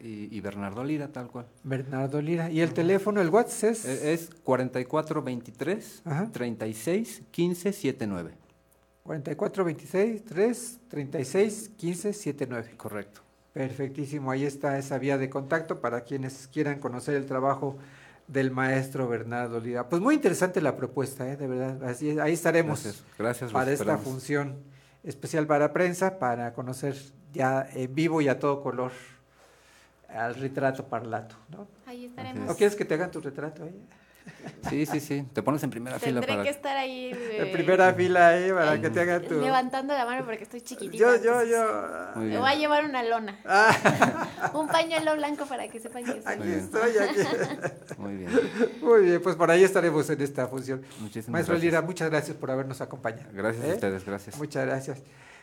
Y, y Bernardo Lira, tal cual. Bernardo Lira. ¿Y el teléfono, el WhatsApp es? Eh, Es 4423 Ajá. 36 15 79. 44 26 3 36 15 79. Correcto. Perfectísimo, ahí está esa vía de contacto para quienes quieran conocer el trabajo del maestro Bernardo Lira. Pues muy interesante la propuesta, ¿eh? de verdad. Así ahí estaremos Gracias, gracias, para esta función especial para prensa, para conocer ya en vivo y a todo color al retrato parlato, ¿no? Ahí estaremos. ¿O quieres que te hagan tu retrato ahí? Sí, sí, sí. Te pones en primera fila Tendré para que estar ahí En eh, primera fila ahí para que te hagan tu... levantando la mano porque estoy chiquitita. Yo, yo, yo. Me voy a llevar una lona. Ah. Un pañuelo blanco para que sepan que soy. Aquí bien. estoy, aquí. Muy bien. Muy bien, pues por ahí estaremos en esta función. Muchísimas Maestro gracias. Lira, muchas gracias por habernos acompañado. Gracias ¿Eh? a ustedes, gracias. Muchas gracias.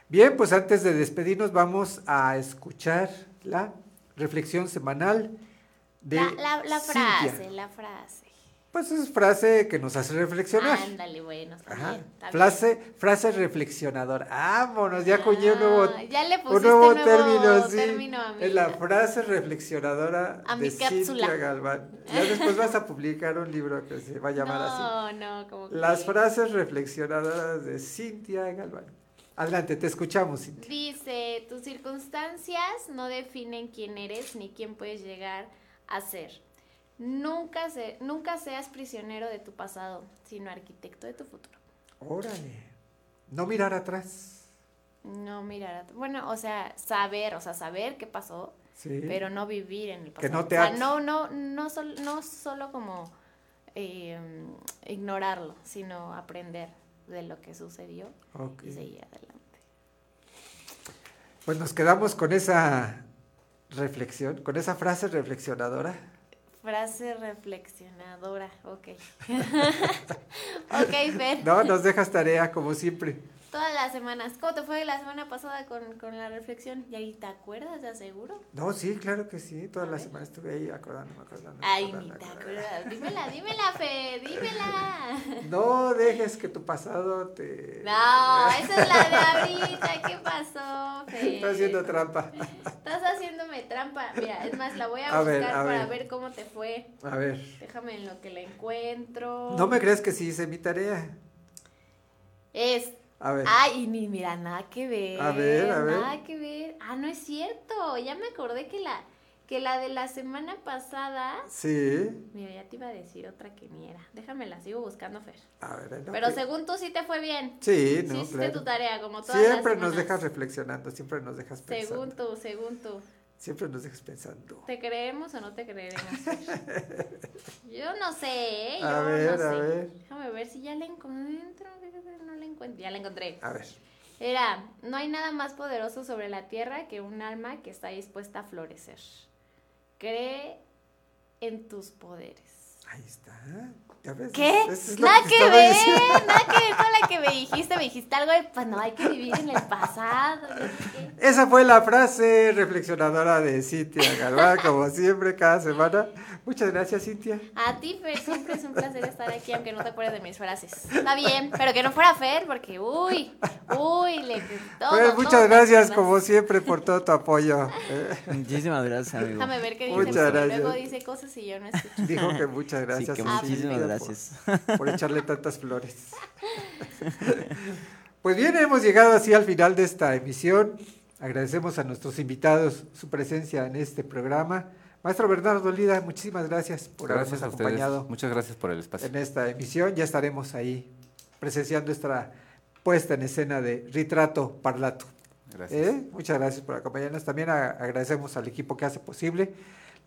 Bien, pues antes de despedirnos vamos a escuchar la reflexión semanal de La, la, la Cintia. frase, la frase. Pues es frase que nos hace reflexionar. Ándale, bueno, está Ajá. bien. está Frase, frase reflexionadora. Vámonos, ya acuñé un nuevo, Ah, ya le un nuevo nuevo término, sí. término a Es la frase reflexionadora A de. Cintia Galván. Ya después vas a publicar un libro que se va a llamar *laughs* así. No, no, como que- Las frases reflexionadoras de Cintia Galván. Adelante, te escuchamos, Cintia. Dice, tus circunstancias no definen quién eres ni quién puedes llegar a ser. Nunca, se, nunca seas prisionero de tu pasado, sino arquitecto de tu futuro. Órale. No mirar atrás. No mirar, at- bueno, o sea, saber, o sea, saber qué pasó, Sí. pero no vivir en el pasado. Que no te o sea, no, no, no, sol- no solo como eh, ignorarlo, sino aprender de lo que sucedió Ok. y seguir adelante. Pues nos quedamos con esa reflexión, con esa frase reflexionadora. Frase reflexionadora, ok. *laughs* *laughs* ok, Fer. No, nos dejas tarea como siempre. Todas las semanas. ¿Cómo te fue la semana pasada con, con la reflexión? ¿Y ahí te acuerdas, de seguro? No, sí, claro que sí. Toda la semana estuve ahí acordándome, acordándome. Ay, ni te acuerdas. Dímela, dímela, Fer, dímela. *laughs* No dejes que tu pasado te... No, esa es la de ahorita. ¿Qué pasó, Fer? *laughs* Está haciendo trampa. Estás haciéndome trampa. Mira, es más, la voy a, A buscar ver, a para ver. ver cómo te fue. A ver. Déjame en lo que la encuentro. No me crees que sí hice mi tarea. Es. A ver. Ay, ni mira, nada que ver. A ver, a ver. Nada que ver. Ah, no es cierto. Ya me acordé que la, que la de la semana pasada. Sí. Mira, ya te iba a decir otra que ni era. Déjame la sigo buscando, Fer. A ver, no, Pero que- según tú sí te fue bien. Sí, no, Sí hiciste claro. tu tarea, como todas Siempre las nos dejas reflexionando, siempre nos dejas pensando. Según tú, según tú. Siempre nos dejas pensando. ¿Te creemos o no te creeremos? *laughs* Yo no sé, ¿eh? Yo A ver, no a sé. ver. Déjame ver si ya la encuentro. No la encuentro. Ya la encontré. A ver. Era, no hay nada más poderoso sobre la tierra que un alma que está dispuesta a florecer. Cree en tus poderes. Ahí está. ¿Ya ves? ¿Qué? Es Nada que estaba ver, diciendo. nada que ver con la que me dijiste. Me dijiste algo de, pues no, hay que vivir en el pasado. Esa fue la frase reflexionadora de Cintia Galván, como siempre, cada semana. Muchas gracias, Cintia. A ti, Fer, siempre es un placer estar aquí, aunque no te acuerdes de mis frases. Está bien, pero que no fuera Fer, porque uy, uy, le todo, todo muchas te gracias, como siempre, por todo tu apoyo. Muchísimas gracias, amigo. Déjame ver qué dice, Muchas porque gracias. luego dice cosas y yo no escucho. Dijo que muchas gracias. que a muchísimas por- gracias. Por, echarle *laughs* tantas flores. *laughs* Pues bien, hemos llegado así al final de esta emisión. Agradecemos a nuestros invitados su presencia en este programa. Maestro Bernardo Lida, muchísimas gracias por Gracias habernos acompañado Muchas gracias por el espacio. en esta emisión. Ya estaremos ahí presenciando esta puesta en escena de Retrato Parlato. Gracias. ¿Eh? Muchas gracias por acompañarnos. También agradecemos al equipo que hace posible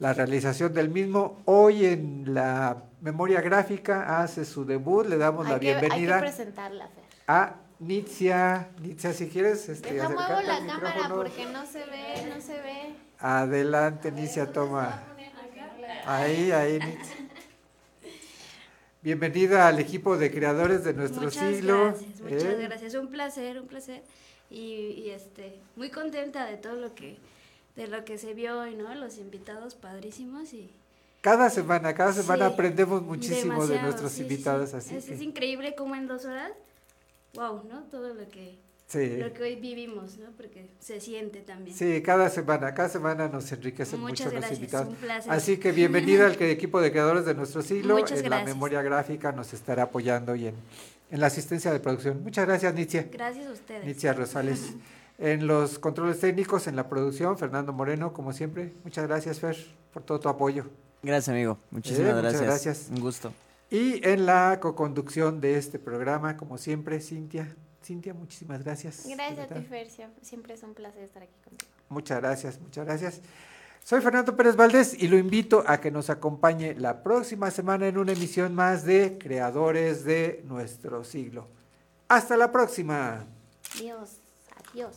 la realización del mismo. Hoy en la memoria gráfica hace su debut. Le damos la Hay hay que bienvenida presentarla, Fer. a Nitzia. Nitzia, si quieres este, Deja muevo la al cámara porque no se ve, no se ve. Adelante, Nitzia, toma. Ahí, ahí, Nitzia. Bienvenida al equipo de creadores de nuestro Muchas siglo. gracias, muchas ¿eh? gracias. Un placer, un placer. Y, y, este, muy contenta de todo lo que, de lo que se vio hoy, ¿no? Los invitados padrísimos y Cada semana, cada semana Sí, aprendemos muchísimo de nuestros sí, invitados, sí. así es, es increíble cómo en dos horas, wow, ¿no? Todo lo que, lo que hoy vivimos, ¿no? Porque se siente también. Sí, cada semana, cada semana nos enriquecen Muchas mucho los gracias, invitados. un placer. Así que bienvenida al *laughs* equipo de creadores de nuestro siglo. Muchas en la gracias. memoria gráfica nos estará apoyando y en, en la asistencia de producción. Muchas gracias, Nitzia. Gracias a ustedes. Nitzia Rosales. *laughs* En los controles técnicos, en la producción, Fernando Moreno, como siempre. Muchas gracias, Fer, por todo tu apoyo. Gracias, amigo. Muchísimas Eh, muchas gracias. Un gusto. Y en la coconducción de este programa, como siempre, Cintia. Cintia, muchísimas gracias. Gracias a ti, Fer. sie- Siempre es un placer estar aquí contigo. Muchas gracias, muchas gracias. Soy Fernando Pérez Valdés y lo invito a que nos acompañe la próxima semana en una emisión más de Creadores de nuestro siglo. Hasta la próxima. Adiós, adiós.